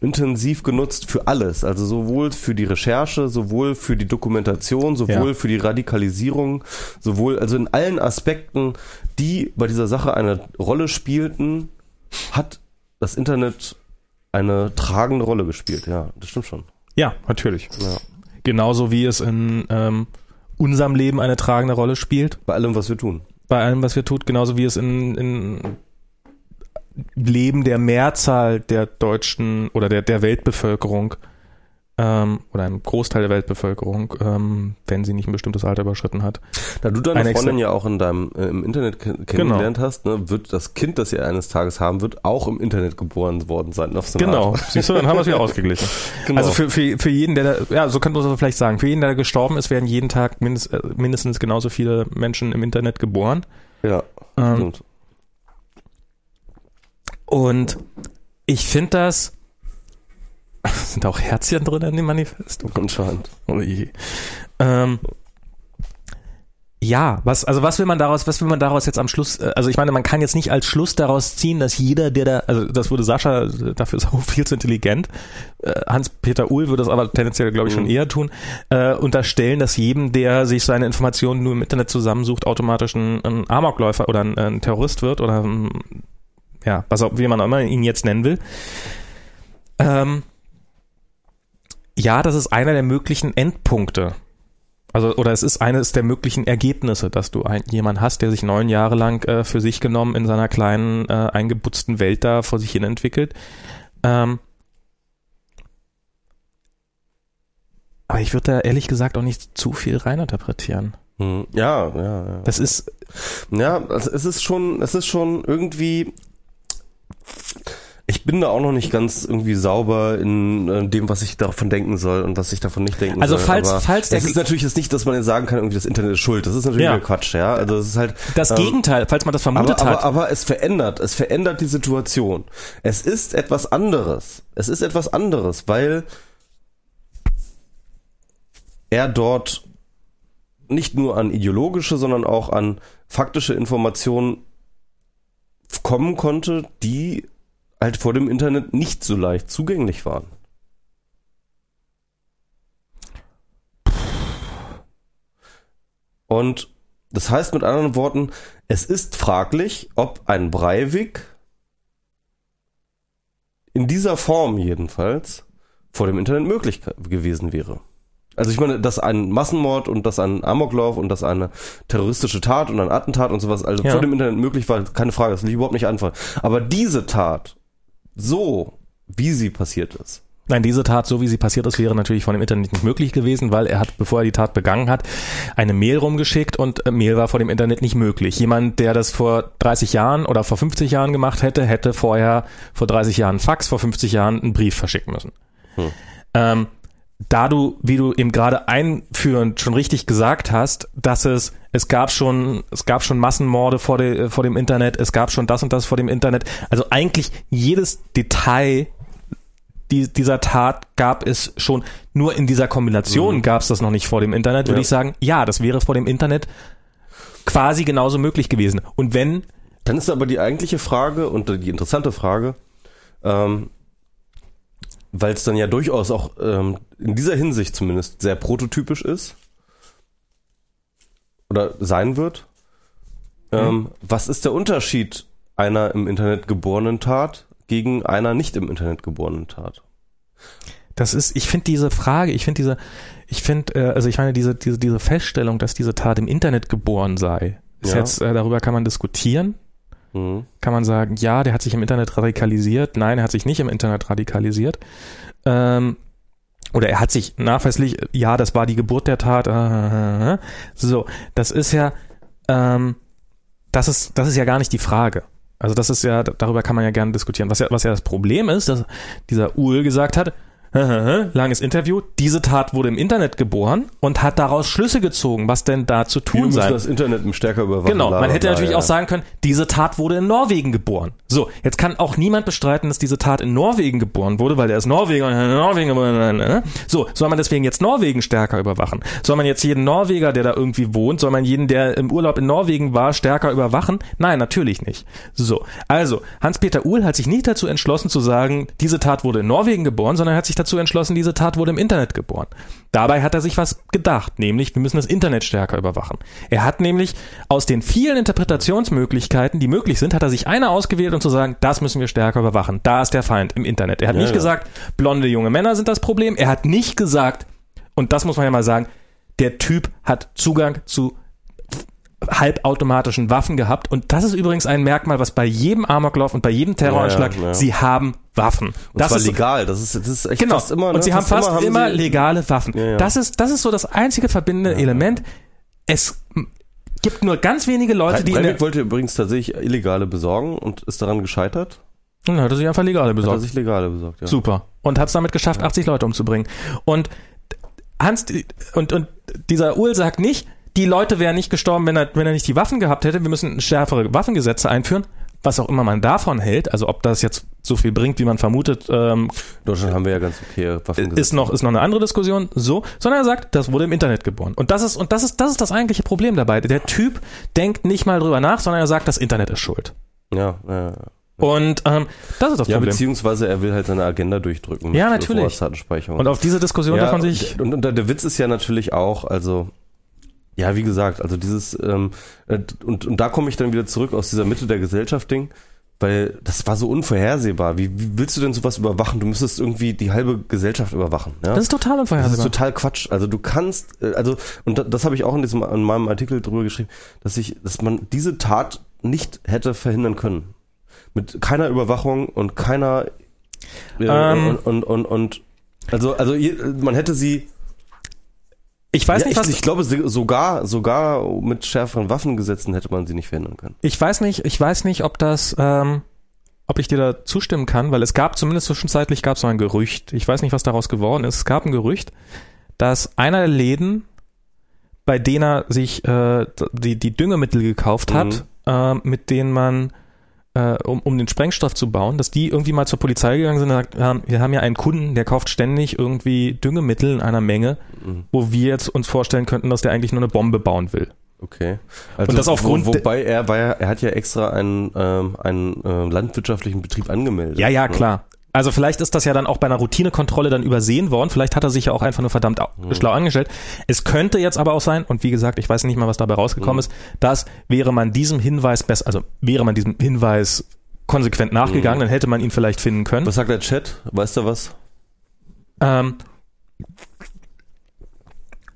intensiv genutzt für alles. Also sowohl für die Recherche, sowohl für die Dokumentation, sowohl Ja. für die Radikalisierung, sowohl, also in allen Aspekten, die bei dieser Sache eine Rolle spielten, hat das Internet eine tragende Rolle gespielt. Ja, das stimmt schon. Ja, natürlich. Ja. Genauso wie es in ähm, unserem Leben eine tragende Rolle spielt, Bei allem, was wir tun. bei allem, was wir tut, genauso wie es in, in Leben der Mehrzahl der deutschen oder der, der Weltbevölkerung ähm, oder einem Großteil der Weltbevölkerung, ähm, wenn sie nicht ein bestimmtes Alter überschritten hat. Da du deine Eine Freundin ja auch in deinem äh, im Internet ke- kennengelernt hast, ne, wird das Kind, das ihr eines Tages haben wird, auch im Internet geboren worden sein. Auf so Genau, Art. siehst du, dann haben wir es wieder ausgeglichen. Genau. Also für, für, für jeden, der da, ja, so könnte man es vielleicht sagen, für jeden, der gestorben ist, werden jeden Tag mindest, äh, mindestens genauso viele Menschen im Internet geboren. ja, Ähm, stimmt. Und ich finde das, sind da auch Herzchen drin in dem Manifest? Oh. Anscheinend. Oh je. Ähm, ja, was, also was will man daraus, was will man daraus jetzt am Schluss, äh, also ich meine, man kann jetzt nicht als Schluss daraus ziehen, dass jeder, der da, also das würde Sascha, dafür ist auch viel zu intelligent, äh, Hans-Peter Uhl würde das aber tendenziell, glaube ich, schon Mhm. eher tun, äh, unterstellen, dass jedem, der sich seine Informationen nur im Internet zusammensucht, automatisch ein, ein Amokläufer oder ein, ein Terrorist wird oder ein, ja, was auch, wie man auch immer ihn jetzt nennen will. Ähm, ja, das ist einer der möglichen Endpunkte. Also, oder es ist eines der möglichen Ergebnisse, dass du ein, jemand hast, der sich neun Jahre lang äh, für sich genommen in seiner kleinen, äh, eingebutzten Welt da vor sich hin entwickelt. Ähm, aber ich würde da ehrlich gesagt auch nicht zu viel reininterpretieren. Hm, Ja, ja, ja. Das ist, Ja, also es ist schon, es ist schon irgendwie. Ich bin da auch noch nicht ganz irgendwie sauber in äh, dem, was ich davon denken soll und was ich davon nicht denken Also soll. falls- Aber falls der es ist natürlich jetzt nicht, dass man jetzt sagen kann, irgendwie das Internet ist schuld. Das ist natürlich Ja. Quatsch, ja. Also es ist halt. das ähm, Gegenteil, falls man das vermutet aber, hat. aber, aber es verändert, es verändert die Situation. Es ist etwas anderes. Es ist etwas anderes, weil er dort nicht nur an ideologische, sondern auch an faktische Informationen kommen konnte, die halt vor dem Internet nicht so leicht zugänglich waren. Und das heißt mit anderen Worten, es ist fraglich, ob ein Breivik in dieser Form jedenfalls vor dem Internet möglich ge- gewesen wäre. Also ich meine, dass ein Massenmord und dass ein Amoklauf und dass eine terroristische Tat und ein Attentat und sowas also Ja. vor dem Internet möglich war, keine Frage, das will ich überhaupt nicht anfangen. Aber diese Tat, so wie sie passiert ist, Nein, diese Tat, so wie sie passiert ist, wäre natürlich von dem Internet nicht möglich gewesen, weil er hat, bevor er die Tat begangen hat, eine Mail rumgeschickt und äh, Mail war vor dem Internet nicht möglich. Jemand, der das vor 30 Jahren oder vor 50 Jahren gemacht hätte, hätte vorher vor 30 Jahren Fax, vor 50 Jahren einen Brief verschicken müssen. Hm. Ähm, da du, wie du eben gerade einführend schon richtig gesagt hast, dass es, es gab schon, es gab schon Massenmorde vor, de, vor dem Internet, es gab schon das und das vor dem Internet. Also eigentlich jedes Detail die, dieser Tat gab es schon, nur in dieser Kombination Mhm. gab es das noch nicht vor dem Internet, würde Ja. ich sagen, ja, das wäre vor dem Internet quasi genauso möglich gewesen. Und wenn, Dann ist aber die eigentliche Frage und die interessante Frage, ähm, weil es dann ja durchaus auch ähm, in dieser Hinsicht zumindest sehr prototypisch ist oder sein wird. Ähm, Was ist der Unterschied einer im Internet geborenen Tat gegen einer nicht im Internet geborenen Tat? Das ist, ich finde diese Frage, ich finde diese, ich finde, äh, also ich meine diese, diese, diese Feststellung, dass diese Tat im Internet geboren sei, ist Ja. jetzt, äh, darüber kann man diskutieren. Mhm. Kann man sagen, ja, der hat sich im Internet radikalisiert, nein, er hat sich nicht im Internet radikalisiert. Ähm, oder er hat sich nachweislich, ja, das war die Geburt der Tat. Äh, äh, äh. So, das ist ja, ähm, das ist, das ist ja gar nicht die Frage. Also das ist ja, darüber kann man ja gerne diskutieren. Was ja, was ja das Problem ist, dass dieser Uhl gesagt hat, langes Interview, diese Tat wurde im Internet geboren und hat daraus Schlüsse gezogen, was denn da zu tun sei. das Internet stärker überwachen. Genau, man hätte natürlich auch sagen können, diese Tat wurde in Norwegen geboren. So, jetzt kann auch niemand bestreiten, dass diese Tat in Norwegen geboren wurde, weil der ist Norweger und in Norwegen geboren. So, soll man deswegen jetzt Norwegen stärker überwachen? Soll man jetzt jeden Norweger, der da irgendwie wohnt, soll man jeden, der im Urlaub in Norwegen war, stärker überwachen? Nein, natürlich nicht. So, also, Hans-Peter Uhl hat sich nicht dazu entschlossen zu sagen, diese Tat wurde in Norwegen geboren, sondern er hat sich dazu entschlossen, diese Tat wurde im Internet geboren. Dabei hat er sich was gedacht, nämlich wir müssen das Internet stärker überwachen. Er hat nämlich aus den vielen Interpretationsmöglichkeiten, die möglich sind, hat er sich eine ausgewählt, um zu sagen, das müssen wir stärker überwachen. Da ist der Feind im Internet. Er hat Ja, nicht ja. gesagt, blonde junge Männer sind das Problem. Er hat nicht gesagt, und das muss man ja mal sagen, der Typ hat Zugang zu halbautomatischen Waffen gehabt. Und das ist übrigens ein Merkmal, was bei jedem Amoklauf und bei jedem Terroranschlag, Ja, ja, ja. sie haben Waffen. Und das zwar ist legal. Das ist, das ist echt Genau. fast immer. und ne? sie haben fast immer, sie- legale Waffen. Das ist, das ist so das einzige verbindende Element. Es gibt nur ganz wenige Leute, die Breivik wollte übrigens tatsächlich illegale besorgen und ist daran gescheitert. Dann hat er sich einfach legale Hat er besorgt. sich legale besorgt, ja. Super. Und hat es damit geschafft, 80 Leute umzubringen. Und Hans und, und dieser Uhl sagt nicht, die Leute wären nicht gestorben, wenn er, wenn er nicht die Waffen gehabt hätte. Wir müssen schärfere Waffengesetze einführen. Was auch immer man davon hält, also ob das jetzt so viel bringt, wie man vermutet, ähm, Deutschland haben wir ja ganz okay Waffengesetze. ist noch ist noch eine andere Diskussion. So, sondern er sagt, das wurde im Internet geboren. Und das ist und das ist das ist das eigentliche Problem dabei. Der Typ denkt nicht mal drüber nach, sondern er sagt, das Internet ist schuld. ja, ja, ja. Und ähm, das ist das ja, Problem. beziehungsweise er will halt seine Agenda durchdrücken. Ja, natürlich. Und auf diese Diskussion ja, darf man sich und, und der Witz ist ja natürlich auch, also ja, wie gesagt, also dieses ähm, äh, und, und da komme ich dann wieder zurück aus dieser Mitte der Gesellschaft Ding, weil das war so unvorhersehbar. Wie, wie willst du denn sowas überwachen? Du müsstest irgendwie die halbe Gesellschaft überwachen. Ja? das ist total Das ist unvorhersehbar. total Quatsch. Also du kannst, äh, also und da- das habe ich auch in diesem in meinem Artikel drüber geschrieben, dass ich, dass man diese Tat nicht hätte verhindern können. Mit keiner Überwachung und keiner äh, Ähm. und, und und und also also man hätte sie Ich weiß ja, nicht, was ich, ich glaube sogar sogar mit schärferen Waffengesetzen hätte man sie nicht verhindern können. ich weiß nicht, ich weiß nicht, ob das ähm, ob ich dir da zustimmen kann, weil es gab zumindest zwischenzeitlich gab es so ein Gerücht. Ich weiß nicht, was daraus geworden ist. Es gab ein Gerücht, dass einer der Läden, bei denen er sich äh, die, die Düngemittel gekauft hat, äh, mit denen man äh, um, um den Sprengstoff zu bauen, dass die irgendwie mal zur Polizei gegangen sind und gesagt haben, wir haben ja einen Kunden, der kauft ständig irgendwie Düngemittel in einer Menge, Mhm. wo wir jetzt uns vorstellen könnten, dass der eigentlich nur eine Bombe bauen will. Okay. Also Und das aufgrund wo, wobei er war ja, er hat ja extra einen ähm, einen äh, landwirtschaftlichen Betrieb angemeldet. Ja, ja, ne? klar. Also vielleicht ist das ja dann auch bei einer Routinekontrolle dann übersehen worden. Vielleicht hat er sich ja auch einfach nur verdammt au- schlau angestellt. Es könnte jetzt aber auch sein, und wie gesagt, ich weiß nicht mal, was dabei rausgekommen ist, dass wäre man diesem Hinweis besser, also wäre man diesem Hinweis konsequent nachgegangen, dann hätte man ihn vielleicht finden können. Was sagt der Chat? Weißt du was? Ähm,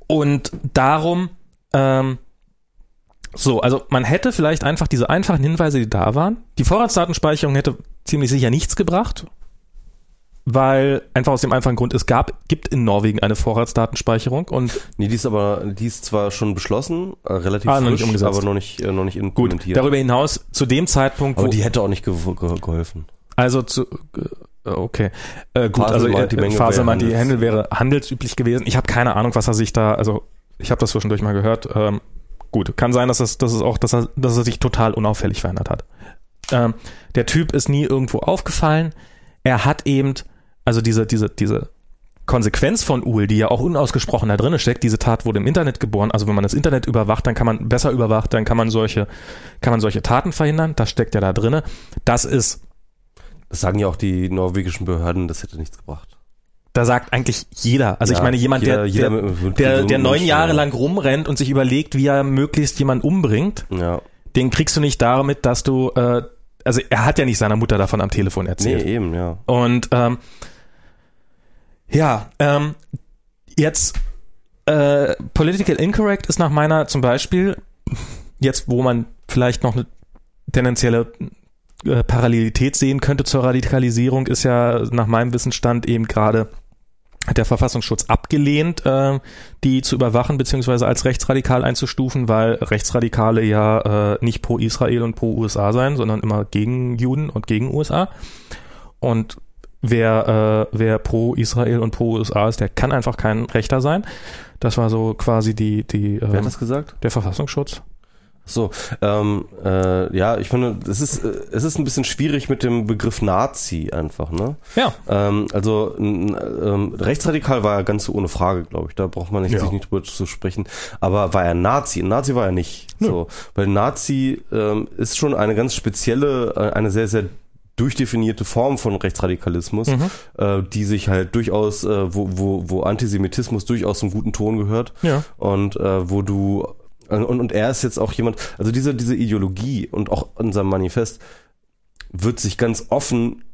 und darum, ähm, so, also man hätte vielleicht einfach diese einfachen Hinweise, die da waren. Die Vorratsdatenspeicherung hätte ziemlich sicher nichts gebracht, weil einfach aus dem einfachen Grund, es gab, gibt in Norwegen eine Vorratsdatenspeicherung und Nee, die ist aber, die ist zwar schon beschlossen, äh, relativ Ah, noch frisch, nicht umgesetzt. aber noch nicht, äh, noch nicht gut, implementiert. darüber hinaus, zu dem Zeitpunkt, aber wo, die hätte auch nicht ge ge geholfen. also zu, äh, okay, äh, gut, Fasel also äh, die handels- Händel wäre handelsüblich gewesen. Ich habe keine Ahnung, was er sich da, also ich habe das zwischendurch mal gehört. Ähm, gut, kann sein, dass es, dass es auch, dass er, dass er sich total unauffällig verändert hat. Ähm, der Typ ist nie irgendwo aufgefallen. Er hat eben, also diese, diese, diese Konsequenz von Uhl, die ja auch unausgesprochen da drin steckt, diese Tat wurde im Internet geboren. Also wenn man das Internet überwacht, dann kann man besser überwacht, dann kann man solche, kann man solche Taten verhindern. Das steckt ja da drinne. Das ist Das sagen ja auch die norwegischen Behörden, das hätte nichts gebracht. da sagt eigentlich jeder, also Ja, ich meine jemand, jeder- der, jeder der, mit- der, der neun Mensch, Jahre ja. lang rumrennt und sich überlegt, wie er möglichst jemanden umbringt, Ja. den kriegst du nicht damit, dass du, äh, also er hat ja nicht seiner Mutter davon am Telefon Nee, erzählt. eben, ja. Und ähm, ja, ähm, jetzt äh, Political Incorrect ist nach meiner zum Beispiel, jetzt wo man vielleicht noch eine tendenzielle äh, Parallelität sehen könnte zur Radikalisierung, ist ja nach meinem Wissensstand eben gerade der Verfassungsschutz abgelehnt, äh, die zu überwachen beziehungsweise als rechtsradikal einzustufen, weil Rechtsradikale ja äh, nicht pro Israel und pro USA sein, sondern immer gegen Juden und gegen USA. Und wer, äh, wer pro Israel und pro USA ist, der kann einfach kein Rechter sein. Das war so quasi die, die Wer hat ähm, das gesagt? der Verfassungsschutz. So, ähm, äh, ja, ich finde, es ist, äh, es ist ein bisschen schwierig mit dem Begriff Nazi einfach, ne? Ja. Ähm, also ähm, rechtsradikal war er ganz ohne Frage, glaube ich. Da braucht man nicht, Ja. sich nicht drüber zu sprechen. Aber war er Nazi? Nazi war er nicht. Nö. So, weil Nazi ähm, ist schon eine ganz spezielle, äh, eine sehr sehr durchdefinierte Form von Rechtsradikalismus, Mhm. äh, die sich halt durchaus, äh, wo, wo, wo Antisemitismus durchaus zum guten Ton gehört Ja. und äh, wo du und, und er ist jetzt auch jemand, also diese, diese Ideologie und auch unser Manifest wird sich ganz offen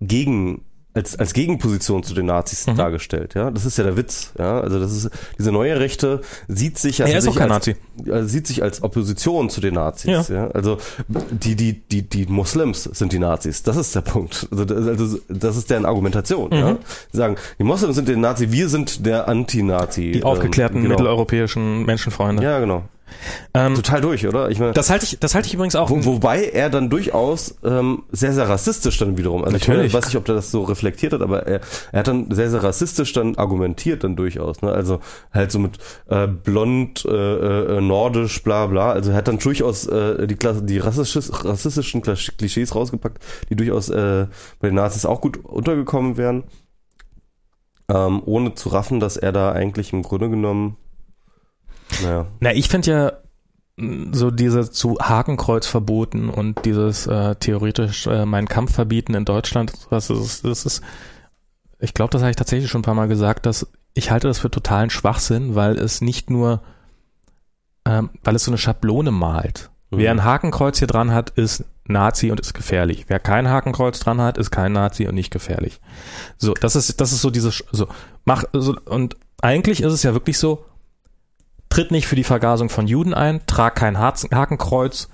gegen als, als Gegenposition zu den Nazis Mhm. dargestellt, ja. Das ist ja der Witz, ja. Also das ist, diese neue Rechte sieht sich ja er ist auch sich kein als, Nazi. also sieht sich als Opposition zu den Nazis, ja. Also die, die, die, die Moslems sind die Nazis. Das ist der Punkt. Also, das- also das ist deren Argumentation, ja. Mhm. Sie sagen, die Moslems sind der Nazi, wir sind der Anti-Nazi. Die aufgeklärten ähm, genau. mitteleuropäischen Menschenfreunde. Ja, genau. Ähm, Total durch, oder? Ich meine, das halte ich, das halte ich übrigens auch. wo, wobei er dann durchaus ähm, sehr, sehr rassistisch dann wiederum, also Natürlich. ich meine, weiß nicht, ob er das so reflektiert hat, aber er, er hat dann sehr, sehr rassistisch dann argumentiert dann durchaus, ne? Also halt so mit äh, blond, äh, äh, nordisch, bla bla. Also er hat dann durchaus äh, die, Klasse, die rassistischen Klisch- Klischees rausgepackt, die durchaus äh, bei den Nazis auch gut untergekommen wären. Ähm, ohne zu raffen, dass er da eigentlich im Grunde genommen naja. Na, ich finde ja mh, so diese zu Hakenkreuz verboten und dieses äh, theoretisch äh, meinen Kampf verbieten in Deutschland, das ist, das ist ich glaube, das habe ich tatsächlich schon ein paar Mal gesagt, dass ich halte das für totalen Schwachsinn, weil es nicht nur, ähm, weil es so eine Schablone malt. Mhm. Wer ein Hakenkreuz hier dran hat, ist Nazi und ist gefährlich. Wer kein Hakenkreuz dran hat, ist kein Nazi und nicht gefährlich. So, das ist, das ist so dieses, so, mach, so, und eigentlich ist es ja wirklich so, tritt nicht für die Vergasung von Juden ein, trag kein Hakenkreuz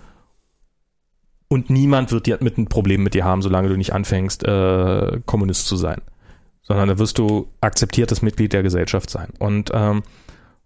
und niemand wird dir mit ein Problem mit dir haben, solange du nicht anfängst, äh, Kommunist zu sein. Sondern da wirst du akzeptiertes Mitglied der Gesellschaft sein. Und, ähm,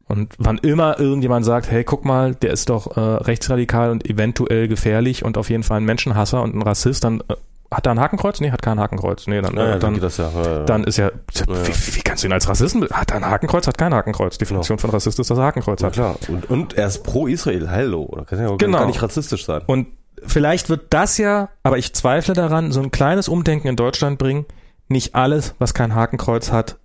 und wann immer irgendjemand sagt, hey, guck mal, der ist doch äh, rechtsradikal und eventuell gefährlich und auf jeden Fall ein Menschenhasser und ein Rassist, dann äh, hat er ein Hakenkreuz? Nee, hat kein Hakenkreuz. Nee, dann, Ja, ja, äh, dann dann, geht das ja. ja, ja. dann ist ja, Ja. wie, wie, kannst du ihn als Rassisten, hat er ein Hakenkreuz, hat kein Hakenkreuz. Definition von Rassist ist, dass er Hakenkreuz Ja, hat. klar. Und, und er ist pro Israel. Hallo. Da kann ja auch Genau. gar nicht rassistisch sein. Und vielleicht wird das ja, aber ich zweifle daran, so ein kleines Umdenken in Deutschland bringen. Nicht alles, was kein Hakenkreuz hat,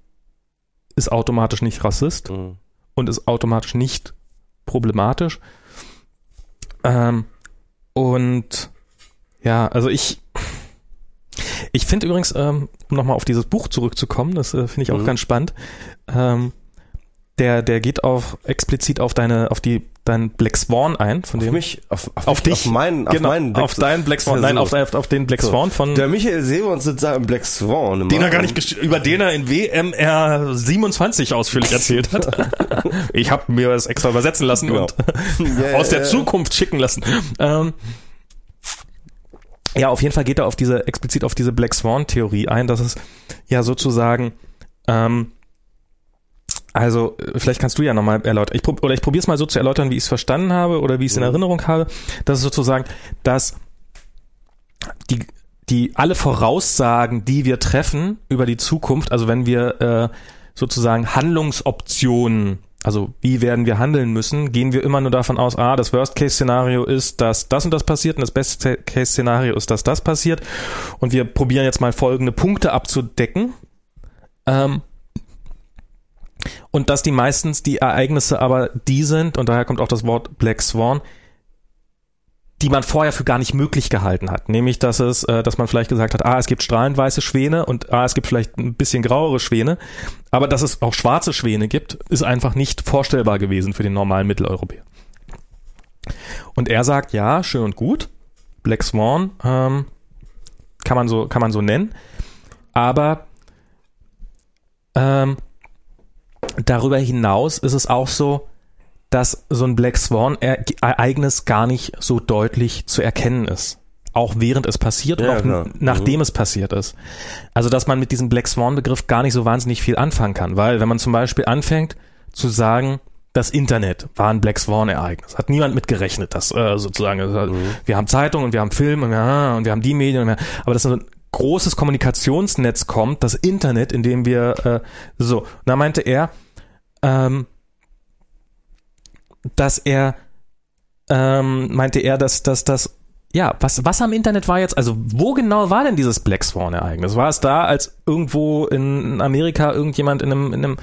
ist automatisch nicht Rassist Mhm. und ist automatisch nicht problematisch. Ähm, und ja, also ich, ich finde übrigens, ähm, um nochmal auf dieses Buch zurückzukommen, das äh, finde ich auch Mhm. ganz spannend. Ähm, der, der geht auf explizit auf deine, auf die, dein Black Swan ein, von Auf dem mich, auf, auf, auf mich, dich, auf meinen, auf genau, meinen auf deinen Black Swan, nein, auf, auf, auf den Black So. Swan von, Der Michael Seemann sitzt da im Black Swan. Den er gar nicht über den er in WMR 27 ausführlich erzählt hat. ich habe mir das extra übersetzen lassen Genau. und Ja, aus der. Zukunft schicken lassen. Ähm, ja, auf jeden Fall geht er auf diese explizit auf diese Black Swan Theorie ein, dass es ja sozusagen ähm, also vielleicht kannst du ja nochmal erläutern. Ich prob oder ich probiere es mal so zu erläutern, wie ich es verstanden habe oder wie ich es in Mhm. Erinnerung habe. Das ist sozusagen, dass die die alle Voraussagen, die wir treffen über die Zukunft, also wenn wir äh, sozusagen Handlungsoptionen, also wie werden wir handeln müssen, gehen wir immer nur davon aus, ah, das Worst-Case-Szenario ist, dass das und das passiert und das Best-Case-Szenario ist, dass das passiert. Und wir probieren jetzt mal folgende Punkte abzudecken. Ähm, und dass die meistens die Ereignisse aber die sind, und daher kommt auch das Wort Black Swan, die man vorher für gar nicht möglich gehalten hat. Nämlich, dass es, äh, dass man vielleicht gesagt hat, ah, es gibt strahlend weiße Schwäne und ah, es gibt vielleicht ein bisschen grauere Schwäne. Aber dass es auch schwarze Schwäne gibt, ist einfach nicht vorstellbar gewesen für den normalen Mitteleuropäer. Und er sagt, ja, schön und gut. Black Swan ähm, kann man so kann man so nennen, aber ähm, darüber hinaus ist es auch so, dass so ein Black Swan Ereignis gar nicht so deutlich zu erkennen ist. Auch während es passiert Ja, und auch klar. n- nachdem Mhm. es passiert ist. Also, dass man mit diesem Black Swan Begriff gar nicht so wahnsinnig viel anfangen kann, weil wenn man zum Beispiel anfängt zu sagen, das Internet war ein Black Swan Ereignis, hat niemand mit gerechnet, dass äh, sozusagen, also, wir haben Zeitungen und wir haben Film und wir, und wir haben die Medien, und wir, aber dass so ein großes Kommunikationsnetz kommt, das Internet, in dem wir äh, so, und da meinte er, ähm, dass er ähm, meinte er, dass dass das ja, was, was am Internet war jetzt, also wo genau war denn dieses Black Swan-Ereignis? War es da, als irgendwo in Amerika irgendjemand in einem, in einem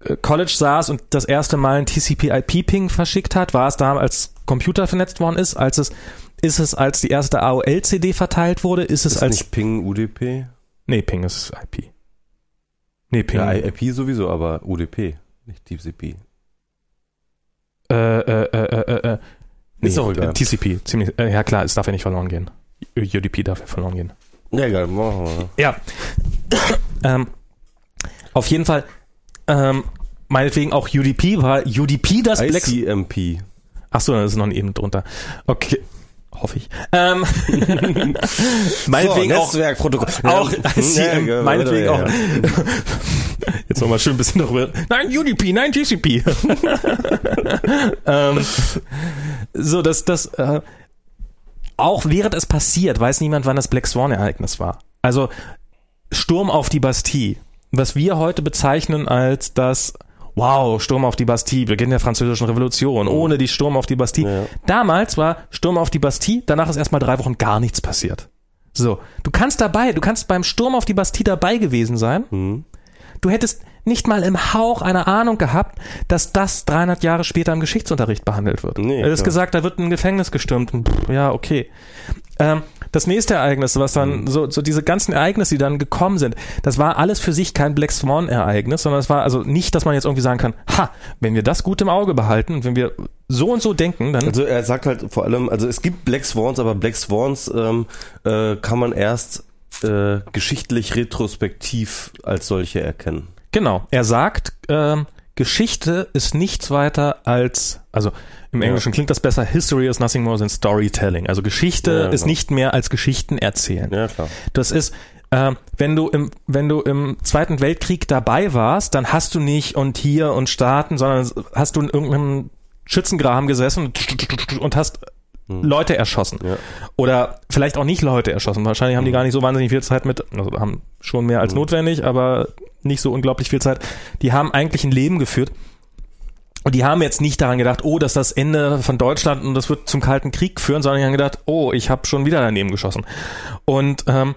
äh, College saß und das erste Mal ein TCP-IP-Ping verschickt hat? War es da, als Computer vernetzt worden ist? Als es, ist es, als die erste AOL-CD verteilt wurde? Ist es Ist als, nicht Ping UDP? nee, Ping ist IP. Nee, Ping. Ja, IP sowieso, aber UDP, nicht TCP. Äh, äh, äh, äh, äh, Ist auch egal. TCP, ziemlich, äh, ja klar, es darf ja nicht verloren gehen. UDP darf ja verloren gehen. Ja, egal, machen wir. Ja. ähm, auf jeden Fall, ähm, meinetwegen auch UDP war UDP das Black. ICMP. Ach so, das ist noch ein eben drunter. Okay. Hoffe ich. Ähm, meinetwegen auch, Netzwerkprotokoll. auch ICM, ja, meinetwegen ja, auch. Jetzt nochmal schön ein bisschen darüber. Nein, UDP, nein, TCP. ähm, so, dass das äh, auch während es passiert, weiß niemand, wann das Black Swan Ereignis war. Also Sturm auf die Bastille, was wir heute bezeichnen als das Wow, Sturm auf die Bastille, Beginn der französischen Revolution, ohne die Sturm auf die Bastille. Ja. Damals war Sturm auf die Bastille, danach ist erstmal drei Wochen gar nichts passiert. So, du kannst dabei, du kannst beim Sturm auf die Bastille dabei gewesen sein. Hm. Du hättest nicht mal im Hauch einer Ahnung gehabt, dass das 300 Jahre später im Geschichtsunterricht behandelt wird. Nee, hat klar. gesagt, da wird ein Gefängnis gestürmt. Und pff, Ja, okay. Ähm, das nächste Ereignis, was dann, so, so diese ganzen Ereignisse, die dann gekommen sind, das war alles für sich kein Black Swan-Ereignis, sondern es war also nicht, dass man jetzt irgendwie sagen kann, ha, wenn wir das gut im Auge behalten und wenn wir so und so denken, dann Also er sagt halt vor allem, also es gibt Black Swans, aber Black Swans ähm, äh, kann man erst äh, geschichtlich retrospektiv als solche erkennen. Genau, er sagt, ähm, Geschichte ist nichts weiter als, also im. Englischen klingt das besser, History is nothing more than storytelling. Also Geschichte ist genau. nicht mehr als Geschichten erzählen. Ja, klar. Das ist, ähm, wenn du im, wenn du im Zweiten Weltkrieg dabei warst, dann hast du nicht und hier und Staaten, sondern hast du in irgendeinem Schützengraben gesessen und, hast Leute erschossen. Ja. Oder vielleicht auch nicht Leute erschossen. Wahrscheinlich haben die gar nicht so wahnsinnig viel Zeit mit, also haben schon mehr als notwendig, aber nicht so unglaublich viel Zeit. Die haben eigentlich ein Leben geführt. Und die haben jetzt nicht daran gedacht, oh, das ist das Ende von Deutschland und das wird zum Kalten Krieg führen, sondern die haben gedacht, oh, ich habe schon wieder daneben geschossen. Und ähm,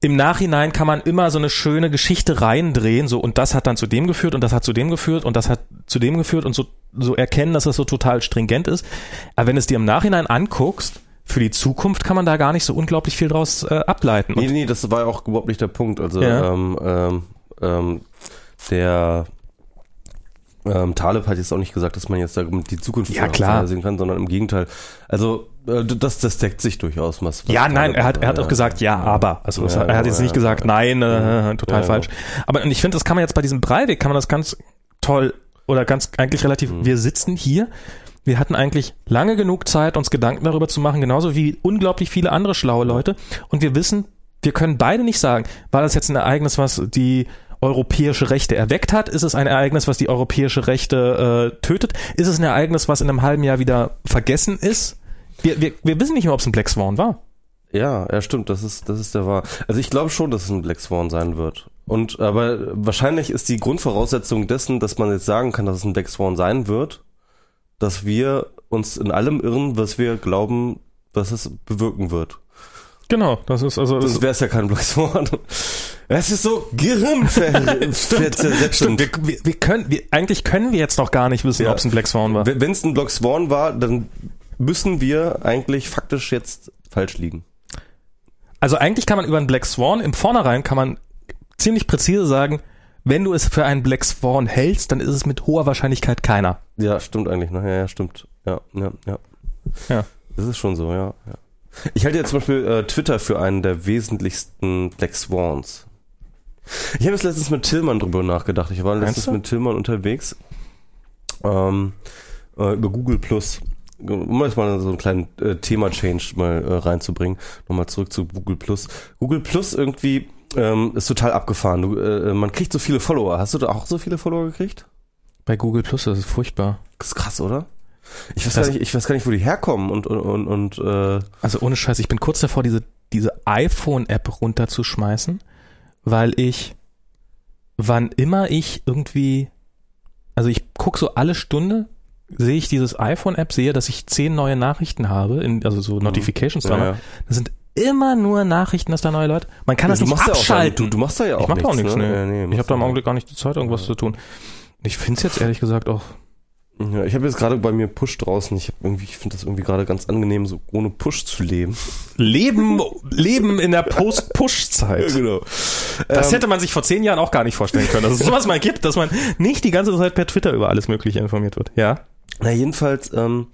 im Nachhinein kann man immer so eine schöne Geschichte reindrehen, so und das hat dann zu dem geführt und das hat zu dem geführt und das hat zu dem geführt und so, so erkennen, dass das so total stringent ist. Aber wenn es dir im Nachhinein anguckst, für die Zukunft kann man da gar nicht so unglaublich viel draus äh, ableiten. Nee, Und, nee, das war ja auch überhaupt nicht der Punkt. Also Ja. ähm, ähm, ähm, der ähm, Taleb hat jetzt auch nicht gesagt, dass man jetzt da die Zukunft Ja, klar. vorhersehen kann, sondern im Gegenteil. Also äh, das, das deckt sich durchaus. Was, was ja, nein, Taleb- er hat, er hat auch gesagt, ja, aber. Also Ja, er hat jetzt ja, nicht ja, gesagt, ja. nein, äh, total Ja, falsch. Aber ich finde, das kann man jetzt bei diesem Breivik, kann man das ganz toll oder ganz eigentlich relativ, Mhm. wir sitzen hier, wir hatten eigentlich lange genug Zeit, uns Gedanken darüber zu machen, genauso wie unglaublich viele andere schlaue Leute. Und wir wissen, wir können beide nicht sagen, war das jetzt ein Ereignis, was die europäische Rechte erweckt hat? Ist es ein Ereignis, was die europäische Rechte äh, tötet? Ist es ein Ereignis, was in einem halben Jahr wieder vergessen ist? Wir, wir, wir wissen nicht mehr, ob es ein Black Swan war. Ja, ja, stimmt, das ist, das ist der wahr. Also ich glaube schon, dass es ein Black Swan sein wird. Und aber wahrscheinlich ist die Grundvoraussetzung dessen, dass man jetzt sagen kann, dass es ein Black Swan sein wird, dass wir uns in allem irren, was wir glauben, was es bewirken wird. Genau, das ist also das wäre es ja kein Black Swan. Es ist so gehirnverzersetzend. Stimmt, wir, wir, wir können, wir, eigentlich können wir jetzt noch gar nicht wissen, Ja. ob es ein Black Swan war. Wenn es ein Black Swan war, dann müssen wir eigentlich faktisch jetzt falsch liegen? Also eigentlich kann man über einen Black Swan im Vornherein kann man ziemlich präzise sagen, wenn du es für einen Black Swan hältst, dann ist es mit hoher Wahrscheinlichkeit keiner. Ja, stimmt eigentlich. Ne? Ja, ja, stimmt. Ja, ja, ja. Ja. Das ist schon so, ja. ja. Ich halte ja zum Beispiel äh, Twitter für einen der wesentlichsten Black Swans. Ich habe jetzt letztens mit Tillmann drüber nachgedacht. Ich war letztens mit Tillmann unterwegs ähm, äh, über Google Plus. Um jetzt mal so einen kleinen äh, Thema-Change mal äh, reinzubringen. Nochmal zurück zu Google Plus. Google Plus irgendwie ähm, ist total abgefahren. Du, äh, man kriegt so viele Follower. Hast du da auch so viele Follower gekriegt? Bei Google Plus, das ist furchtbar. Das ist krass, oder? Ich weiß, Das- gar nicht, ich weiß gar nicht, wo die herkommen und, und, und, und äh, Also ohne Scheiß, ich bin kurz davor, diese, diese iPhone-App runterzuschmeißen, weil ich, wann immer ich irgendwie, also ich gucke so alle Stunde, sehe ich dieses iPhone-App, sehe, dass ich zehn neue Nachrichten habe, in, also so Notifications dran. Mhm. ja, ja. Das sind immer nur Nachrichten, dass da neue Leute. Man kann das du nicht Ja abschalten. du, du machst da ja auch ich mach da auch nichts, ne? ne? Ja, nee, ich habe da im Augenblick gar nicht die Zeit, irgendwas zu tun. Ich finde es jetzt ehrlich gesagt auch. Ja, ich habe jetzt gerade bei mir Push draußen. Ich hab irgendwie, ich finde das irgendwie gerade ganz angenehm, so ohne Push zu leben. Leben, Leben in der Post-Push-Zeit. genau. Das Ähm, hätte man sich vor zehn Jahren auch gar nicht vorstellen können, dass es sowas mal gibt, dass man nicht die ganze Zeit per Twitter über alles Mögliche informiert wird. Ja. Na jedenfalls, ähm,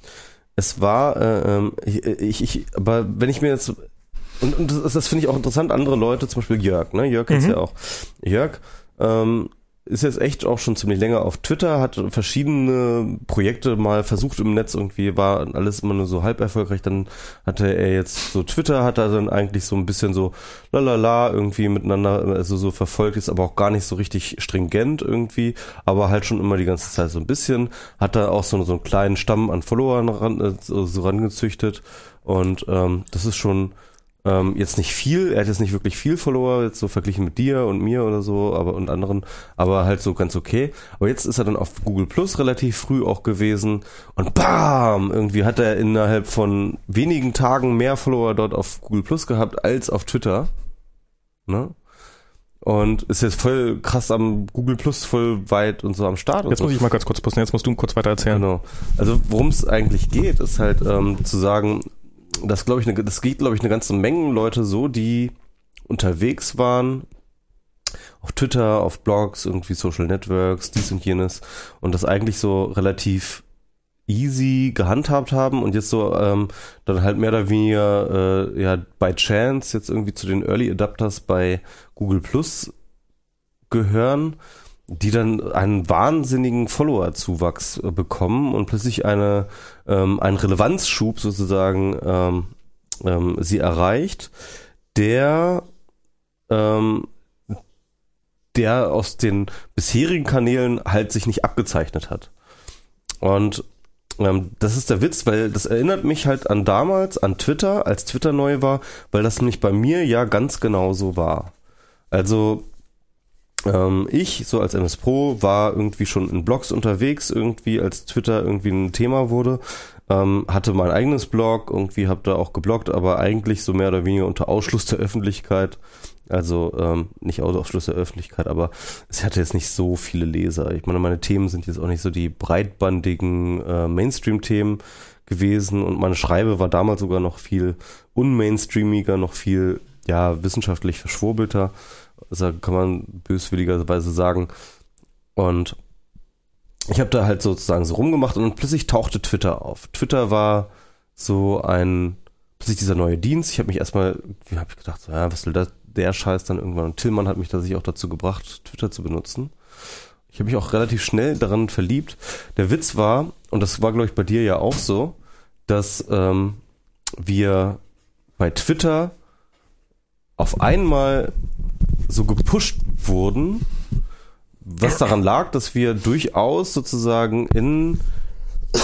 es war, äh, ähm, ich, ich, ich, aber wenn ich mir jetzt und, und das, das finde ich auch interessant, andere Leute, zum Beispiel Jörg, ne? Jörg Mhm. ja auch. Jörg ähm, ist jetzt echt auch schon ziemlich länger auf Twitter, hat verschiedene Projekte mal versucht im Netz irgendwie, war alles immer nur so halb erfolgreich. Dann hatte er jetzt so Twitter, hat er dann eigentlich so ein bisschen so lalala irgendwie miteinander, also so verfolgt, ist aber auch gar nicht so richtig stringent irgendwie, aber halt schon immer die ganze Zeit so ein bisschen. Hat da auch so, so einen kleinen Stamm an Followern ran, äh, so, so rangezüchtet und ähm, das ist schon ähm, jetzt nicht viel, er hat jetzt nicht wirklich viel Follower, jetzt so verglichen mit dir und mir oder so, aber und anderen, aber halt so ganz okay. Aber jetzt ist er dann auf Google Plus relativ früh auch gewesen und bam! Irgendwie hat er innerhalb von wenigen Tagen mehr Follower dort auf Google Plus gehabt als auf Twitter. Ne? Und ist jetzt voll krass am Google Plus voll weit und so am Start und Jetzt so. muss ich mal ganz kurz posten, jetzt musst du kurz weiter erzählen. Genau. Also worum es eigentlich geht, ist halt ähm, zu sagen, das glaube ich, ne, das geht glaube ich eine ganze Menge Leute so, die unterwegs waren auf Twitter, auf Blogs, irgendwie Social Networks, dies und jenes und das eigentlich so relativ easy gehandhabt haben und jetzt so ähm, dann halt mehr oder weniger äh, ja by chance jetzt irgendwie zu den Early Adapters bei Google Plus gehören, die dann einen wahnsinnigen Follower-Zuwachs äh, bekommen und plötzlich eine ähm, einen Relevanzschub sozusagen ähm, ähm, sie erreicht, der ähm, der aus den bisherigen Kanälen halt sich nicht abgezeichnet hat. Und ähm, das ist der Witz, weil das erinnert mich halt an damals, an Twitter, als Twitter neu war, weil das nämlich bei mir ja ganz genau so war. Also ich, so als MS Pro, war irgendwie schon in Blogs unterwegs, irgendwie als Twitter irgendwie ein Thema wurde. Ähm, hatte mein eigenes Blog, irgendwie hab da auch gebloggt, aber eigentlich so mehr oder weniger unter Ausschluss der Öffentlichkeit. Also ähm, nicht Ausschluss der Öffentlichkeit, aber es hatte jetzt nicht so viele Leser. Ich meine, meine Themen sind jetzt auch nicht so die breitbandigen äh, Mainstream-Themen gewesen und meine Schreibe war damals sogar noch viel unmainstreamiger, noch viel ja wissenschaftlich verschwurbelter. Also kann man böswilligerweise sagen. Und ich habe da halt sozusagen so rumgemacht und plötzlich tauchte Twitter auf. Twitter war so ein plötzlich dieser neue Dienst. Ich habe mich erstmal, wie habe ich gedacht, so, ja, was will das, der Scheiß dann irgendwann? Und Tillmann hat mich tatsächlich auch dazu gebracht, Twitter zu benutzen. Ich habe mich auch relativ schnell daran verliebt. Der Witz war, und das war, glaube ich, bei dir ja auch so, dass ähm, wir bei Twitter auf einmal so gepusht wurden, was daran lag, dass wir durchaus sozusagen in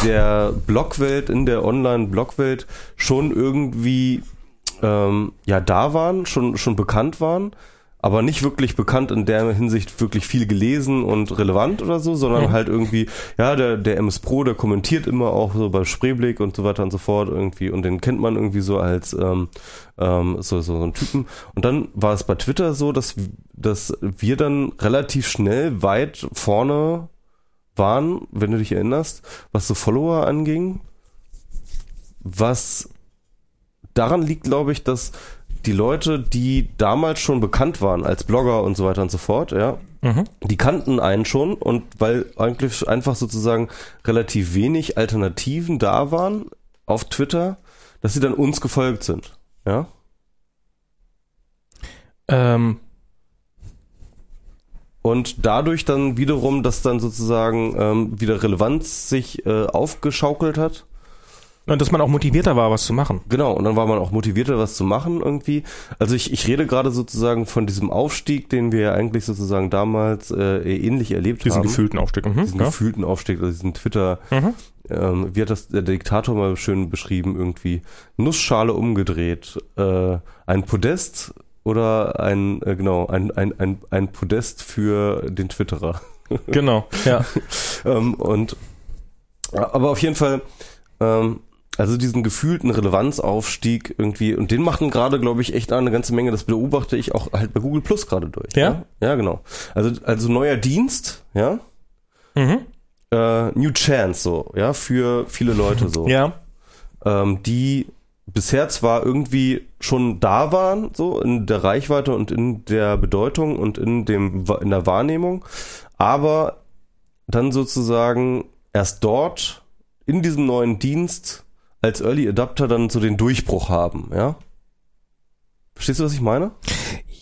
der Blogwelt, in der Online-Blogwelt schon irgendwie ähm, ja da waren, schon, schon bekannt waren, aber nicht wirklich bekannt in der Hinsicht wirklich viel gelesen und relevant oder so, sondern Mhm. halt irgendwie, ja, der, der MS Pro, der kommentiert immer auch so bei Spreeblick und so weiter und so fort irgendwie und den kennt man irgendwie so als ähm, ähm, so, so, so einen Typen. Und dann war es bei Twitter so, dass, dass wir dann relativ schnell weit vorne waren, wenn du dich erinnerst, was so Follower anging. was daran liegt, glaube ich, dass die Leute, die damals schon bekannt waren als Blogger und so weiter und so fort, ja, Mhm. die kannten einen schon und weil eigentlich einfach sozusagen relativ wenig Alternativen da waren auf Twitter, dass sie dann uns gefolgt sind. Ja. Ähm, Und dadurch dann wiederum, dass dann sozusagen ähm, wieder Relevanz sich äh, aufgeschaukelt hat. Und dass man auch motivierter war, was zu machen. Genau, und dann war man auch motivierter, was zu machen irgendwie. Also ich, ich rede gerade sozusagen von diesem Aufstieg, den wir ja eigentlich sozusagen damals äh, ähnlich erlebt Diesen haben. gefühlten Aufstieg. Mhm. diesen ja. gefühlten Aufstieg, also diesen Twitter, Mhm. ähm, wie hat das der Diktator mal schön beschrieben, irgendwie Nussschale umgedreht, äh, ein Podest oder ein, äh, genau, ein, ein, ein, ein Podest für den Twitterer. Genau, ja. ähm, und aber auf jeden Fall, ähm, also diesen gefühlten Relevanzaufstieg irgendwie, und den machen gerade, glaube ich, echt eine ganze Menge, das beobachte ich auch halt bei Google Plus gerade durch. Ja? Ja, ja genau. Also, also neuer Dienst, ja, Mhm. äh, New Chance so, ja, für viele Leute so, Ja. ähm, die bisher zwar irgendwie schon da waren, so in der Reichweite und in der Bedeutung und in dem in der Wahrnehmung, aber dann sozusagen erst dort in diesem neuen Dienst als Early Adapter dann so den Durchbruch haben, ja? Verstehst du, was ich meine?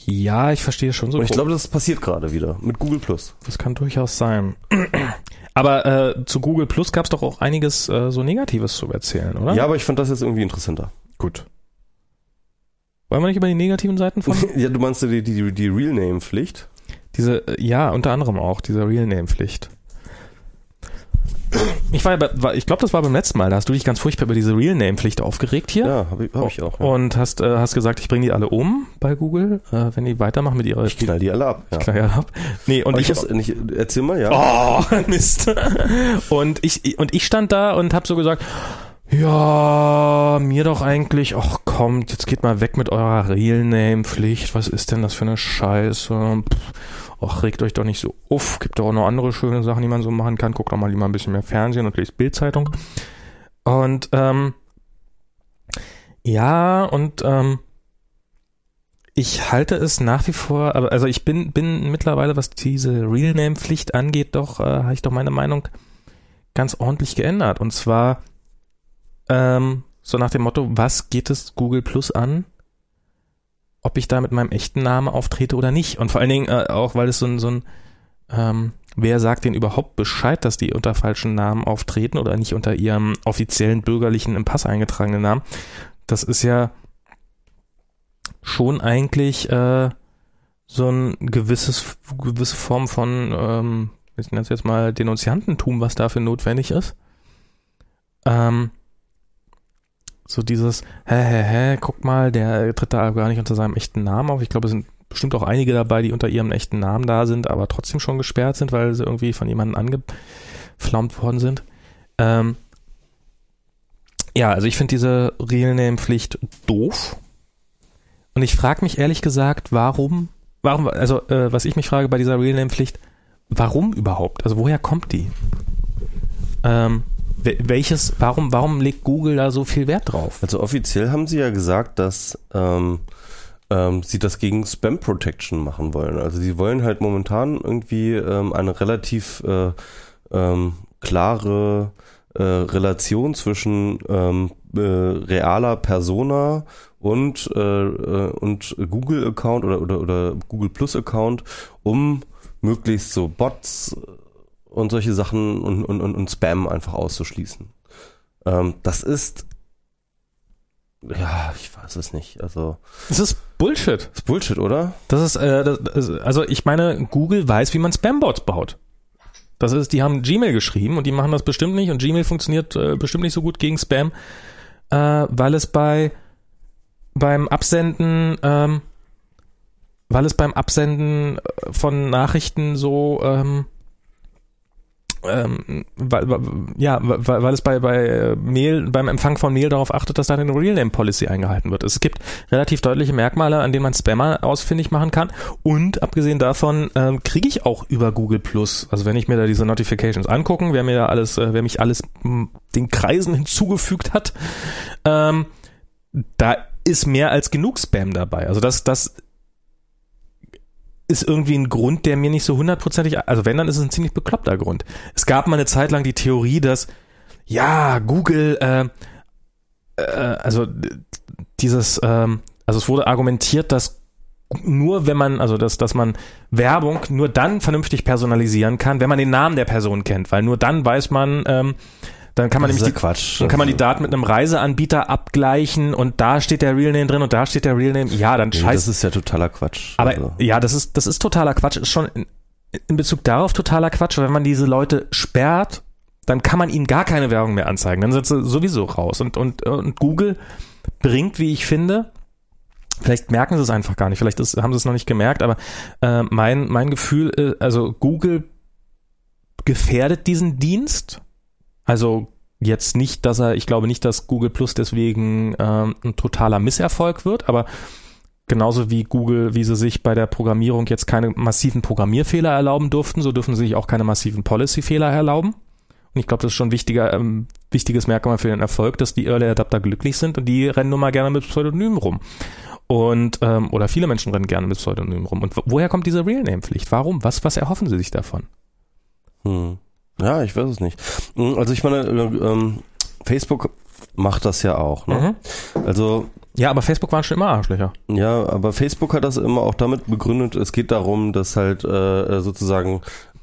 Ja, ich verstehe schon so. Und ich glaube, das passiert gerade wieder mit Google Plus. Das kann durchaus sein. Aber äh, zu Google Plus gab es doch auch einiges äh, so Negatives zu erzählen, oder? Ja, aber ich fand das jetzt irgendwie interessanter. Gut. Wollen wir nicht über die negativen Seiten von? ja, du meinst die, die, die Real Name Pflicht? Diese, äh, ja, unter anderem auch, diese Real Name Pflicht. Ich war, ja bei- war ich glaube, das war beim letzten Mal, da hast du dich ganz furchtbar über diese Real Name Pflicht aufgeregt hier. Ja, habe ich, hab ich auch. Ja. Und hast, äh, hast gesagt, ich bringe die alle um bei Google, äh, wenn die weitermachen mit ihrer Ich knall die alle ab. Ja. Klar, ja, ab. Nee, und Aber ich, ich, muss- nicht, erzähl mal, ja. Oh, Mist. Und ich, und ich stand da und habe so gesagt, ja, mir doch eigentlich, ach kommt, jetzt geht mal weg mit eurer Real Name Pflicht. Was ist denn das für eine Scheiße? Pff, ach, regt euch doch nicht so uff. Gibt doch auch noch andere schöne Sachen, die man so machen kann. Guckt doch mal lieber ein bisschen mehr Fernsehen und lest Bildzeitung. Und ähm, ja, und ähm, ich halte es nach wie vor, also ich bin, bin mittlerweile, was diese Real Name Pflicht angeht, doch, äh, habe ich doch meine Meinung ganz ordentlich geändert. Und zwar ähm, so nach dem Motto, was geht es Google Plus an, ob ich da mit meinem echten Namen auftrete oder nicht. Und vor allen Dingen äh, auch, weil es so ein, so ein ähm, wer sagt denn überhaupt Bescheid, dass die unter falschen Namen auftreten oder nicht unter ihrem offiziellen bürgerlichen im Pass eingetragenen Namen? Das ist ja schon eigentlich äh, so ein gewisses, gewisse Form von, ähm, ich nenne es jetzt mal Denunziantentum, was dafür notwendig ist. Ähm, so dieses, hä, hä, hä, guck mal, der tritt da gar nicht unter seinem echten Namen auf. Ich glaube, es sind bestimmt auch einige dabei, die unter ihrem echten Namen da sind, aber trotzdem schon gesperrt sind, weil sie irgendwie von jemandem angeflammt worden sind. Ähm, ja, also ich finde diese Real Name Pflicht doof. Und ich frage mich ehrlich gesagt, warum, warum, also äh, was ich mich frage bei dieser Real Name Pflicht, warum überhaupt? Also woher kommt die? Ähm, welches, warum, warum legt Google da so viel Wert drauf? Also offiziell haben sie ja gesagt, dass ähm, ähm, sie das gegen Spam Protection machen wollen. Also sie wollen halt momentan irgendwie ähm, eine relativ äh, ähm, klare äh, Relation zwischen ähm, äh, realer Persona und äh, äh, und Google Account oder oder oder Google Plus Account, um möglichst so Bots und solche Sachen und und und, und Spam einfach auszuschließen. Ähm, das ist ja, ich weiß es nicht. Also Das ist Bullshit. ist Bullshit, oder? Das ist, äh, das, ist- also ich meine, Google weiß, wie man Spambots baut. Das ist, die haben Gmail geschrieben und die machen das bestimmt nicht und Gmail funktioniert äh, bestimmt nicht so gut gegen Spam, äh, weil es bei beim Absenden, ähm, weil es beim Absenden äh, von Nachrichten so ähm, ähm, weil, weil- ja, weil, weil es bei, bei äh, Mail, beim Empfang von Mail darauf achtet, dass da eine Real-Name-Policy eingehalten wird. Es gibt relativ deutliche Merkmale, an denen man Spammer ausfindig machen kann. Und abgesehen davon ähm, kriege ich auch über Google Plus, also wenn ich mir da diese Notifications angucken, wer mir da alles, äh, wer mich alles m, den Kreisen hinzugefügt hat, ähm, da ist mehr als genug Spam dabei. Also das, das ist irgendwie ein Grund, der mir nicht so hundertprozentig, also wenn, dann ist es ein ziemlich bekloppter Grund. Es gab mal eine Zeit lang die Theorie, dass, ja, Google, äh, äh, also dieses, ähm, also es wurde argumentiert, dass nur wenn man, also dass, dass man Werbung nur dann vernünftig personalisieren kann, wenn man den Namen der Person kennt, weil nur dann weiß man, ähm, dann kann man nämlich die, Quatsch. dann kann man die Also- Daten mit einem Reiseanbieter abgleichen und da steht der Real Name drin und da steht der Real Name. Ja, dann Nee, scheiß das ist ja totaler Quatsch. aber Also, ja, das ist, das ist totaler Quatsch. Ist schon in, in Bezug darauf totaler Quatsch. Wenn man diese Leute sperrt, dann kann man ihnen gar keine Werbung mehr anzeigen. Dann sind sie sowieso raus. Und, und, und Google bringt, wie ich finde, vielleicht merken sie es einfach gar nicht, vielleicht ist, haben sie es noch nicht gemerkt, aber äh, mein, mein Gefühl, äh, also Google gefährdet diesen Dienst. Also jetzt nicht, dass er, ich glaube nicht, dass Google Plus deswegen ähm, ein totaler Misserfolg wird, aber genauso wie Google, wie sie sich bei der Programmierung jetzt keine massiven Programmierfehler erlauben durften, so dürfen sie sich auch keine massiven Policy-Fehler erlauben. Und ich glaube, das ist schon ein wichtiger, ähm, wichtiges Merkmal für den Erfolg, dass die Early Adapter glücklich sind und die rennen nun mal gerne mit Pseudonymen rum. Und, ähm, oder viele Menschen rennen gerne mit Pseudonymen rum. Und wo- woher kommt diese Real-Name-Pflicht? Warum? Was, was erhoffen sie sich davon? Hm. Ja, ich weiß es nicht. Hm, Also ich meine, äh, ähm, Facebook macht das ja auch. Ne? Mhm. Also Ja, aber Facebook waren schon immer Arschlöcher. ja, aber Facebook hat das immer auch damit begründet, es geht darum, dass halt äh, sozusagen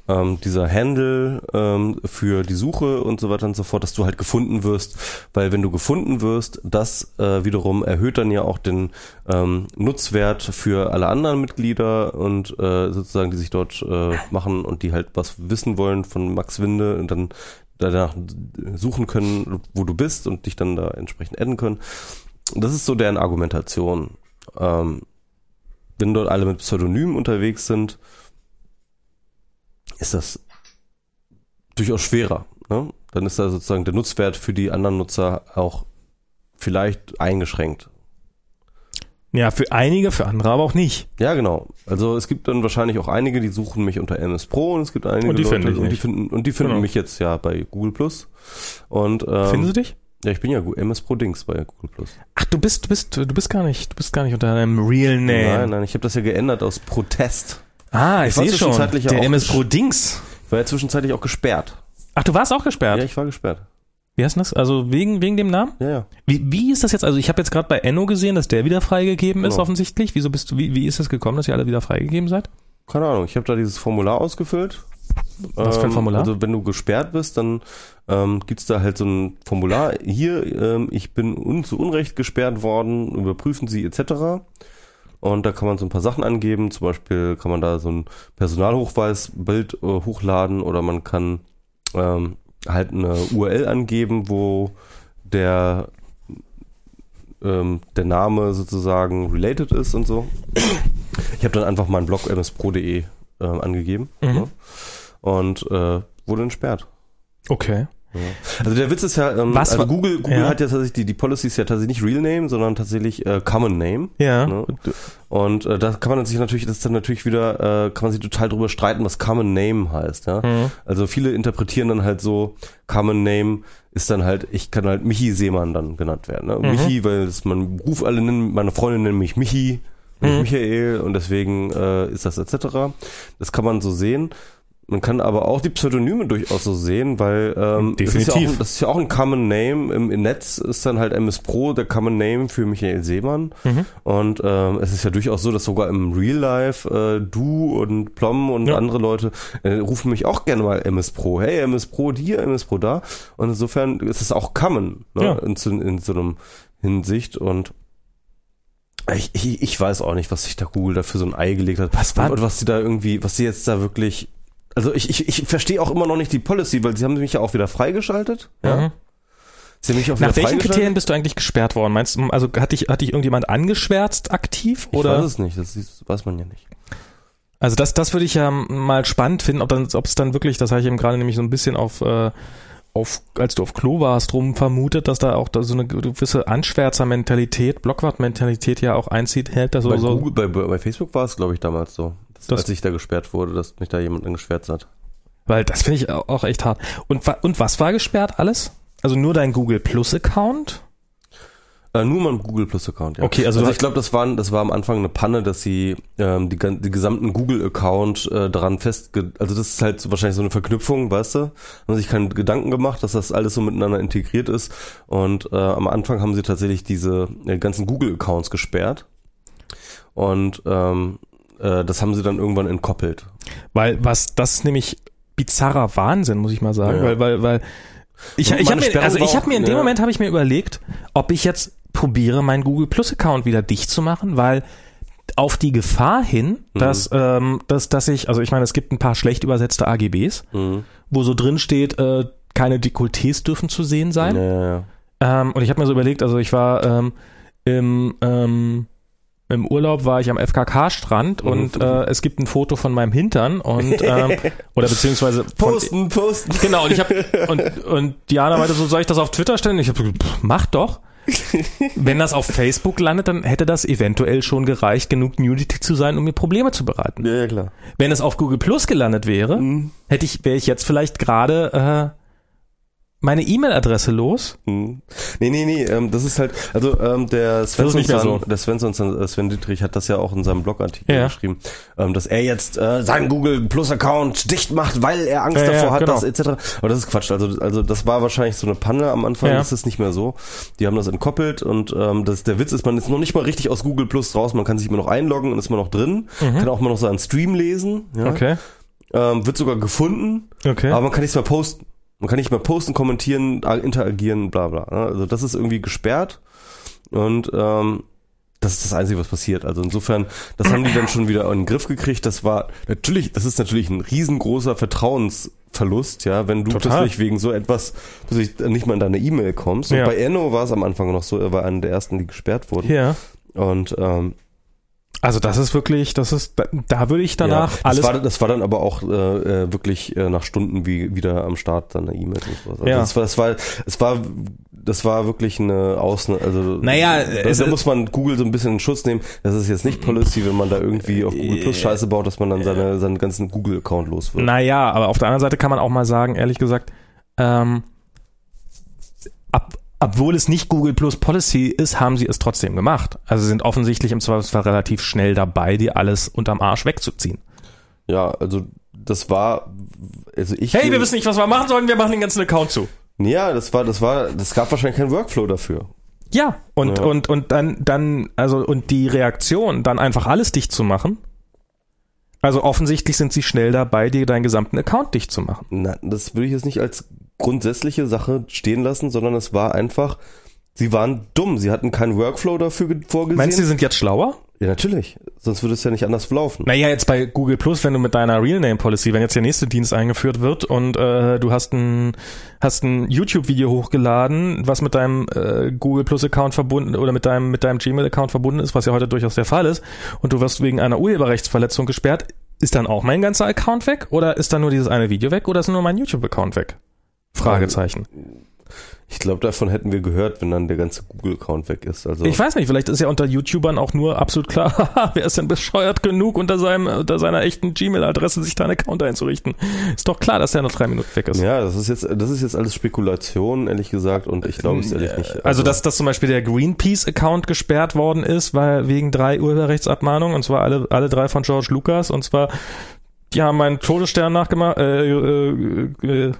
ähm, dieser Handle ähm, für die Suche und so weiter und so fort, dass du halt gefunden wirst, weil wenn du gefunden wirst, das äh, wiederum erhöht dann ja auch den ähm, Nutzwert für alle anderen Mitglieder und äh, sozusagen, die sich dort äh, machen und die halt was wissen wollen von Max Winde und dann danach suchen können, wo du bist und dich dann da entsprechend adden können. Das ist so deren Argumentation. Ähm, wenn dort alle mit Pseudonymen unterwegs sind, ist das durchaus schwerer. Ne? Dann ist da sozusagen der Nutzwert für die anderen Nutzer auch vielleicht eingeschränkt. Ja, für einige, für andere aber auch nicht. Ja, genau. Also es gibt dann wahrscheinlich auch einige, die suchen mich unter MS Pro und es gibt einige Und die Leute, finden und die finden und die finden Genau. mich jetzt ja bei Google Plus. Und ähm, Finden sie dich? ja, ich bin ja MS Pro Dings bei Google Plus. Ach, du bist, du bist, du bist gar nicht, du bist gar nicht unter deinem Real Name. Nein, nein, ich habe das ja geändert aus Protest. Ah, ich, Ich sehe schon. Der MS Pro Dings. War ja zwischenzeitlich auch gesperrt. Ach, du warst auch gesperrt. Ja, ich war gesperrt. Wie heißt das? Also wegen, wegen dem Namen? Ja, ja. Wie, wie ist das jetzt? Also ich habe jetzt gerade bei Enno gesehen, dass der wieder freigegeben ist, Genau. offensichtlich. Wieso bist du, wie, wie ist es gekommen, dass ihr alle wieder freigegeben seid? Keine Ahnung, ich habe da dieses Formular ausgefüllt. Was für ein Ähm, Formular? Also wenn du gesperrt bist, dann ähm, gibt's da halt so ein Formular. Hier, ähm, ich bin un zu Unrecht gesperrt worden, überprüfen Sie etc. Und da kann man so ein paar Sachen angeben. Zum Beispiel kann man da so ein Personalhochweisbild äh, hochladen oder man kann ähm, halt eine URL angeben, wo der ähm, der Name sozusagen related ist und so. Ich habe dann einfach meinen Blog mspro.de ähm, angegeben Mhm. ne? und äh, wurde entsperrt. Okay. Also der Witz ist ja, ähm, Was also Google, Google ja. hat ja tatsächlich, die, die Policy ist ja tatsächlich nicht Real Name, sondern tatsächlich äh, Common Name. Ja. Ne? Und äh, da kann man sich natürlich, das ist dann natürlich wieder, äh, kann man sich total drüber streiten, was Common Name heißt. Ja? Mhm. Also viele interpretieren dann halt so, Common Name ist dann halt, ich kann halt Michi Seemann dann genannt werden. Ne? Mhm. Michi, weil das mein Beruf alle nennen, meine Freunde nennen mich Michi, Mhm. Michael und deswegen äh, ist das etc. Das kann man so sehen. Man kann aber auch die Pseudonyme durchaus so sehen, weil ähm, Das, ist ja Definitiv. auch, das ist ja auch ein Common Name. Im, Im Netz ist dann halt MS Pro der Common Name für Michael Seemann. Mhm. Und ähm, es ist ja durchaus so, dass sogar im Real Life äh, du und Plom und Ja. andere Leute äh, rufen mich auch gerne mal MS Pro. Hey, MS Pro hier, MS Pro da. Und insofern ist es auch common ne? Ja. in, so- in so einem Hinsicht. Und ich, ich, ich weiß auch nicht, was sich da Google da für so ein Ei gelegt hat. Was war- Und was sie da irgendwie, was sie jetzt da wirklich. Also ich, ich, ich verstehe auch immer noch nicht die Policy, weil sie haben mich ja auch wieder freigeschaltet. Ja. Mhm. Sie haben mich auch wieder Nach welchen freigeschaltet. Kriterien bist du eigentlich gesperrt worden? Meinst du, also hat dich, hat dich irgendjemand angeschwärzt aktiv? Ich Oder? weiß es nicht, das ist, weiß man ja nicht. Also das, das würde ich ja mal spannend finden, ob dann, ob es dann wirklich, das habe ich eben gerade nämlich so ein bisschen auf, äh, auf, als du auf Klo warst, rum vermutet, dass da auch da so eine gewisse Anschwärzer-Mentalität, Blockwart-Mentalität ja auch einzieht, hält da so, bei, so. Google, bei, bei Facebook war es, glaube ich, damals so. Das, als ich da gesperrt wurde, dass mich da jemand angeschwärzt hat. Weil das finde ich auch echt hart. Und, und was war gesperrt alles? Also nur dein Google Plus Account? Äh, nur mein Google Plus Account, ja. Okay, also also ich glaube, das war, das war am Anfang eine Panne, dass sie ähm, die, die gesamten Google Account äh, daran festge... Also das ist halt so, wahrscheinlich so eine Verknüpfung, weißt du? Haben sich keine Gedanken gemacht, dass das alles so miteinander integriert ist. Und äh, am Anfang haben sie tatsächlich diese äh, ganzen Google Accounts gesperrt. Und ähm, äh, das haben sie dann irgendwann entkoppelt. Weil was das ist nämlich bizarrer Wahnsinn, muss ich mal sagen, Ja. weil weil weil ich, ich habe mir also ich habe mir in dem ja. Moment habe ich mir überlegt, ob ich jetzt probiere meinen Google Plus Account wieder dicht zu machen, weil auf die Gefahr hin, Mhm. dass ähm, dass dass ich also ich meine, es gibt ein paar schlecht übersetzte AGBs, Mhm. wo so drin steht, äh, keine Dekolletés dürfen zu sehen sein. Ja, ja, ja. Ähm, und ich habe mir so überlegt, also ich war ähm, im, ähm, im Urlaub war ich am FKK-Strand Mhm. und äh, es gibt ein Foto von meinem Hintern und ähm, oder beziehungsweise von, Posten, posten. genau und ich habe und und Diana meinte so soll ich das auf Twitter stellen? Ich habe so, mach doch. Wenn das auf Facebook landet, dann hätte das eventuell schon gereicht, genug Nudity zu sein, um mir Probleme zu bereiten. Ja, ja, klar. Wenn es auf Google Plus gelandet wäre, Mhm. hätte ich wäre ich jetzt vielleicht gerade äh, meine E-Mail-Adresse los. Hm. Nee, nee, nee, ähm, das ist halt, also ähm, der Svensson, so. der Svensson, äh, Sven Dietrich hat das ja auch in seinem Blogartikel Ja. geschrieben, ähm, dass er jetzt äh, seinen Google Plus Account dicht macht, weil er Angst Ja, ja, davor hat, genau. dass etc. Aber das ist Quatsch. Also, also das war wahrscheinlich so eine Panne am Anfang. Ja. Das ist nicht mehr so. Die haben das entkoppelt und ähm, das, der Witz ist, man ist noch nicht mal richtig aus Google Plus raus. Man kann sich immer noch einloggen und ist immer noch drin. Kann auch mal noch seinen Stream lesen. Ja. Mhm. Okay. Ähm, wird sogar gefunden. Okay. Aber man kann nichts mehr posten. Man kann nicht mehr posten, kommentieren, interagieren, bla bla. ne? Also das ist irgendwie gesperrt und ähm, das ist das Einzige, was passiert. Also insofern, das haben die dann schon wieder in den Griff gekriegt. Das war natürlich, das ist natürlich ein riesengroßer Vertrauensverlust, ja, wenn du Total. plötzlich wegen so etwas plötzlich nicht mal in deine E-Mail kommst. Und Ja. bei Enno war es am Anfang noch so, er war einer der ersten, die gesperrt wurden. Ja. Und ähm, Also das ist wirklich, das ist, da, würde ich danach ja, alles. Das war, das war dann aber auch äh, äh, wirklich äh, nach Stunden wie wieder am Start dann eine E-Mail. Also Ja. das war, das war, es war, das war wirklich eine Ausnahme. Also Naja, da, es- da muss man Google so ein bisschen in Schutz nehmen. Das ist jetzt nicht Policy, wenn man da irgendwie auf Google Plus Scheiße baut, dass man dann seine, seinen ganzen Google-Account los wird. naja, aber auf der anderen Seite kann man auch mal sagen, ehrlich gesagt, ähm, obwohl es nicht Google Plus Policy ist, haben sie es trotzdem gemacht. Also sind offensichtlich im Zweifelsfall relativ schnell dabei, dir alles unterm Arsch wegzuziehen. Ja, also das war, also ich. Hey, wir wissen nicht, was wir machen sollen, wir machen den ganzen Account zu. Ja, das war, das war, das gab wahrscheinlich keinen Workflow dafür. Ja, und, Ja. und, und dann, dann, also, und die Reaktion, dann einfach alles dicht zu machen. Also offensichtlich sind sie schnell dabei, dir deinen gesamten Account dicht zu machen. Na, das würde ich jetzt nicht als grundsätzliche Sache stehen lassen, sondern es war einfach, sie waren dumm. Sie hatten keinen Workflow dafür ge- vorgesehen. Meinst du, sie sind jetzt schlauer? ja, natürlich. Sonst würde es ja nicht anders laufen. Naja, jetzt bei Google Plus, wenn du mit deiner Real Name Policy, wenn jetzt der nächste Dienst eingeführt wird und äh, du hast ein, hast ein YouTube-Video hochgeladen, was mit deinem äh, Google Plus Account verbunden oder mit deinem, mit deinem Gmail Account verbunden ist, was ja heute durchaus der Fall ist, und du wirst wegen einer Urheberrechtsverletzung gesperrt, ist dann auch mein ganzer Account weg oder ist dann nur dieses eine Video weg oder ist nur mein YouTube-Account weg? Fragezeichen. Ich glaube, davon hätten wir gehört, wenn dann der ganze Google-Account weg ist. Also Ich weiß nicht, vielleicht ist ja unter YouTubern auch nur absolut klar, haha, wer ist denn bescheuert genug, unter seinem, unter seiner echten Gmail-Adresse sich da einen Account einzurichten? Ist doch klar, dass der nach drei Minuten weg ist. ja, das ist jetzt, das ist jetzt alles Spekulation, ehrlich gesagt, und ich glaube es ehrlich nicht. Also, dass, dass zum Beispiel der Greenpeace-Account gesperrt worden ist, weil wegen drei Urheberrechtsabmahnungen, und zwar alle, alle drei von George Lucas, und zwar, die haben meinen Todesstern nachgemacht, äh, äh, äh, äh,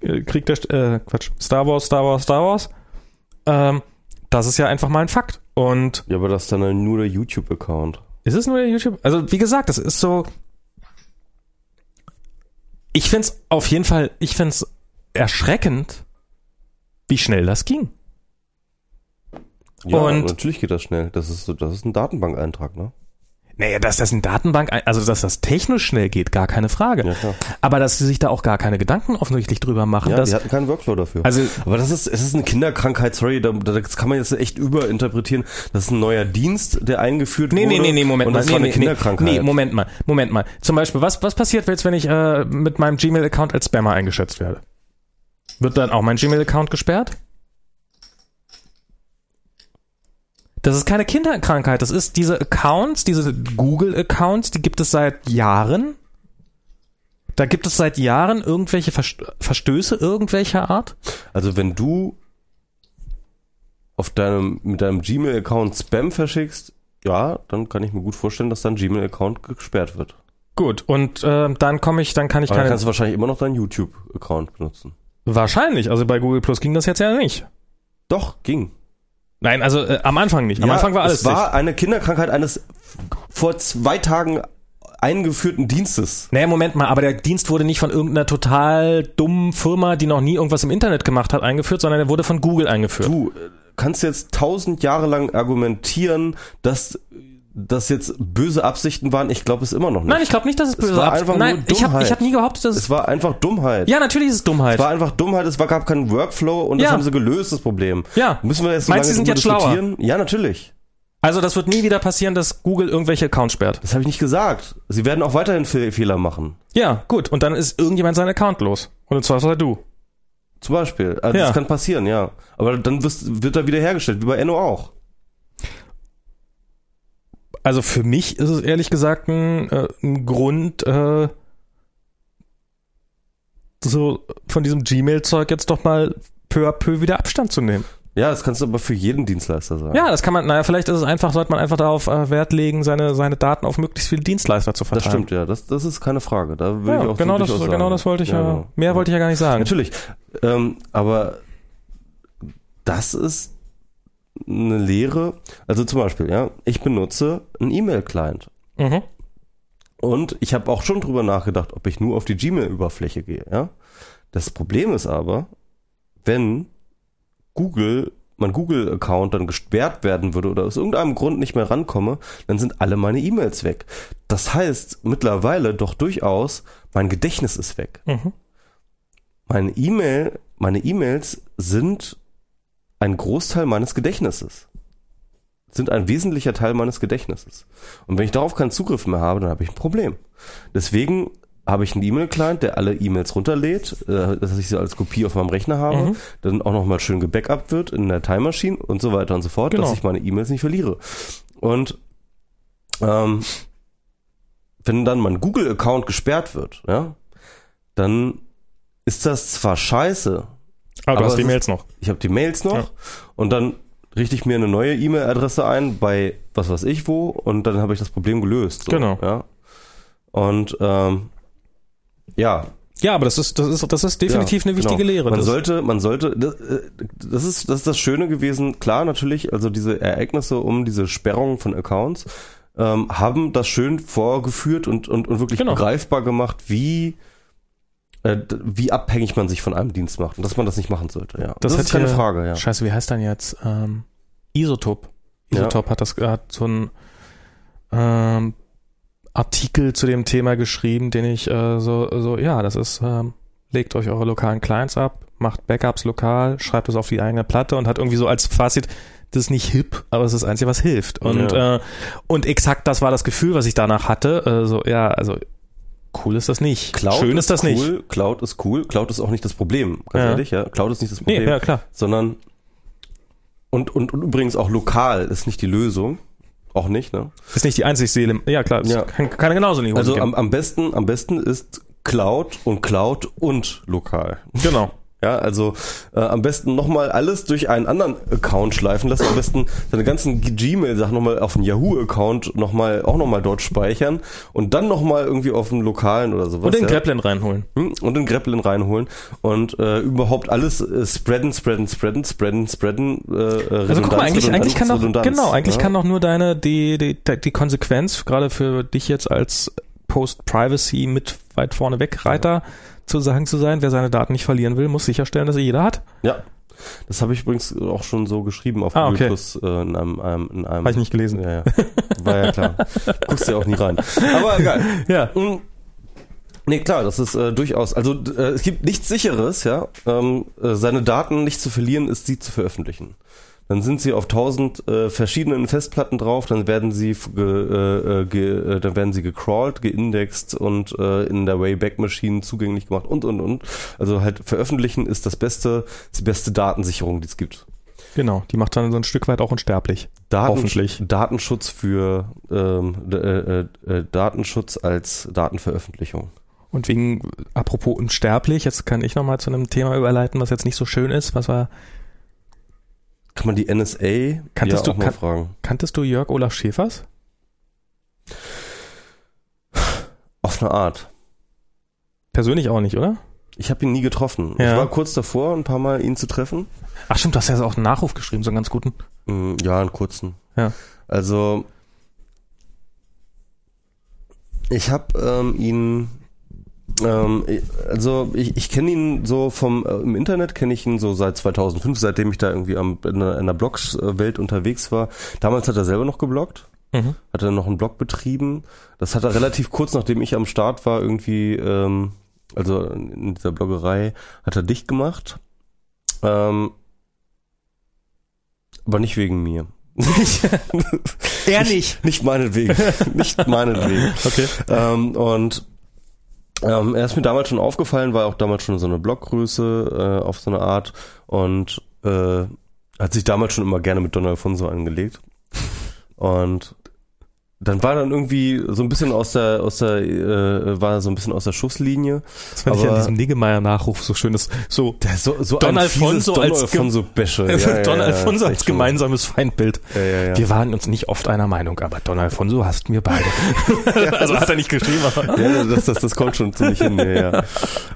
Krieg der, St- äh, Quatsch, Star Wars, Star Wars, Star Wars, ähm, das ist ja einfach mal ein Fakt. Und ja, aber das ist dann nur der YouTube-Account. ist es nur der YouTube? Also, wie gesagt, das ist so. Ich find's auf jeden Fall, ich find's erschreckend, wie schnell das ging. Ja, Und- natürlich geht das schnell. Das ist so, das ist ein Datenbankeintrag, ne? Naja, dass das in Datenbank, also dass das technisch schnell geht, gar keine Frage. Ja. Aber dass sie sich da auch gar keine Gedanken offensichtlich drüber machen, Ja, dass, die hatten keinen Workflow dafür. also aber das ist, es ist eine Kinderkrankheit, sorry, da, da- das kann man jetzt echt überinterpretieren. Das ist ein neuer Dienst, der eingeführt Nee, wurde. nee, nee, nee, Moment und mal. das Nee, war eine nee, Kinderkrankheit. Nee, Moment mal. Moment mal. Zum Beispiel, was, was passiert jetzt, wenn ich äh, mit meinem Gmail-Account als Spammer eingeschätzt werde? Wird dann auch mein Gmail-Account gesperrt? Das ist keine Kinderkrankheit. Das ist diese Accounts, diese Google-Accounts, die gibt es seit Jahren. Da gibt es seit Jahren irgendwelche Verst- Verstöße irgendwelcher Art. Also wenn du auf deinem, mit deinem Gmail-Account Spam verschickst, ja, dann kann ich mir gut vorstellen, dass dein Gmail-Account gesperrt wird. Gut, und äh, dann komme ich, dann kann ich Aber dann keine. kannst du wahrscheinlich immer noch deinen YouTube-Account benutzen. Wahrscheinlich, also bei Google Plus ging das jetzt ja nicht. Doch, ging. Nein, also äh, am Anfang nicht. Am Ja, Anfang war alles Es war eine Kinderkrankheit eines vor zwei Tagen eingeführten Dienstes. Naja, Moment mal, aber der Dienst wurde nicht von irgendeiner total dummen Firma, die noch nie irgendwas im Internet gemacht hat, eingeführt, sondern er wurde von Google eingeführt. Du äh, kannst jetzt tausend Jahre lang argumentieren, dass das jetzt böse Absichten waren. Ich glaube es immer noch nicht. Nein, ich glaube nicht, dass es böse war Absicht- einfach Nein, ich habe ich hab nie behauptet, dass es. es war einfach Dummheit. Ja, natürlich ist es Dummheit. Es war einfach Dummheit, es war, gab keinen Workflow und das Ja. haben sie gelöst, das Problem. Ja. Müssen wir jetzt so Meinst lange sie sind jetzt schlauer? diskutieren? Ja, natürlich. Also das wird nie wieder passieren, dass Google irgendwelche Accounts sperrt. Das habe ich nicht gesagt. Sie werden auch weiterhin Fe Fehler machen. Ja, gut. Und dann ist irgendjemand seinen Account los. Und im Zweifelsfall du. Zum Beispiel. Also Ja. Das kann passieren, ja. Aber dann wirst, wird er wieder hergestellt, wie bei Enno auch. Also für mich ist es ehrlich gesagt ein, äh, ein Grund, äh, so von diesem Gmail-Zeug jetzt doch mal peu à peu wieder Abstand zu nehmen. Ja, das kannst du aber für jeden Dienstleister sagen. Ja, das kann man, naja, vielleicht ist es einfach, sollte man einfach darauf äh, Wert legen, seine, seine Daten auf möglichst viele Dienstleister zu Das verteilen. stimmt, ja. Das, das ist keine Frage. Da will Ja, ich auch genau, das, durchaus sagen. genau das wollte ich ja, genau. mehr wollte ich ja gar nicht sagen. Natürlich. Ähm, aber das ist eine Lehre. Also zum Beispiel, ja, ich benutze einen E-Mail-Client. Mhm. Und ich habe auch schon drüber nachgedacht, ob ich nur auf die Gmail-Oberfläche gehe. Ja? Das Problem ist aber, wenn Google, mein Google-Account dann gesperrt werden würde oder aus irgendeinem Grund nicht mehr rankomme, dann sind alle meine E-Mails weg. Das heißt mittlerweile doch durchaus, mein Gedächtnis ist weg. Mhm. Meine E-Mail, meine E-Mails sind ein Großteil meines Gedächtnisses. Sind ein wesentlicher Teil meines Gedächtnisses. Und wenn ich darauf keinen Zugriff mehr habe, dann habe ich ein Problem. Deswegen habe ich einen E-Mail-Client, der alle E-Mails runterlädt, äh, dass ich sie als Kopie auf meinem Rechner habe, Mhm. dann auch nochmal schön gebackupt wird in der Time Machine und so weiter und so fort, Genau. dass ich meine E-Mails nicht verliere. Und ähm, wenn dann mein Google-Account gesperrt wird, ja, dann ist das zwar scheiße, Aber, Aber du hast die Mails noch. ich habe die Mails noch Ja. und dann richte ich mir eine neue E-Mail-Adresse ein bei was weiß ich wo und dann habe ich das Problem gelöst. So, Genau. Ja. Und ähm, ja, Ja, aber das ist, das ist, das ist definitiv ja, eine wichtige genau. Lehre. Man Das- sollte, man sollte, das, äh, das ist das ist das Schöne gewesen. Klar, natürlich, also diese Ereignisse um diese Sperrung von Accounts ähm, haben das schön vorgeführt und und, und wirklich Genau. begreifbar gemacht, wie wie abhängig man sich von einem Dienst macht und dass man das nicht machen sollte. Ja, Das das, ist keine hier- Frage. Ja. Scheiße, wie heißt dann jetzt? Ähm, Isotop. Ja. Isotop hat das hat so ein ähm, Artikel zu dem Thema geschrieben, den ich äh, so, so, ja, das ist, ähm, legt euch eure lokalen Clients ab, macht Backups lokal, schreibt es auf die eigene Platte und hat irgendwie so als Fazit, das ist nicht hip, aber es ist das Einzige, was hilft. Und, Ja. äh, und exakt das war das Gefühl, was ich danach hatte. Äh, so, ja, also cool ist das nicht. Cloud Schön ist, das cool, nicht. Cloud ist cool. Cloud ist auch nicht das Problem, ganz Ja. ehrlich. Ja, Cloud ist nicht das Nee, Problem, ja, klar. sondern und, und und übrigens auch lokal ist nicht die Lösung, auch nicht. Ne? Ist nicht die einzige Seele. Ja, klar. Ja. Kann, kann genauso nicht Also am, am besten am besten ist Cloud und Cloud und lokal. Genau. Ja, also äh, am besten nochmal alles durch einen anderen Account schleifen lassen. Am besten seine ganzen Gmail-Sachen nochmal auf einen Yahoo-Account nochmal auch nochmal dort speichern und dann nochmal irgendwie auf einen lokalen oder sowas. Und den ja. Grapplen reinholen. Hm, und den Grappelin reinholen und äh, überhaupt alles äh, spreaden, spreaden, spreaden, spreaden, spreaden. Äh, Also guck mal, eigentlich, eigentlich kann doch, Redundanz, genau, eigentlich ja? kann doch nur deine, die, die, die Konsequenz, gerade für dich jetzt als Post-Privacy mit weit vorne weg Reiter zu sagen zu sein, wer seine Daten nicht verlieren will, muss sicherstellen, dass er jeder hat. Ja. Das habe ich übrigens auch schon so geschrieben auf Ah, Google okay. Plus äh, in einem, einem, in einem Habe ich nicht gelesen. Ja, ja. War ja klar. Guckst ja auch nie rein. Aber egal. Ja. Mm. Nee, klar, das ist äh, durchaus, also äh, es gibt nichts sicheres, ja, ähm, äh, seine Daten nicht zu verlieren, ist sie zu veröffentlichen. Dann sind sie auf tausend äh, verschiedenen Festplatten drauf, dann werden sie ge, äh, äh, ge, äh, dann werden sie gecrawlt, geindext und äh, in der Wayback Machine zugänglich gemacht und und und. Also halt veröffentlichen ist das beste, ist die beste Datensicherung, die es gibt. Genau, die macht dann so ein Stück weit auch unsterblich. Daten, Hoffentlich. Datenschutz für ähm, d- äh, äh, Datenschutz als Datenveröffentlichung. Und wegen, apropos unsterblich, jetzt kann ich nochmal zu einem Thema überleiten, was jetzt nicht so schön ist. Was war, Kann man die NSA Kanntest ja du- auch mal kan- fragen? kanntest du Jörg Olaf Schäfers? Auf eine Art. Persönlich auch nicht, oder? Ich habe ihn nie getroffen. Ja. Ich war kurz davor, ein paar Mal ihn zu treffen. Ach stimmt, du hast ja auch einen Nachruf geschrieben, so einen ganz guten. Mm, Ja, einen kurzen. Ja. Also ich habe ähm, ihn, ähm, also ich, ich kenne ihn so vom äh, im Internet kenne ich ihn so seit 2005, seitdem ich da irgendwie am, in der, in der Blogwelt unterwegs war. Damals hat er selber noch gebloggt. Mhm. hat er noch einen Blog betrieben. Das hat er relativ kurz, nachdem ich am Start war, irgendwie, ähm, also in dieser Bloggerei, hat er dicht gemacht. Ähm, aber nicht wegen mir. Er nicht. Nicht meinetwegen. nicht meinetwegen. Okay. Ähm, und ähm, er ist mir damals schon aufgefallen, war auch damals schon so eine Bloggröße äh, auf so eine Art und äh, hat sich damals schon immer gerne mit Don Alfonso angelegt. Und dann war dann irgendwie so ein bisschen aus der, aus der, äh, war so ein bisschen aus der Schusslinie. Das fand ich Aber- an diesem Niggemeier-Nachruf so schön. Das so Der so, so Don Alfonso Don als Alfonso Bäsche. Ja, ja, Don ja, Alfonso ist als gemeinsames Feindbild. Ja, ja, ja. Wir waren uns nicht oft einer Meinung, aber Don Alfonso hasst mir beide. also hat er nicht geschrieben, aber. Ja, das, das, das kommt schon ziemlich hin, ja, ja.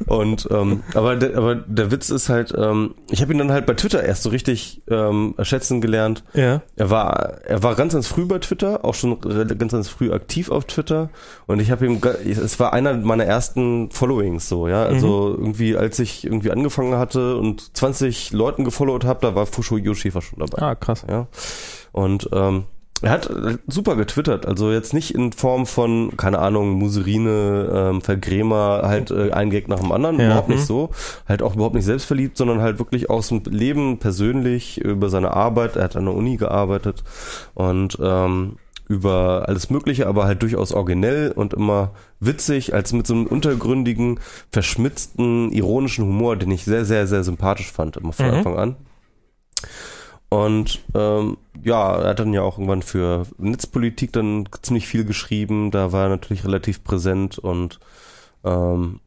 Und ähm, aber der, aber der Witz ist halt, ähm, ich habe ihn dann halt bei Twitter erst so richtig ähm, schätzen gelernt. Ja. Er war er war ganz ganz früh bei Twitter, auch schon ganz ganz früh aktiv auf Twitter und ich habe ihm es war einer meiner ersten Followings so, ja, also irgendwie als ich irgendwie angefangen hatte und 20 Leuten gefollowt habe, da war Fusho Yoshifa schon dabei. Ah, krass. Ja. Und ähm, er hat äh, super getwittert, also jetzt nicht in Form von, keine Ahnung, Muserine, ähm, Vergrämer, halt äh, ein Gag nach dem anderen, Ja, überhaupt nicht hm. so, halt auch überhaupt nicht selbstverliebt, sondern halt wirklich aus dem Leben persönlich, über seine Arbeit, er hat an der Uni gearbeitet und ähm, über alles Mögliche, aber halt durchaus originell und immer witzig, als mit so einem untergründigen, verschmitzten, ironischen Humor, den ich sehr, sehr, sehr sympathisch fand, immer von Mhm. Anfang an. Und ähm, ja, er hat dann ja auch irgendwann für Netzpolitik dann ziemlich viel geschrieben. Da war er natürlich relativ präsent und ähm,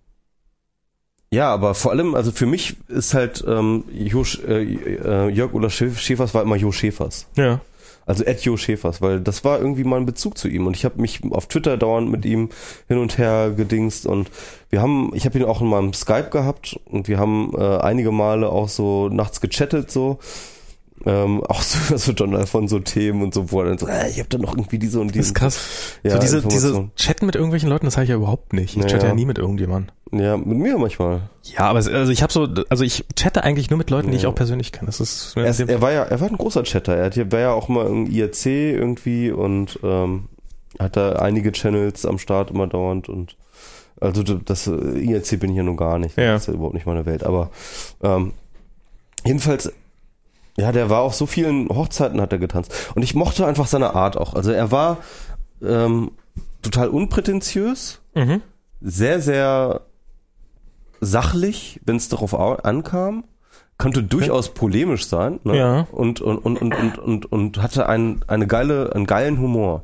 ja, aber vor allem, also für mich ist halt ähm, jo, äh, äh, Jörg Schäf- Schäfers war immer Jo Schäfers. Ja. Also Ed Jo Schäfers, weil das war irgendwie mein Bezug zu ihm. Und ich habe mich auf Twitter dauernd mit ihm hin und her gedingst. Und wir haben, ich habe ihn auch in meinem Skype gehabt. Und wir haben äh, einige Male auch so nachts gechattet so. Ähm, auch so, so Don Alfonso Themen und so, wo er dann so, äh, ich habe da noch irgendwie diese und Das diese. ist krass. Ja, so diese, diese. Chatten mit irgendwelchen Leuten, das habe ich ja überhaupt nicht. Ich Ja, chatte ja ja. nie mit irgendjemandem. Ja, mit mir manchmal. Ja, aber es, also ich habe so, also ich chatte eigentlich nur mit Leuten, die ich Ja. auch persönlich kenne. Das ist Er, ist, er war ja, er war ein großer Chatter. Er hat hier, war ja auch mal im IRC irgendwie und ähm, hat da einige Channels am Start immer dauernd und also das äh, IRC bin ich ja nun gar nicht. Ja. Das ist ja überhaupt nicht meine Welt. Aber ähm, jedenfalls, ja, der war auf so vielen Hochzeiten hat er getanzt. Und ich mochte einfach seine Art auch. Also er war ähm, total unprätentiös, mhm. sehr, sehr sachlich, wenn es darauf au- ankam, konnte durchaus polemisch sein ne? Ja. und, und, und, und, und, und, und hatte ein, eine geile, einen geilen Humor.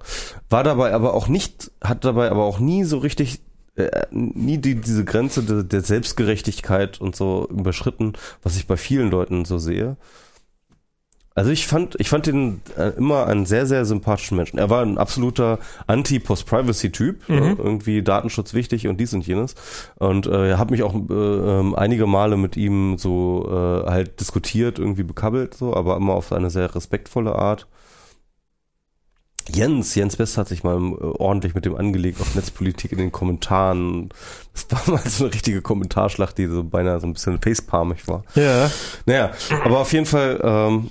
War dabei aber auch nicht, hat dabei aber auch nie so richtig, äh, nie die, diese Grenze der, der Selbstgerechtigkeit und so überschritten, was ich bei vielen Leuten so sehe. Also ich fand, ich fand ihn äh, immer einen sehr, sehr sympathischen Menschen. Er war ein absoluter Anti-Post-Privacy-Typ, Mhm. äh, irgendwie Datenschutz wichtig und dies und jenes. Und äh, er hat mich auch äh, ähm, einige Male mit ihm so äh, halt diskutiert, irgendwie bekabbelt, so, aber immer auf eine sehr respektvolle Art. Jens, Jens Best hat sich mal äh, ordentlich mit dem angelegt auf Netzpolitik in den Kommentaren. Das war mal so eine richtige Kommentarschlacht, die so beinahe so ein bisschen facepalmig war. Ja. Naja, aber auf jeden Fall, ähm,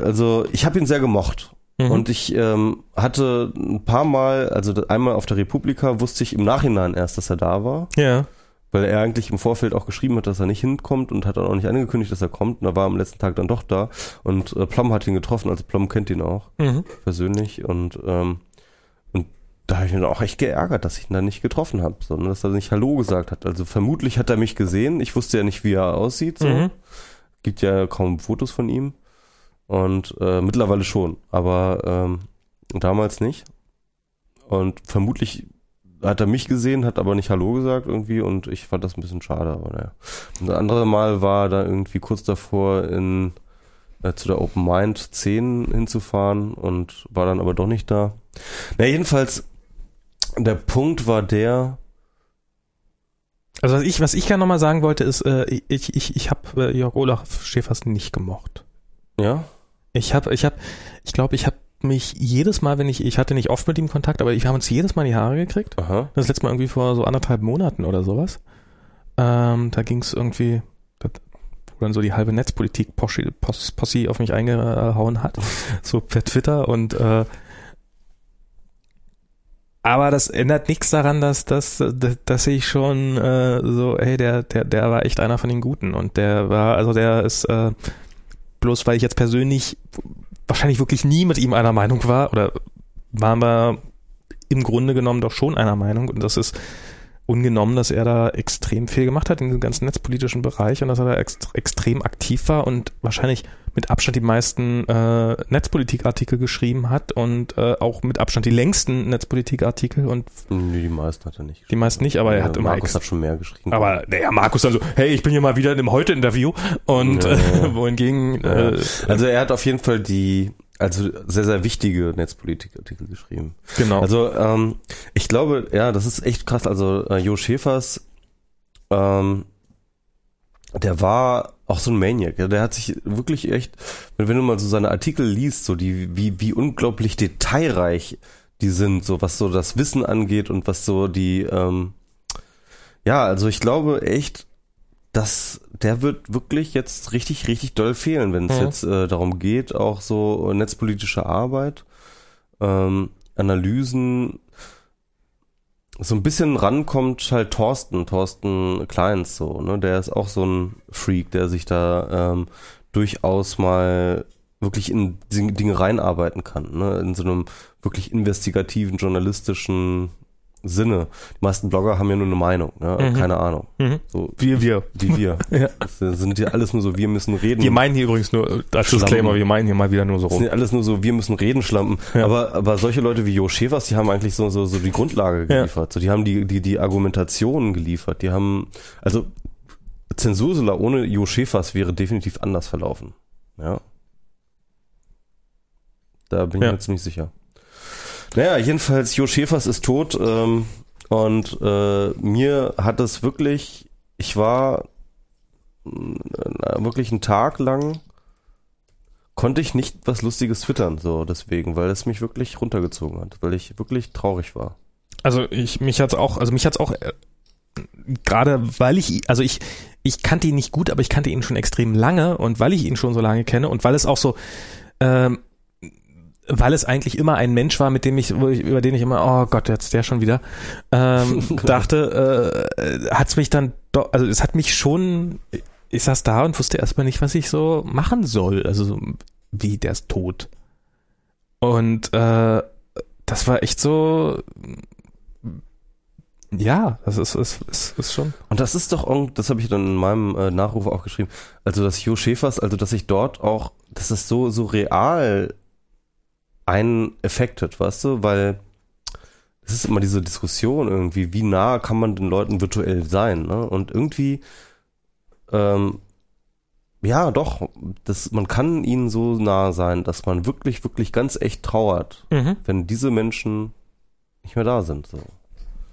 also ich habe ihn sehr gemocht. Mhm. Und ich ähm, hatte ein paar Mal, also einmal auf der Republika wusste ich im Nachhinein erst, dass er da war, Ja. weil er eigentlich im Vorfeld auch geschrieben hat, dass er nicht hinkommt und hat dann auch nicht angekündigt, dass er kommt. Und er war am letzten Tag dann doch da und äh, Plum hat ihn getroffen, also Plum kennt ihn auch Mhm. persönlich und ähm, und da habe ich mich dann auch echt geärgert, dass ich ihn da nicht getroffen habe, sondern dass er nicht Hallo gesagt hat. Also vermutlich hat er mich gesehen. Ich wusste ja nicht, wie er aussieht. So. Mhm. Gibt ja kaum Fotos von ihm. Und äh, mittlerweile schon, aber ähm, damals nicht. Und vermutlich hat er mich gesehen, hat aber nicht Hallo gesagt irgendwie und ich fand das ein bisschen schade, aber naja. Und ein anderes Mal war da irgendwie kurz davor in äh, zu der Open Mind 10 hinzufahren und war dann aber doch nicht da. Na, jedenfalls, der Punkt war der, Also was ich, was ich gerne nochmal sagen wollte, ist, äh, ich, ich, ich habe äh, Jörg Olaf Schäfers nicht gemocht. ja, Ich habe, ich habe, ich glaube, ich habe mich jedes Mal, wenn ich, ich hatte nicht oft mit ihm Kontakt, aber wir haben uns jedes Mal in die Haare gekriegt. aha, Das letzte Mal irgendwie vor so anderthalb Monaten oder sowas. Ähm, da ging es irgendwie, das, wo dann so die halbe Netzpolitik Posse, Posse, Posse auf mich eingehauen hat, so per Twitter und äh, aber das ändert nichts daran, dass, dass, dass ich schon äh, so, ey, der, der, der war echt einer von den Guten und der war, also der ist äh, bloß, weil ich jetzt persönlich wahrscheinlich wirklich nie mit ihm einer Meinung war oder waren wir im Grunde genommen doch schon einer Meinung. Und das ist ungenommen, dass er da extrem viel gemacht hat in diesem ganzen netzpolitischen Bereich und dass er da ext extrem aktiv war und wahrscheinlich mit Abstand die meisten äh, Netzpolitikartikel geschrieben hat und äh, auch mit Abstand die längsten Netzpolitikartikel und nee, die meisten hat er nicht. die meisten nicht, aber er hat Ja, immer Markus hat schon mehr geschrieben. aber naja, Markus dann so, hey, ich bin hier mal wieder in einem Heute-Interview und Ja, ja. wohingegen äh, Also er hat auf jeden Fall die, also sehr, sehr wichtige Netzpolitikartikel geschrieben. genau. Also ähm, ich glaube, ja, das ist echt krass. Also äh, Jo Schäfers, ähm, der war auch so ein Maniac. Ja, der hat sich wirklich echt, wenn, du mal so seine Artikel liest, so die, wie, wie unglaublich detailreich die sind, so was so das Wissen angeht und was so die, ähm, ja, also ich glaube echt, dass der wird wirklich jetzt richtig, richtig doll fehlen, wenn es Mhm. jetzt äh, darum geht, auch so netzpolitische Arbeit, ähm, Analysen, so ein bisschen rankommt halt Thorsten, Thorsten Kleins so, ne? Der ist auch so ein Freak, der sich da ähm, durchaus mal wirklich in Ding- Dinge reinarbeiten kann, ne? In so einem wirklich investigativen, journalistischen Sinne. Die meisten Blogger haben ja nur eine Meinung, ne? Mhm. Keine Ahnung. mhm. So wir, wir. wie wir. Ja. Das sind ja alles nur so, wir müssen reden. Wir meinen hier übrigens nur, äh, als. Disclaimer, wir meinen hier mal wieder nur so das rum. sind ja alles nur so, wir müssen reden, Schlampen. Ja. Aber, aber solche Leute wie Jo Schäfers, die haben eigentlich so, so, so die Grundlage Ja. geliefert. So, die haben die, die, die Argumentationen geliefert. Die haben, also, Zensursula ohne Jo Schäfers wäre definitiv anders verlaufen. Ja. Da bin ich Ja. mir ziemlich sicher. Naja, jedenfalls, Jo Schäfers ist tot, ähm, und äh, mir hat es wirklich, ich war äh, wirklich einen Tag lang konnte ich nicht was Lustiges twittern, so deswegen, weil es mich wirklich runtergezogen hat, weil ich wirklich traurig war. Also ich, mich hat's auch, also mich hat's auch äh, gerade, weil ich, also ich, ich kannte ihn nicht gut, aber ich kannte ihn schon extrem lange und weil ich ihn schon so lange kenne und weil es auch so, ähm, weil es eigentlich immer ein Mensch war, mit dem ich, über den ich immer, oh Gott, jetzt der schon wieder, ähm, dachte, äh, hat's mich dann doch, also es hat mich schon, ich saß da und wusste erstmal nicht, was ich so machen soll. Also so, wie, der ist tot. Und äh, das war echt so, ja, das ist, ist, ist, ist schon. Und das ist doch, das habe ich dann in meinem äh, Nachruf auch geschrieben, also dass Jo Schäfers, also dass ich dort auch, dass das so, so real einen Effekt hat, weißt du, weil es ist immer diese Diskussion irgendwie, wie nah kann man den Leuten virtuell sein, ne? Und irgendwie, ähm, ja, doch, das, man kann ihnen so nah sein, dass man wirklich, wirklich ganz echt trauert, Mhm. wenn diese Menschen nicht mehr da sind. So.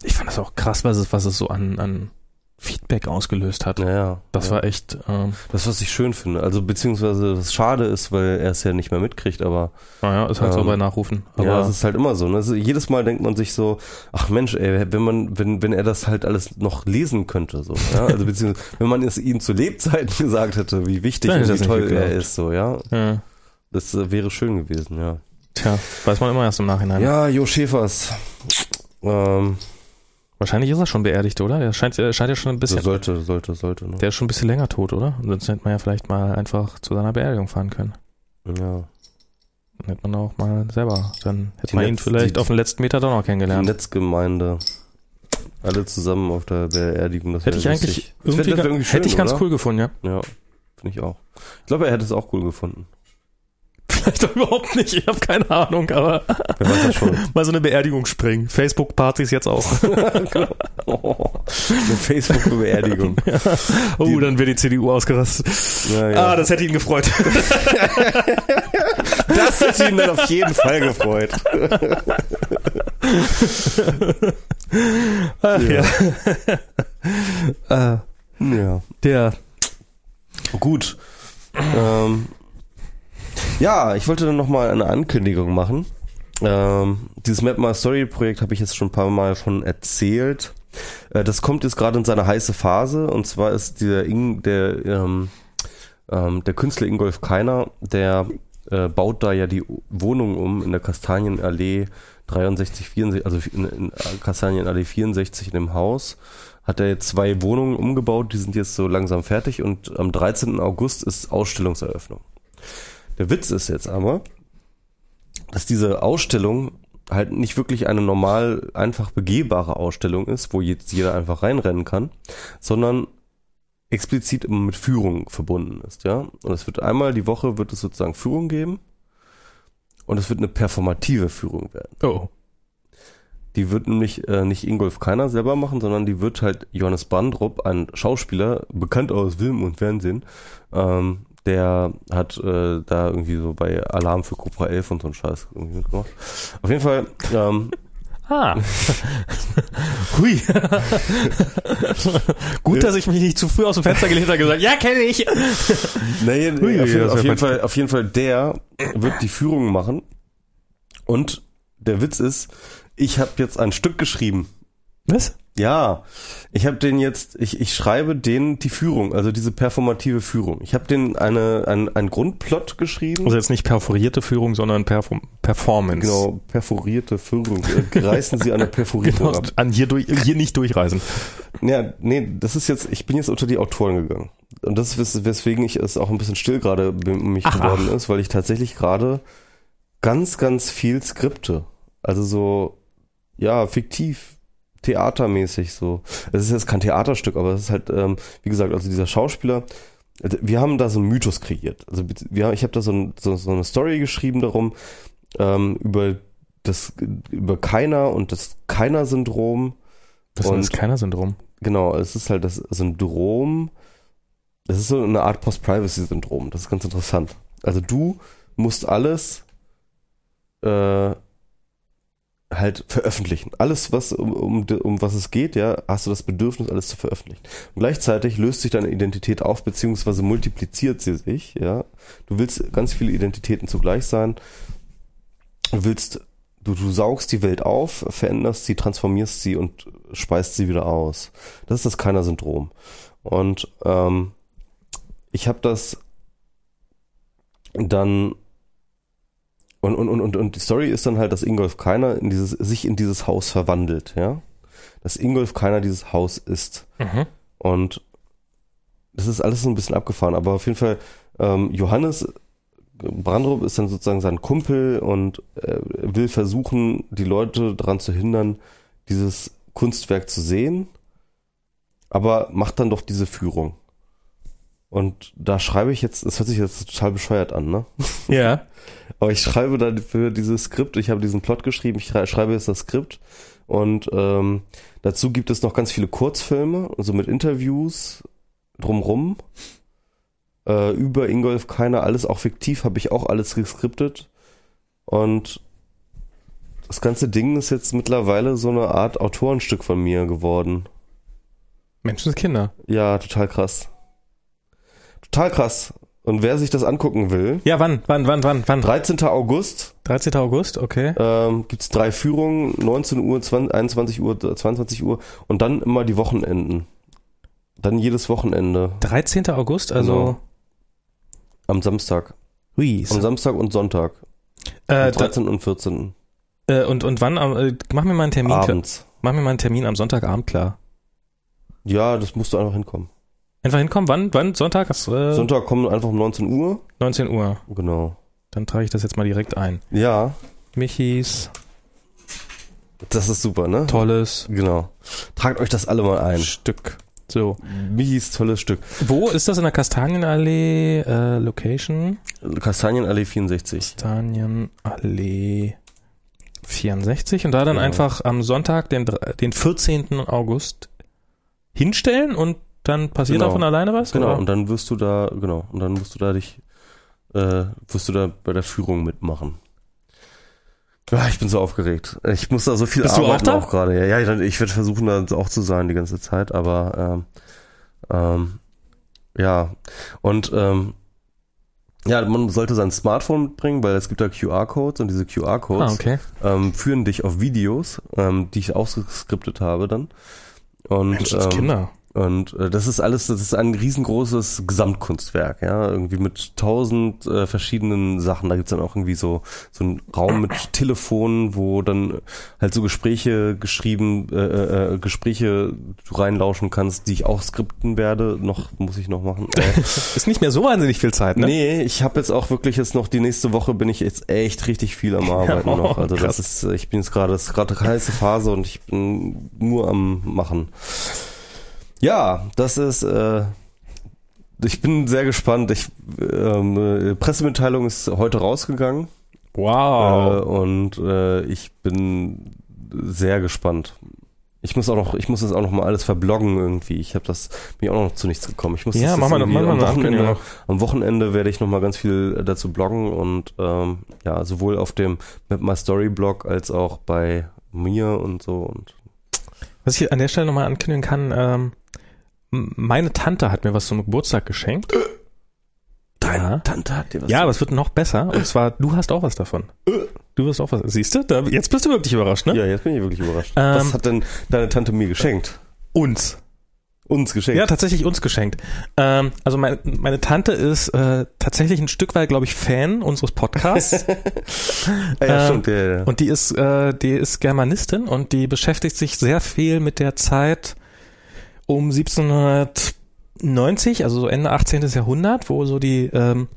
Ich fand das auch krass, was es, was es so an, an Feedback ausgelöst hat. Naja. Das ja. war echt, ähm, Das, was ich schön finde. Also, beziehungsweise, was schade ist, weil er es ja nicht mehr mitkriegt, aber naja, ist halt so Ähm, bei Nachrufen. Aber ja, es ist halt immer so. Ne? Also, jedes Mal denkt man sich so, ach Mensch, ey, wenn man, wenn, wenn er das halt alles noch lesen könnte, so, ja. Also, beziehungsweise, wenn man es ihm zu Lebzeiten gesagt hätte, wie wichtig und wie er toll er ist, so, ja. ja. Das äh, wäre schön gewesen, ja. Tja, weiß man immer erst im Nachhinein. Ja, Jo Schäfers. Ähm, Wahrscheinlich ist er schon beerdigt, oder? Der scheint, der scheint ja schon ein bisschen. sollte, sollte, sollte, ne? Der ist schon ein bisschen länger tot, oder? Sonst hätte man ja vielleicht mal einfach zu seiner Beerdigung fahren können. Ja. Dann hätte man auch mal selber, dann hätte Die man ihn Netz- vielleicht die- auf den letzten Meter doch noch Die kennengelernt. Netzgemeinde. Alle zusammen auf der Beerdigung. Das Hätte ich eigentlich lustig. Das irgendwie, wär- das wär irgendwie schön, hätte ich ganz oder? cool gefunden, ja. Ja, finde ich auch. Ich glaube, er hätte es auch cool gefunden. Vielleicht doch überhaupt nicht, ich habe keine Ahnung, aber Wer weiß das schon. mal so eine Beerdigung springen. Facebook-Partys jetzt auch. Oh, eine Facebook-Beerdigung. Oh, Die- dann wird die CDU ausgerastet. Ja, ja. Ah, das hätte ihn gefreut. das hätte ihn dann auf jeden Fall gefreut. Ach ja. äh, Ja. der, Gut. Ähm, ja, ich wollte dann nochmal eine Ankündigung machen. Ähm, dieses Map My Story Projekt habe ich jetzt schon ein paar Mal von erzählt. Äh, das kommt jetzt gerade in seine heiße Phase und zwar ist der, Ing, der, ähm, ähm, der Künstler Ingolf Keiner, der äh, baut da ja die Wohnung um in der Kastanienallee 63, 64, also in, in Kastanienallee 64 in dem Haus hat er jetzt zwei Wohnungen umgebaut, die sind jetzt so langsam fertig und am 13. August ist Ausstellungseröffnung. Der Witz ist jetzt aber, dass diese Ausstellung halt nicht wirklich eine normal einfach begehbare Ausstellung ist, wo jetzt jeder einfach reinrennen kann, sondern explizit immer mit Führung verbunden ist, ja. Und es wird einmal die Woche wird es sozusagen Führung geben und es wird eine performative Führung werden. oh, Die wird nämlich äh, nicht Ingolf Keiner selber machen, sondern die wird halt Johannes Bandrup, ein Schauspieler, bekannt aus Film und Fernsehen, ähm, der hat äh, da irgendwie so bei Alarm für Cobra 11 und so einen Scheiß irgendwie mitgemacht. Auf jeden Fall, ähm, Ah. Hui. Gut, dass ich mich nicht zu früh aus dem Fenster gelehnt habe und gesagt, ja, kenne ich. nee, nee, Ui, auf, jeden, auf, jeden Fall, auf jeden Fall der wird die Führung machen und der Witz ist, ich habe jetzt ein Stück geschrieben. Was? Ja, ich habe den jetzt, ich, ich schreibe denen die Führung, also diese performative Führung. Ich habe den eine, ein, ein Grundplot geschrieben. Also jetzt nicht perforierte Führung, sondern Perform Performance. Genau, perforierte Führung. Äh, Reißen Sie an der Perforierung Genau, ab. an hier, durch, hier nicht durchreisen. Ja, nee, das ist jetzt, ich bin jetzt unter die Autoren gegangen. Und das ist, wes- weswegen ich es auch ein bisschen still gerade um mich Ach, geworden ach. ist, weil ich tatsächlich gerade ganz, ganz viel Skripte. Also so, ja, fiktiv, theatermäßig so. Es ist jetzt kein Theaterstück, aber es ist halt, ähm, wie gesagt, also dieser Schauspieler, also wir haben da so einen Mythos kreiert. Also wir, ich habe da so, ein, so, so eine Story geschrieben darum, ähm, über das, über Keiner und das Keiner-Syndrom. Das ist das Keiner-Syndrom. Genau, es ist halt das Syndrom, das ist so eine Art Post-Privacy-Syndrom, das ist ganz interessant. Also du musst alles äh, halt veröffentlichen. Alles, was um, um, um was es geht, ja, hast du das Bedürfnis, alles zu veröffentlichen. Und gleichzeitig löst sich deine Identität auf, beziehungsweise multipliziert sie sich, ja. Du willst ganz viele Identitäten zugleich sein. Du willst, du, du saugst die Welt auf, veränderst sie, transformierst sie und speist sie wieder aus. Das ist das Keiner-Syndrom. Und ähm, ich habe das dann und, und, und, und, die Story ist dann halt, dass Ingolf Keiner in dieses, sich in dieses Haus verwandelt, ja. Dass Ingolf Keiner dieses Haus ist. Mhm. Und das ist alles so ein bisschen abgefahren, aber auf jeden Fall, ähm, Johannes Brandrup ist dann sozusagen sein Kumpel und äh, will versuchen, die Leute daran zu hindern, dieses Kunstwerk zu sehen, aber macht dann doch diese Führung. Und da schreibe ich jetzt, das hört sich jetzt total bescheuert an, ne? Ja. Aber ich schreibe dann für dieses Skript, ich habe diesen Plot geschrieben, ich schrei- schreibe jetzt das Skript und ähm, dazu gibt es noch ganz viele Kurzfilme, also mit Interviews drumrum. Äh, über Ingolf Keiner, alles auch fiktiv, habe ich auch alles geskriptet. Und das ganze Ding ist jetzt mittlerweile so eine Art Autorenstück von mir geworden. Menschenskinder. Ja, total krass. Total krass. Und wer sich das angucken will, Ja, wann, wann, wann, wann, wann? 13. August 13. August, okay. ähm, gibt's drei Führungen, 19 Uhr, 20, 21 Uhr, 22 Uhr und dann immer die Wochenenden. Dann jedes Wochenende 13. August, also Genau. am Samstag. hui. Am Samstag und Sonntag. Äh, Am da, 13. und 14. äh, und, und wann? Äh, mach mir mal einen Termin. klar. Abends. Mach mir mal einen Termin am Sonntagabend klar. Ja, das musst du einfach hinkommen. Einfach hinkommen. Wann? Wann? Sonntag? Das, äh, Sonntag kommen einfach um 19 Uhr. 19 Uhr. Genau. Dann trage ich das jetzt mal direkt ein. Ja, Michis, das ist super, ne? tolles Genau. Tragt euch das alle mal ein. Stück. So. Michis tolles Stück. Wo ist das in der Kastanienallee? Äh, Location? Kastanienallee 64. Kastanienallee 64. Und da dann Genau. einfach am Sonntag, den, den 14. August hinstellen und dann passiert Genau. da von alleine was? Genau, oder? und dann wirst du da, genau, und dann wirst du da dich, äh, wirst du da bei der Führung mitmachen. Ja, ich bin so aufgeregt. Ich muss da so viel Bist du auch arbeiten da? auch gerade. Ja, ja, ich werde versuchen, da auch zu sein die ganze Zeit, aber ähm, ähm, ja. Und ähm, ja, man sollte sein Smartphone mitbringen, weil es gibt da QR-Codes und diese QR-Codes Ah, okay. ähm, führen dich auf Videos, ähm, die ich ausgeskriptet habe dann. Und Mensch, das ähm, Kinder. Und äh, das ist alles, das ist ein riesengroßes Gesamtkunstwerk, ja, irgendwie mit tausend äh, verschiedenen Sachen. Da gibt's dann auch irgendwie so so einen Raum mit Telefonen, wo dann halt so Gespräche geschrieben, äh, äh, Gespräche du reinlauschen kannst, die ich auch skripten werde. Noch muss ich noch machen. Äh, Ist nicht mehr so wahnsinnig viel Zeit, ne? Nee, ich habe jetzt auch wirklich jetzt noch die nächste Woche bin ich jetzt echt richtig viel am Arbeiten Ja, noch. Also krass. das ist, ich bin jetzt gerade, das ist gerade eine heiße Phase und ich bin nur am machen. Ja, das ist, äh, ich bin sehr gespannt. Ich, ähm, äh, Pressemitteilung ist heute rausgegangen äh, Wow. und äh, ich bin sehr gespannt. Ich muss auch noch, ich muss das auch noch mal alles verbloggen irgendwie. Ich habe das mir auch noch zu nichts gekommen. Ich muss ja, das mach mal, mach mal am Wochenende, noch. am Wochenende werde ich noch mal ganz viel dazu bloggen und ähm, ja, sowohl auf dem Map My Story Blog als auch bei mir und so und Was ich an der Stelle nochmal ankündigen kann, ähm, meine Tante hat mir was zum Geburtstag geschenkt. Ja. Tante hat dir was Ja, aber es wird noch besser. Und zwar, du hast auch was davon. Du wirst auch was. Siehst du? Da, jetzt bist du wirklich überrascht, ne? Ja, jetzt bin ich wirklich überrascht. Ähm, was hat denn deine Tante mir geschenkt? Uns. Uns geschenkt? Ja, tatsächlich uns geschenkt. Ähm, also meine, meine Tante ist äh, tatsächlich ein Stück weit, glaube ich, Fan unseres Podcasts. Ah, ja, ähm, stimmt. Ja, ja. und die ist, äh, die ist Germanistin und die beschäftigt sich sehr viel mit der Zeit um 1790, also so Ende 18. Jahrhundert, wo so die ähm,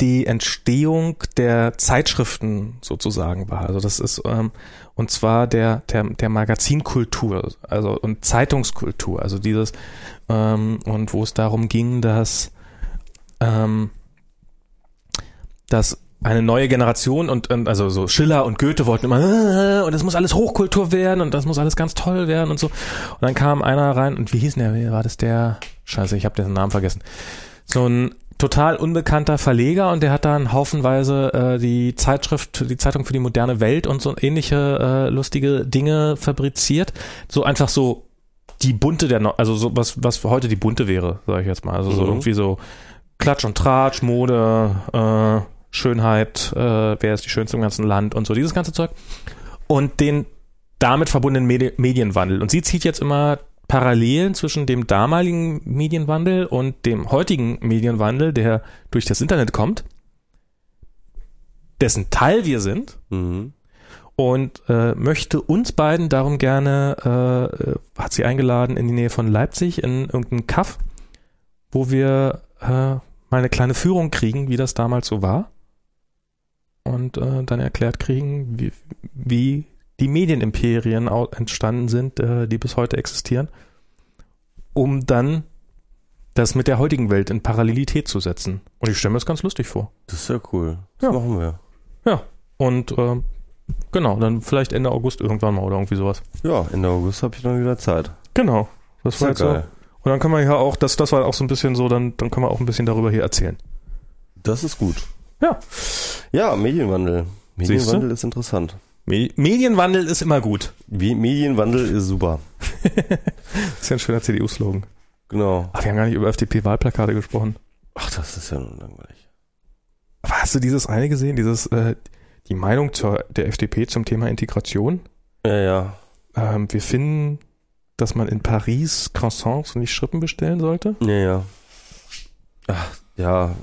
die Entstehung der Zeitschriften sozusagen war. Also das ist ähm, und zwar der der der Magazinkultur, also und Zeitungskultur. Also dieses ähm, und wo es darum ging, dass ähm, dass eine neue Generation und, und also so Schiller und Goethe wollten immer äh, und das muss alles Hochkultur werden und das muss alles ganz toll werden und so. Und dann kam einer rein und wie hieß denn der? War das der? Scheiße, ich habe den Namen vergessen. So ein total unbekannter Verleger und der hat dann haufenweise äh, die Zeitschrift, die Zeitung für die moderne Welt und so ähnliche äh, lustige Dinge fabriziert. So einfach so die bunte der, No- also so was was für heute die bunte wäre, sage ich jetzt mal. Also so Mhm. irgendwie so Klatsch und Tratsch, Mode, äh, Schönheit, äh, wer ist die schönste im ganzen Land und so dieses ganze Zeug. Und den damit verbundenen Medi Medienwandel. Und sie zieht jetzt immer Parallelen zwischen dem damaligen Medienwandel und dem heutigen Medienwandel, der durch das Internet kommt, dessen Teil wir sind Mhm. und äh, möchte uns beiden darum gerne, äh, hat sie eingeladen in die Nähe von Leipzig in irgendeinen Kaff, wo wir äh, mal eine kleine Führung kriegen, wie das damals so war und äh, dann erklärt kriegen, wie, wie die Medienimperien entstanden sind, äh, die bis heute existieren, um dann das mit der heutigen Welt in Parallelität zu setzen. Und ich stelle mir das ganz lustig vor. Das ist ja cool. Das Ja. machen wir. Ja, und ähm, genau, dann vielleicht Ende August irgendwann mal oder irgendwie sowas. Ja, Ende August habe ich dann wieder Zeit. Genau. Das Das war jetzt ja so. geil. Und dann können wir ja auch, das, das war auch so ein bisschen so, dann, dann können wir auch ein bisschen darüber hier erzählen. Das ist gut. Ja. Ja, Medienwandel. Medienwandel ist interessant. Me Medienwandel ist immer gut. Medienwandel ist super. Das ist ja ein schöner CDU-Slogan. Genau. Ach, wir haben gar nicht über FDP-Wahlplakate gesprochen. Ach, das ist ja nun langweilig. Aber hast du dieses eine gesehen, dieses, äh, die Meinung zur, der FDP zum Thema Integration? Ja, ja. Ähm, wir finden, dass man in Paris Croissants und nicht Schrippen bestellen sollte. Ja, ja. Ach, ja.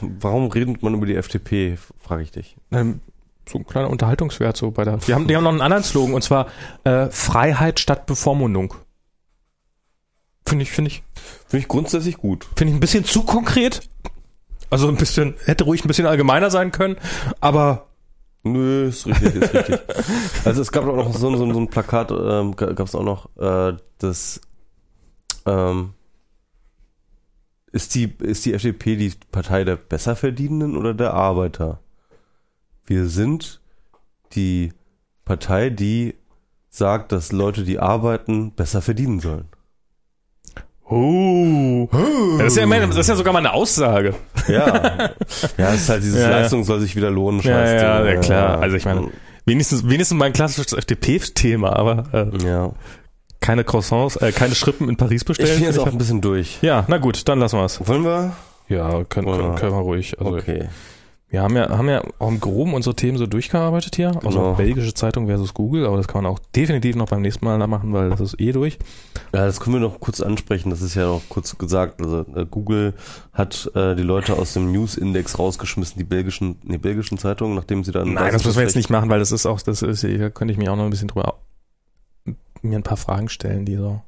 Warum redet man über die FDP, frage ich dich. Ähm, so ein kleiner Unterhaltungswert so bei der. Die haben, die haben noch einen anderen Slogan und zwar äh, Freiheit statt Bevormundung. Finde ich, finde ich, Finde ich grundsätzlich gut. finde ich ein bisschen zu konkret. Also ein bisschen, hätte ruhig ein bisschen allgemeiner sein können, aber Nö, ist richtig, ist richtig. Also es gab auch noch so, so, so ein Plakat, ähm, gab es auch noch, äh, das ähm, ist die, ist die FDP die Partei der Besserverdienenden oder der Arbeiter? Wir sind die Partei, die sagt, dass Leute, die arbeiten, besser verdienen sollen. Oh. Das ist ja, meine- das ist ja sogar mal eine Aussage. Ja. ja, es ist halt dieses Ja, ja. Leistung soll sich wieder lohnen, Ja, Scheiß. ja, ja, klar. Also ich meine- Wenigstens, wenigstens mein klassisches FDP-Thema, aber äh, Ja. Keine Croissants, äh, keine Schrippen in Paris Ich bestellen. bin jetzt auch ich ein bisschen durch. ja, na gut, dann lassen wir es. Wollen wir? Ja, können, können, können wir ruhig. Also Okay. wir haben ja, haben ja auch im Groben unsere Themen so durchgearbeitet hier. Also Genau. belgische Zeitung versus Google, aber das kann man auch definitiv noch beim nächsten Mal machen, weil das ist eh durch. Ja, das können wir noch kurz ansprechen. Das ist ja noch kurz gesagt. Also äh, Google hat äh, die Leute aus dem News-Index rausgeschmissen, die belgischen, nee, belgischen Zeitungen, nachdem sie dann. Nein, das müssen wir jetzt nicht machen, weil das ist auch, das ist, da könnte ich mich auch noch ein bisschen drüber mir ein paar Fragen stellen, die so.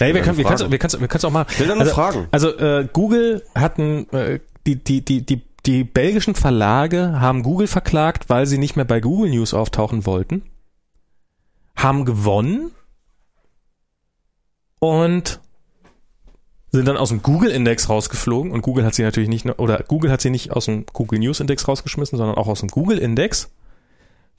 Nee, wir können, wir können, wir können, wir können auch mal. Stell deine also- Fragen. Also äh, Google hatten äh, die, die, die, die, die belgischen Verlage haben Google verklagt, weil sie nicht mehr bei Google News auftauchen wollten, haben gewonnen und sind dann aus dem Google Index rausgeflogen und Google hat sie natürlich nicht nur, oder Google hat sie nicht aus dem Google News Index rausgeschmissen, sondern auch aus dem Google Index.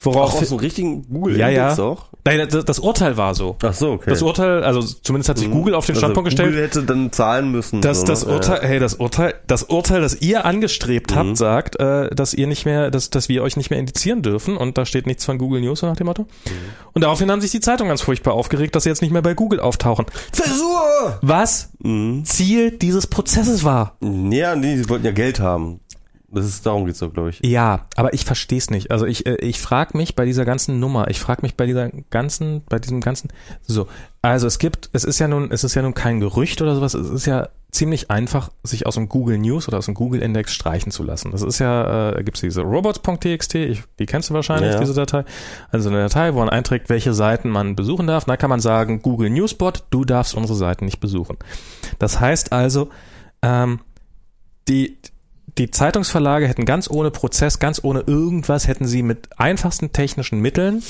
Worauf Auch aus dem richtigen Google Ja, Index ja. auch? Nein, das, das Urteil war so. Ach so, okay. Das Urteil, also zumindest hat sich Mhm. Google auf den Also Standpunkt gestellt, Google hätte dann zahlen müssen. dass so, das ne? Urteil, hey, das Urteil, das Urteil, das ihr angestrebt habt, Mhm. sagt, äh, dass ihr nicht mehr, dass, dass wir euch nicht mehr indizieren dürfen und da steht nichts von Google News so nach dem Motto. Mhm. Und daraufhin haben sich die Zeitungen ganz furchtbar aufgeregt, dass sie jetzt nicht mehr bei Google auftauchen. Zensur! Was Mhm. Ziel dieses Prozesses war. Ja, nee, sie wollten ja Geld haben. Das ist, darum geht's doch, glaube ich. Ja, aber ich verstehe es nicht. Also ich, äh, ich frage mich bei dieser ganzen Nummer, ich frage mich bei dieser ganzen, bei diesem ganzen, so, also es gibt, es ist ja nun, es ist ja nun kein Gerücht oder sowas, es ist ja ziemlich einfach, sich aus dem Google News oder aus dem Google Index streichen zu lassen. Das ist ja, äh, da gibt's diese robots.txt, ich, die kennst du wahrscheinlich, Ja. diese Datei. Also eine Datei, wo man einträgt, welche Seiten man besuchen darf. Da kann man sagen, Google Newsbot, du darfst unsere Seiten nicht besuchen. Das heißt also, ähm, die, die Zeitungsverlage hätten ganz ohne Prozess, ganz ohne irgendwas, hätten sie mit einfachsten technischen Mitteln,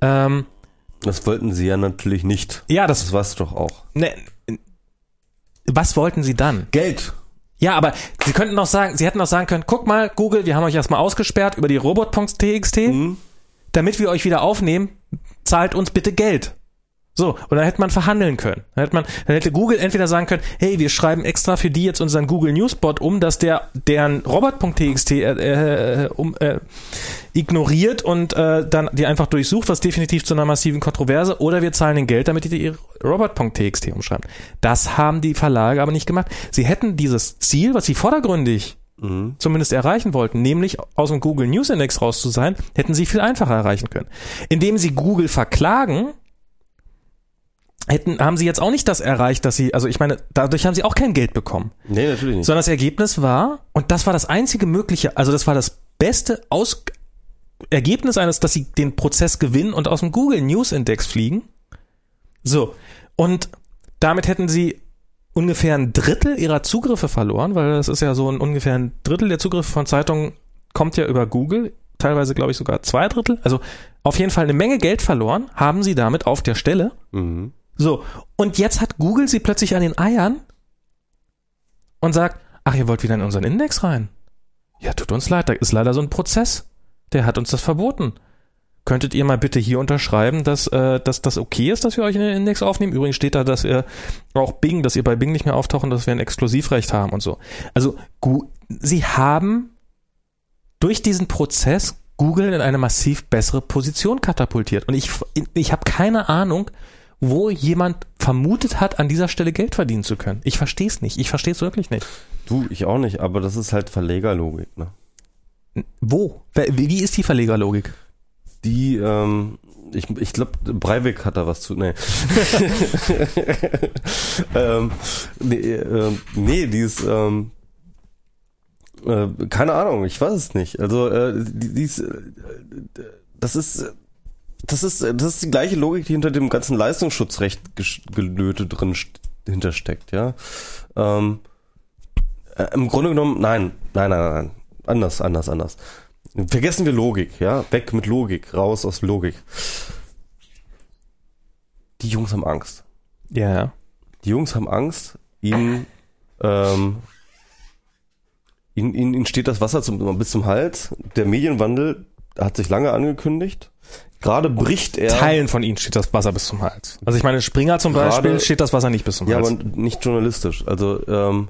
ähm, Das wollten sie ja natürlich nicht. ja, das, Das war's doch auch. ne, was wollten sie dann? Geld. Ja, aber sie könnten auch sagen, sie hätten auch sagen können, guck mal, Google, wir haben euch erstmal ausgesperrt über die robot.txt, Mhm. damit wir euch wieder aufnehmen, zahlt uns bitte Geld. So, und dann hätte man verhandeln können. Dann hätte man, dann hätte Google entweder sagen können, hey, wir schreiben extra für die jetzt unseren Google Newsbot um, dass der deren robot.txt äh, äh, um, äh, ignoriert und äh, dann die einfach durchsucht, was definitiv zu einer massiven Kontroverse, oder wir zahlen den Geld, damit die ihre robot.txt umschreiben. Das haben die Verlage aber nicht gemacht. Sie hätten dieses Ziel, was sie vordergründig Mhm. zumindest erreichen wollten, nämlich aus dem Google News Index raus zu sein, hätten sie viel einfacher erreichen können. Indem sie Google verklagen, hätten, haben sie jetzt auch nicht das erreicht, dass sie, also ich meine, dadurch haben sie auch kein Geld bekommen. Nee, natürlich nicht. Sondern das Ergebnis war, und das war das einzige mögliche, also das war das beste Aus Ergebnis eines, dass sie den Prozess gewinnen und aus dem Google News Index fliegen. So. Und damit hätten sie ungefähr ein Drittel ihrer Zugriffe verloren, weil das ist ja so ein ungefähr ein Drittel der Zugriffe von Zeitungen kommt ja über Google, teilweise glaube ich sogar zwei Drittel. Also auf jeden Fall eine Menge Geld verloren, haben sie damit auf der Stelle. Mhm. So, und jetzt hat Google sie plötzlich an den Eiern und sagt, ach, ihr wollt wieder in unseren Index rein. Ja, tut uns leid, da ist leider so ein Prozess. Der hat uns das verboten. Könntet ihr mal bitte hier unterschreiben, dass, äh, dass das okay ist, dass wir euch in den Index aufnehmen? Übrigens steht da, dass ihr auch Bing, dass ihr bei Bing nicht mehr auftauchen, dass wir ein Exklusivrecht haben und so. Also, sie haben durch diesen Prozess Google in eine massiv bessere Position katapultiert. Und ich, ich habe keine Ahnung, wo jemand vermutet hat, an dieser Stelle Geld verdienen zu können. Ich verstehe es nicht. Ich verstehe es wirklich nicht. Du, ich auch nicht, aber das ist halt Verlegerlogik, ne? Wo? Wie ist die Verlegerlogik? Die, ähm, ich, ich glaube, Breivik hat da was zu. Nee. ähm, nee, ähm, nee, die ist, ähm, äh, keine Ahnung, ich weiß es nicht. Also, äh, die, die ist, äh, das ist, äh, das ist, das ist die gleiche Logik, die hinter dem ganzen Leistungsschutzrecht gelöte drin st- hintersteckt, ja. Ähm, äh, Im Grunde genommen, nein, nein, nein, nein, anders, anders, anders. Vergessen wir Logik, ja, weg mit Logik, raus aus Logik. Die Jungs haben Angst. Ja. Die Jungs haben Angst, ihnen, ähm, ihnen, ihnen, ihnen steht das Wasser zum, bis zum Hals. Der Medienwandel hat sich lange angekündigt. Gerade bricht er. Teilen von ihnen steht das Wasser bis zum Hals. Also ich meine, Springer zum Gerade- Beispiel steht das Wasser nicht bis zum Ja, Hals. aber nicht journalistisch. Also ähm,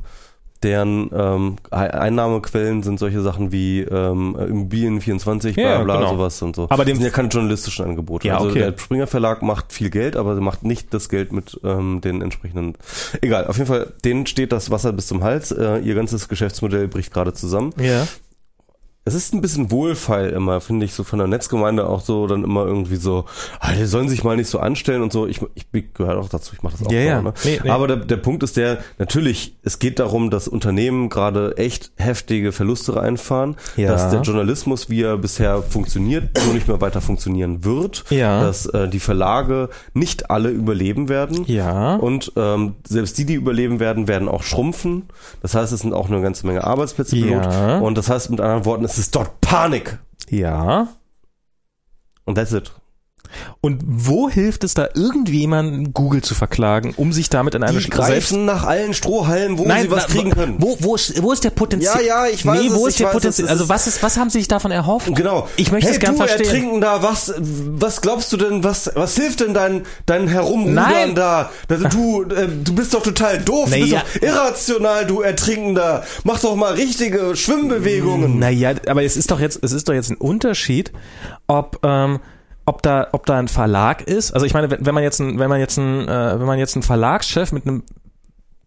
deren ähm, Ei- Einnahmequellen sind solche Sachen wie ähm, Immobilien 24, bla Ja, bla, genau. sowas und so. Aber dem- das sind ja keine journalistischen Angebote. Ja, also okay. der Springer Verlag macht viel Geld, aber macht nicht das Geld mit ähm, den entsprechenden. Egal, auf jeden Fall, denen steht das Wasser bis zum Hals. Äh, ihr ganzes Geschäftsmodell bricht gerade zusammen. ja. Es ist ein bisschen wohlfeil immer, finde ich, so von der Netzgemeinde auch so dann immer irgendwie so, ah, die sollen sich mal nicht so anstellen und so. Ich, ich gehöre auch dazu, ich mache das auch Ja, ja. mal, ne? Nee, nee. Aber der, der Punkt ist der, natürlich, es geht darum, dass Unternehmen gerade echt heftige Verluste reinfahren, Ja. dass der Journalismus, wie er bisher funktioniert, so nicht mehr weiter funktionieren wird, Ja. dass äh, die Verlage nicht alle überleben werden. Ja. Und ähm, selbst die, die überleben werden, werden auch schrumpfen. Das heißt, es sind auch eine ganze Menge Arbeitsplätze Ja. bedroht. Und das heißt mit anderen Worten, es ist dort Panik. Ja. Und that's it. Und wo hilft es da irgendjemanden, Google zu verklagen, um sich damit in eine Die greifen nach allen Strohhallen, wo sie was na, kriegen können. Wo, wo, ist, wo ist der Potenzial? Ja, ja, ich weiß Nee, wo es, ist der Potenzial? Also was ist, was haben sie sich davon erhofft? Genau. Ich möchte hey, es gern du verstehen. ertrinken da, was, was glaubst du denn, was, was hilft denn dein, dein Herumrudern Nein. da? Also Du, äh, du bist doch total doof, Nee, du bist ja. doch irrational, du Ertrinkender. Mach doch mal richtige Schwimmbewegungen. Naja, aber es ist doch jetzt, es ist doch jetzt ein Unterschied, ob, ähm, ob da, ob da ein Verlag ist. Also ich meine, wenn, wenn man jetzt ein, wenn man jetzt ein, äh, wenn man jetzt einen Verlagschef mit einem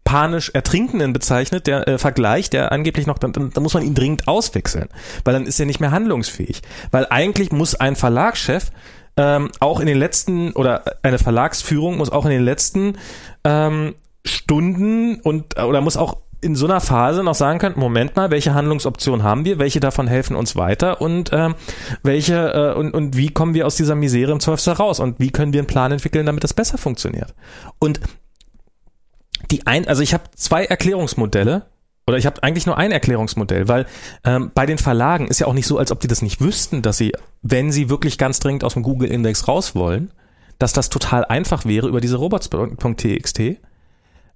panisch Ertrinkenden bezeichnet, der äh, Vergleich, der angeblich noch, dann, dann muss man ihn dringend auswechseln, weil dann ist er nicht mehr handlungsfähig. Weil eigentlich muss ein Verlagschef ähm, auch in den letzten oder eine Verlagsführung muss auch in den letzten ähm, Stunden und oder muss auch in so einer Phase noch sagen können, Moment mal, welche Handlungsoptionen haben wir, welche davon helfen uns weiter? Und ähm, welche äh, und, und wie kommen wir aus dieser Misere im Zweifelsfall raus? Und wie können wir einen Plan entwickeln, damit das besser funktioniert. Und die ein, also ich habe zwei Erklärungsmodelle oder ich habe eigentlich nur ein Erklärungsmodell, weil ähm, bei den Verlagen ist ja auch nicht so, als ob die das nicht wüssten, dass sie, wenn sie wirklich ganz dringend aus dem Google-Index raus wollen, dass das total einfach wäre über diese robots.txt,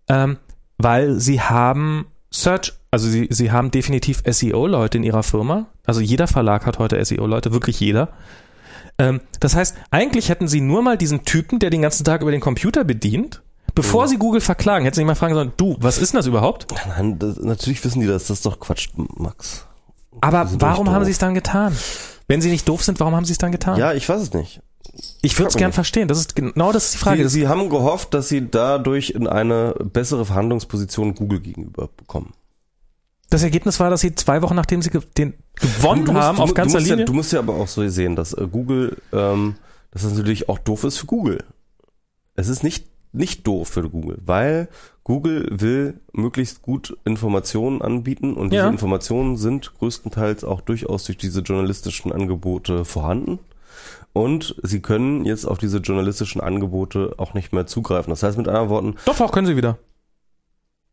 ähm, weil sie haben Search, also sie, sie haben definitiv SEO-Leute in ihrer Firma. Also jeder Verlag hat heute SEO-Leute, wirklich jeder. Ähm, das heißt, eigentlich hätten sie nur mal diesen Typen, der den ganzen Tag über den Computer bedient. Bevor sie Google verklagen, hätten sie nicht mal fragen sollen, du, was ist denn das überhaupt? Nein, das, natürlich wissen die das, das ist doch Quatsch, Max. Aber warum haben sie es dann getan? Wenn sie nicht doof sind, warum haben sie es dann getan? Ja, ich weiß es nicht. Ich würde es gern verstehen. Das ist genau das ist die Frage. Sie, sie haben gehofft, dass sie dadurch in eine bessere Verhandlungsposition Google gegenüber bekommen. Das Ergebnis war, dass sie zwei Wochen nachdem sie den gewonnen musst- haben du, auf ganzer du Linie. Ja, du musst ja aber auch so sehen, dass äh, Google, ähm, dass das natürlich auch doof ist für Google. Es ist nicht, nicht doof für Google, weil Google will möglichst gut Informationen anbieten und diese Ja. Informationen sind größtenteils auch durchaus durch diese journalistischen Angebote vorhanden. Und sie können jetzt auf diese journalistischen Angebote auch nicht mehr zugreifen. Das heißt mit anderen Worten, Doch, doch, können sie wieder.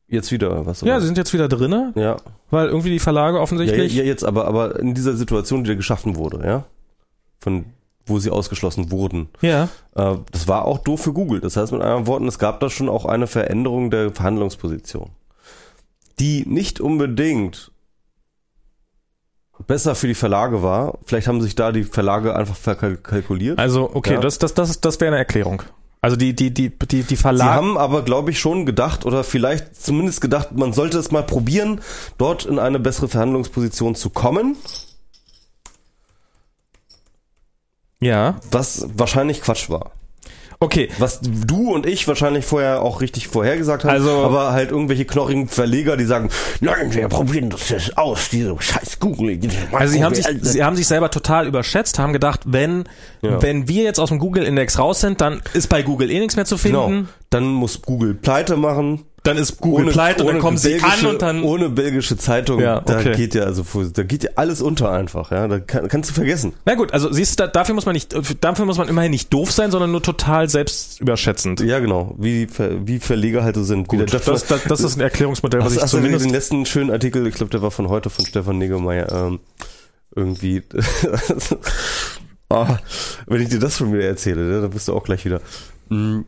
jetzt wieder was. Ja, oder? sie sind jetzt wieder drinne, ja. weil irgendwie die Verlage Ja, ja, offensichtlich. ja, jetzt aber, aber in dieser Situation, die da geschaffen wurde, ja, von wo sie ausgeschlossen wurden, Ja. äh, das war auch doof für Google. Das heißt mit anderen Worten, es gab da schon auch eine Veränderung der Verhandlungsposition, die nicht unbedingt besser für die Verlage war. Vielleicht haben sich da die Verlage einfach verkalkuliert. Also, okay, Ja. das, das, das, das wäre eine Erklärung. Also die, die, die, die, die Sie Verlage. haben aber, glaube ich, schon gedacht oder vielleicht zumindest gedacht, man sollte es mal probieren, dort in eine bessere Verhandlungsposition zu kommen. Ja. Was wahrscheinlich Quatsch war. Okay. Was du und ich wahrscheinlich vorher auch richtig vorhergesagt haben. Also- aber halt irgendwelche knochigen Verleger, die sagen, nein, wir probieren das jetzt aus, diese scheiß Google. Also sie haben sich, sie haben sich selber total überschätzt, haben gedacht, wenn, Ja. wenn wir jetzt aus dem Google-Index raus sind, dann ist bei Google eh nichts mehr zu finden. Genau. Dann muss Google pleite machen. Dann ist Google pleite und dann kommen sie an und dann. ohne belgische Zeitung, Ja, da okay. geht ja also da geht ja alles unter einfach, ja, da kann, kannst du vergessen. Na gut, also siehst du, da- dafür muss man nicht, dafür muss man immerhin nicht doof sein, sondern nur total selbstüberschätzend. Ja, genau, wie wie Verleger halt so sind. Der Das, Jeff- das, das ist ein Erklärungsmodell, was Hast, ich hast zumindest. den letzten schönen Artikel, ich glaube, der war von heute von Stefan Negemeyer, ähm, irgendwie. Ah, wenn ich dir das schon wieder erzähle, ne, dann bist du auch gleich wieder. Mm,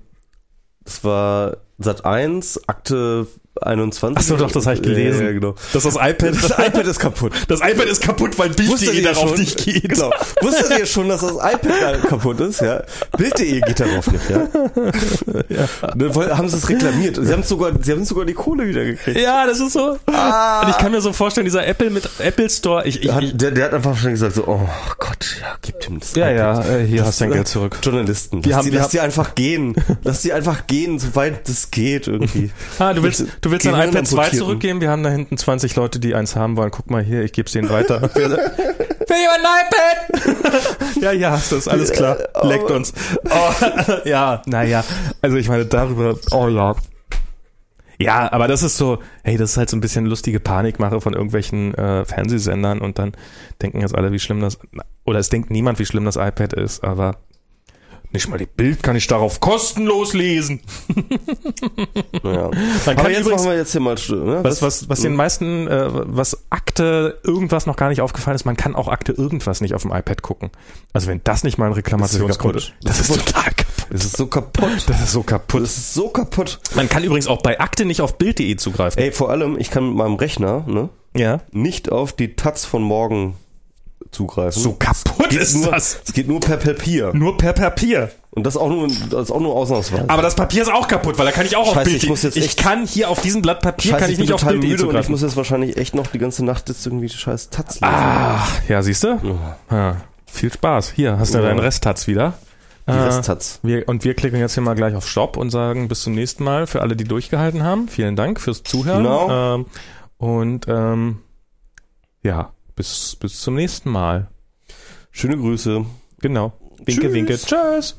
Das war Sat 1, Akte 21. Ach so, doch, das habe ich gelesen. Ja, ja, genau. Das iPad, Das iPad ist kaputt. das iPad ist kaputt, weil Bild.de darauf schon- nicht geht. Genau. Wusstet ihr schon, dass das iPad kaputt ist? Ja. Bild.de geht darauf nicht, ja. Dann woll- haben sie es reklamiert. Sie haben sogar, sie haben sogar die Kohle wieder gekriegt. Ja, das ist so. Ah. Und ich kann mir so vorstellen, dieser Apple mit Apple Store, ich, ich, Der hat, der, der hat einfach schon gesagt so, oh Gott, ja, gib ihm das ja, iPad. ja, äh, hier Das- hast du dein Geld zurück. Journalisten, lass, haben- die, lass die einfach gehen. lass die einfach gehen, soweit das geht irgendwie. Ah, du willst, du willst dein iPad 2 Gehirnamputierten. zurückgeben? Wir haben da hinten 20 Leute, die eins haben wollen. Guck mal hier, ich geb's denen weiter. Will jemand ein iPad? ja, ja, hast du, ist alles klar. Leckt uns. Oh, ja, naja. Also ich meine, darüber, oh ja. Ja, aber das ist so, hey, das ist halt so ein bisschen lustige Panikmache von irgendwelchen äh, Fernsehsendern und dann denken jetzt alle, wie schlimm das, oder es denkt niemand, wie schlimm das iPad ist, aber nicht mal die Bild kann ich darauf kostenlos lesen. Ja. Man Aber jetzt übrigens, machen wir jetzt hier mal, ne? was, was, was den meisten, äh, was Akte irgendwas noch gar nicht aufgefallen ist, man kann auch Akte irgendwas nicht auf dem iPad gucken. Also wenn das nicht mal ein Reklamationsgrund Das ist. Das ist total kaputt. Es ist so kaputt. Das ist so kaputt. Das ist so kaputt. Man kann übrigens auch bei Akte nicht auf Bild.de zugreifen. Ey, vor allem, ich kann mit meinem Rechner, ne, Ja. nicht auf die Taz von morgen zugreifen. So kaputt ist nur, das. Es geht nur per Papier. Nur per Papier. Und das auch nur, das ist auch nur ausnahmsweise. Aber das Papier ist auch kaputt, weil da kann ich auch auf Scheiße, Bild. ich muss jetzt ich echt- kann hier auf diesem Blatt Papier Scheiße, kann ich bin nicht auf Bild.de müde und ich muss jetzt wahrscheinlich echt noch die ganze Nacht jetzt irgendwie die scheiß Taz lesen. Ah, ja, siehst du? Ja. Ja, viel Spaß. Hier hast du Ja. deinen Resttaz wieder. Die Äh, Resttaz. Wir, und wir klicken jetzt hier mal gleich auf Stopp und sagen bis zum nächsten Mal für alle, die durchgehalten haben. Vielen Dank fürs Zuhören. Genau. Ähm, und ähm, ja, bis, bis zum nächsten Mal. Schöne Grüße. Genau. Winke, Tschüss. winke. Tschüss.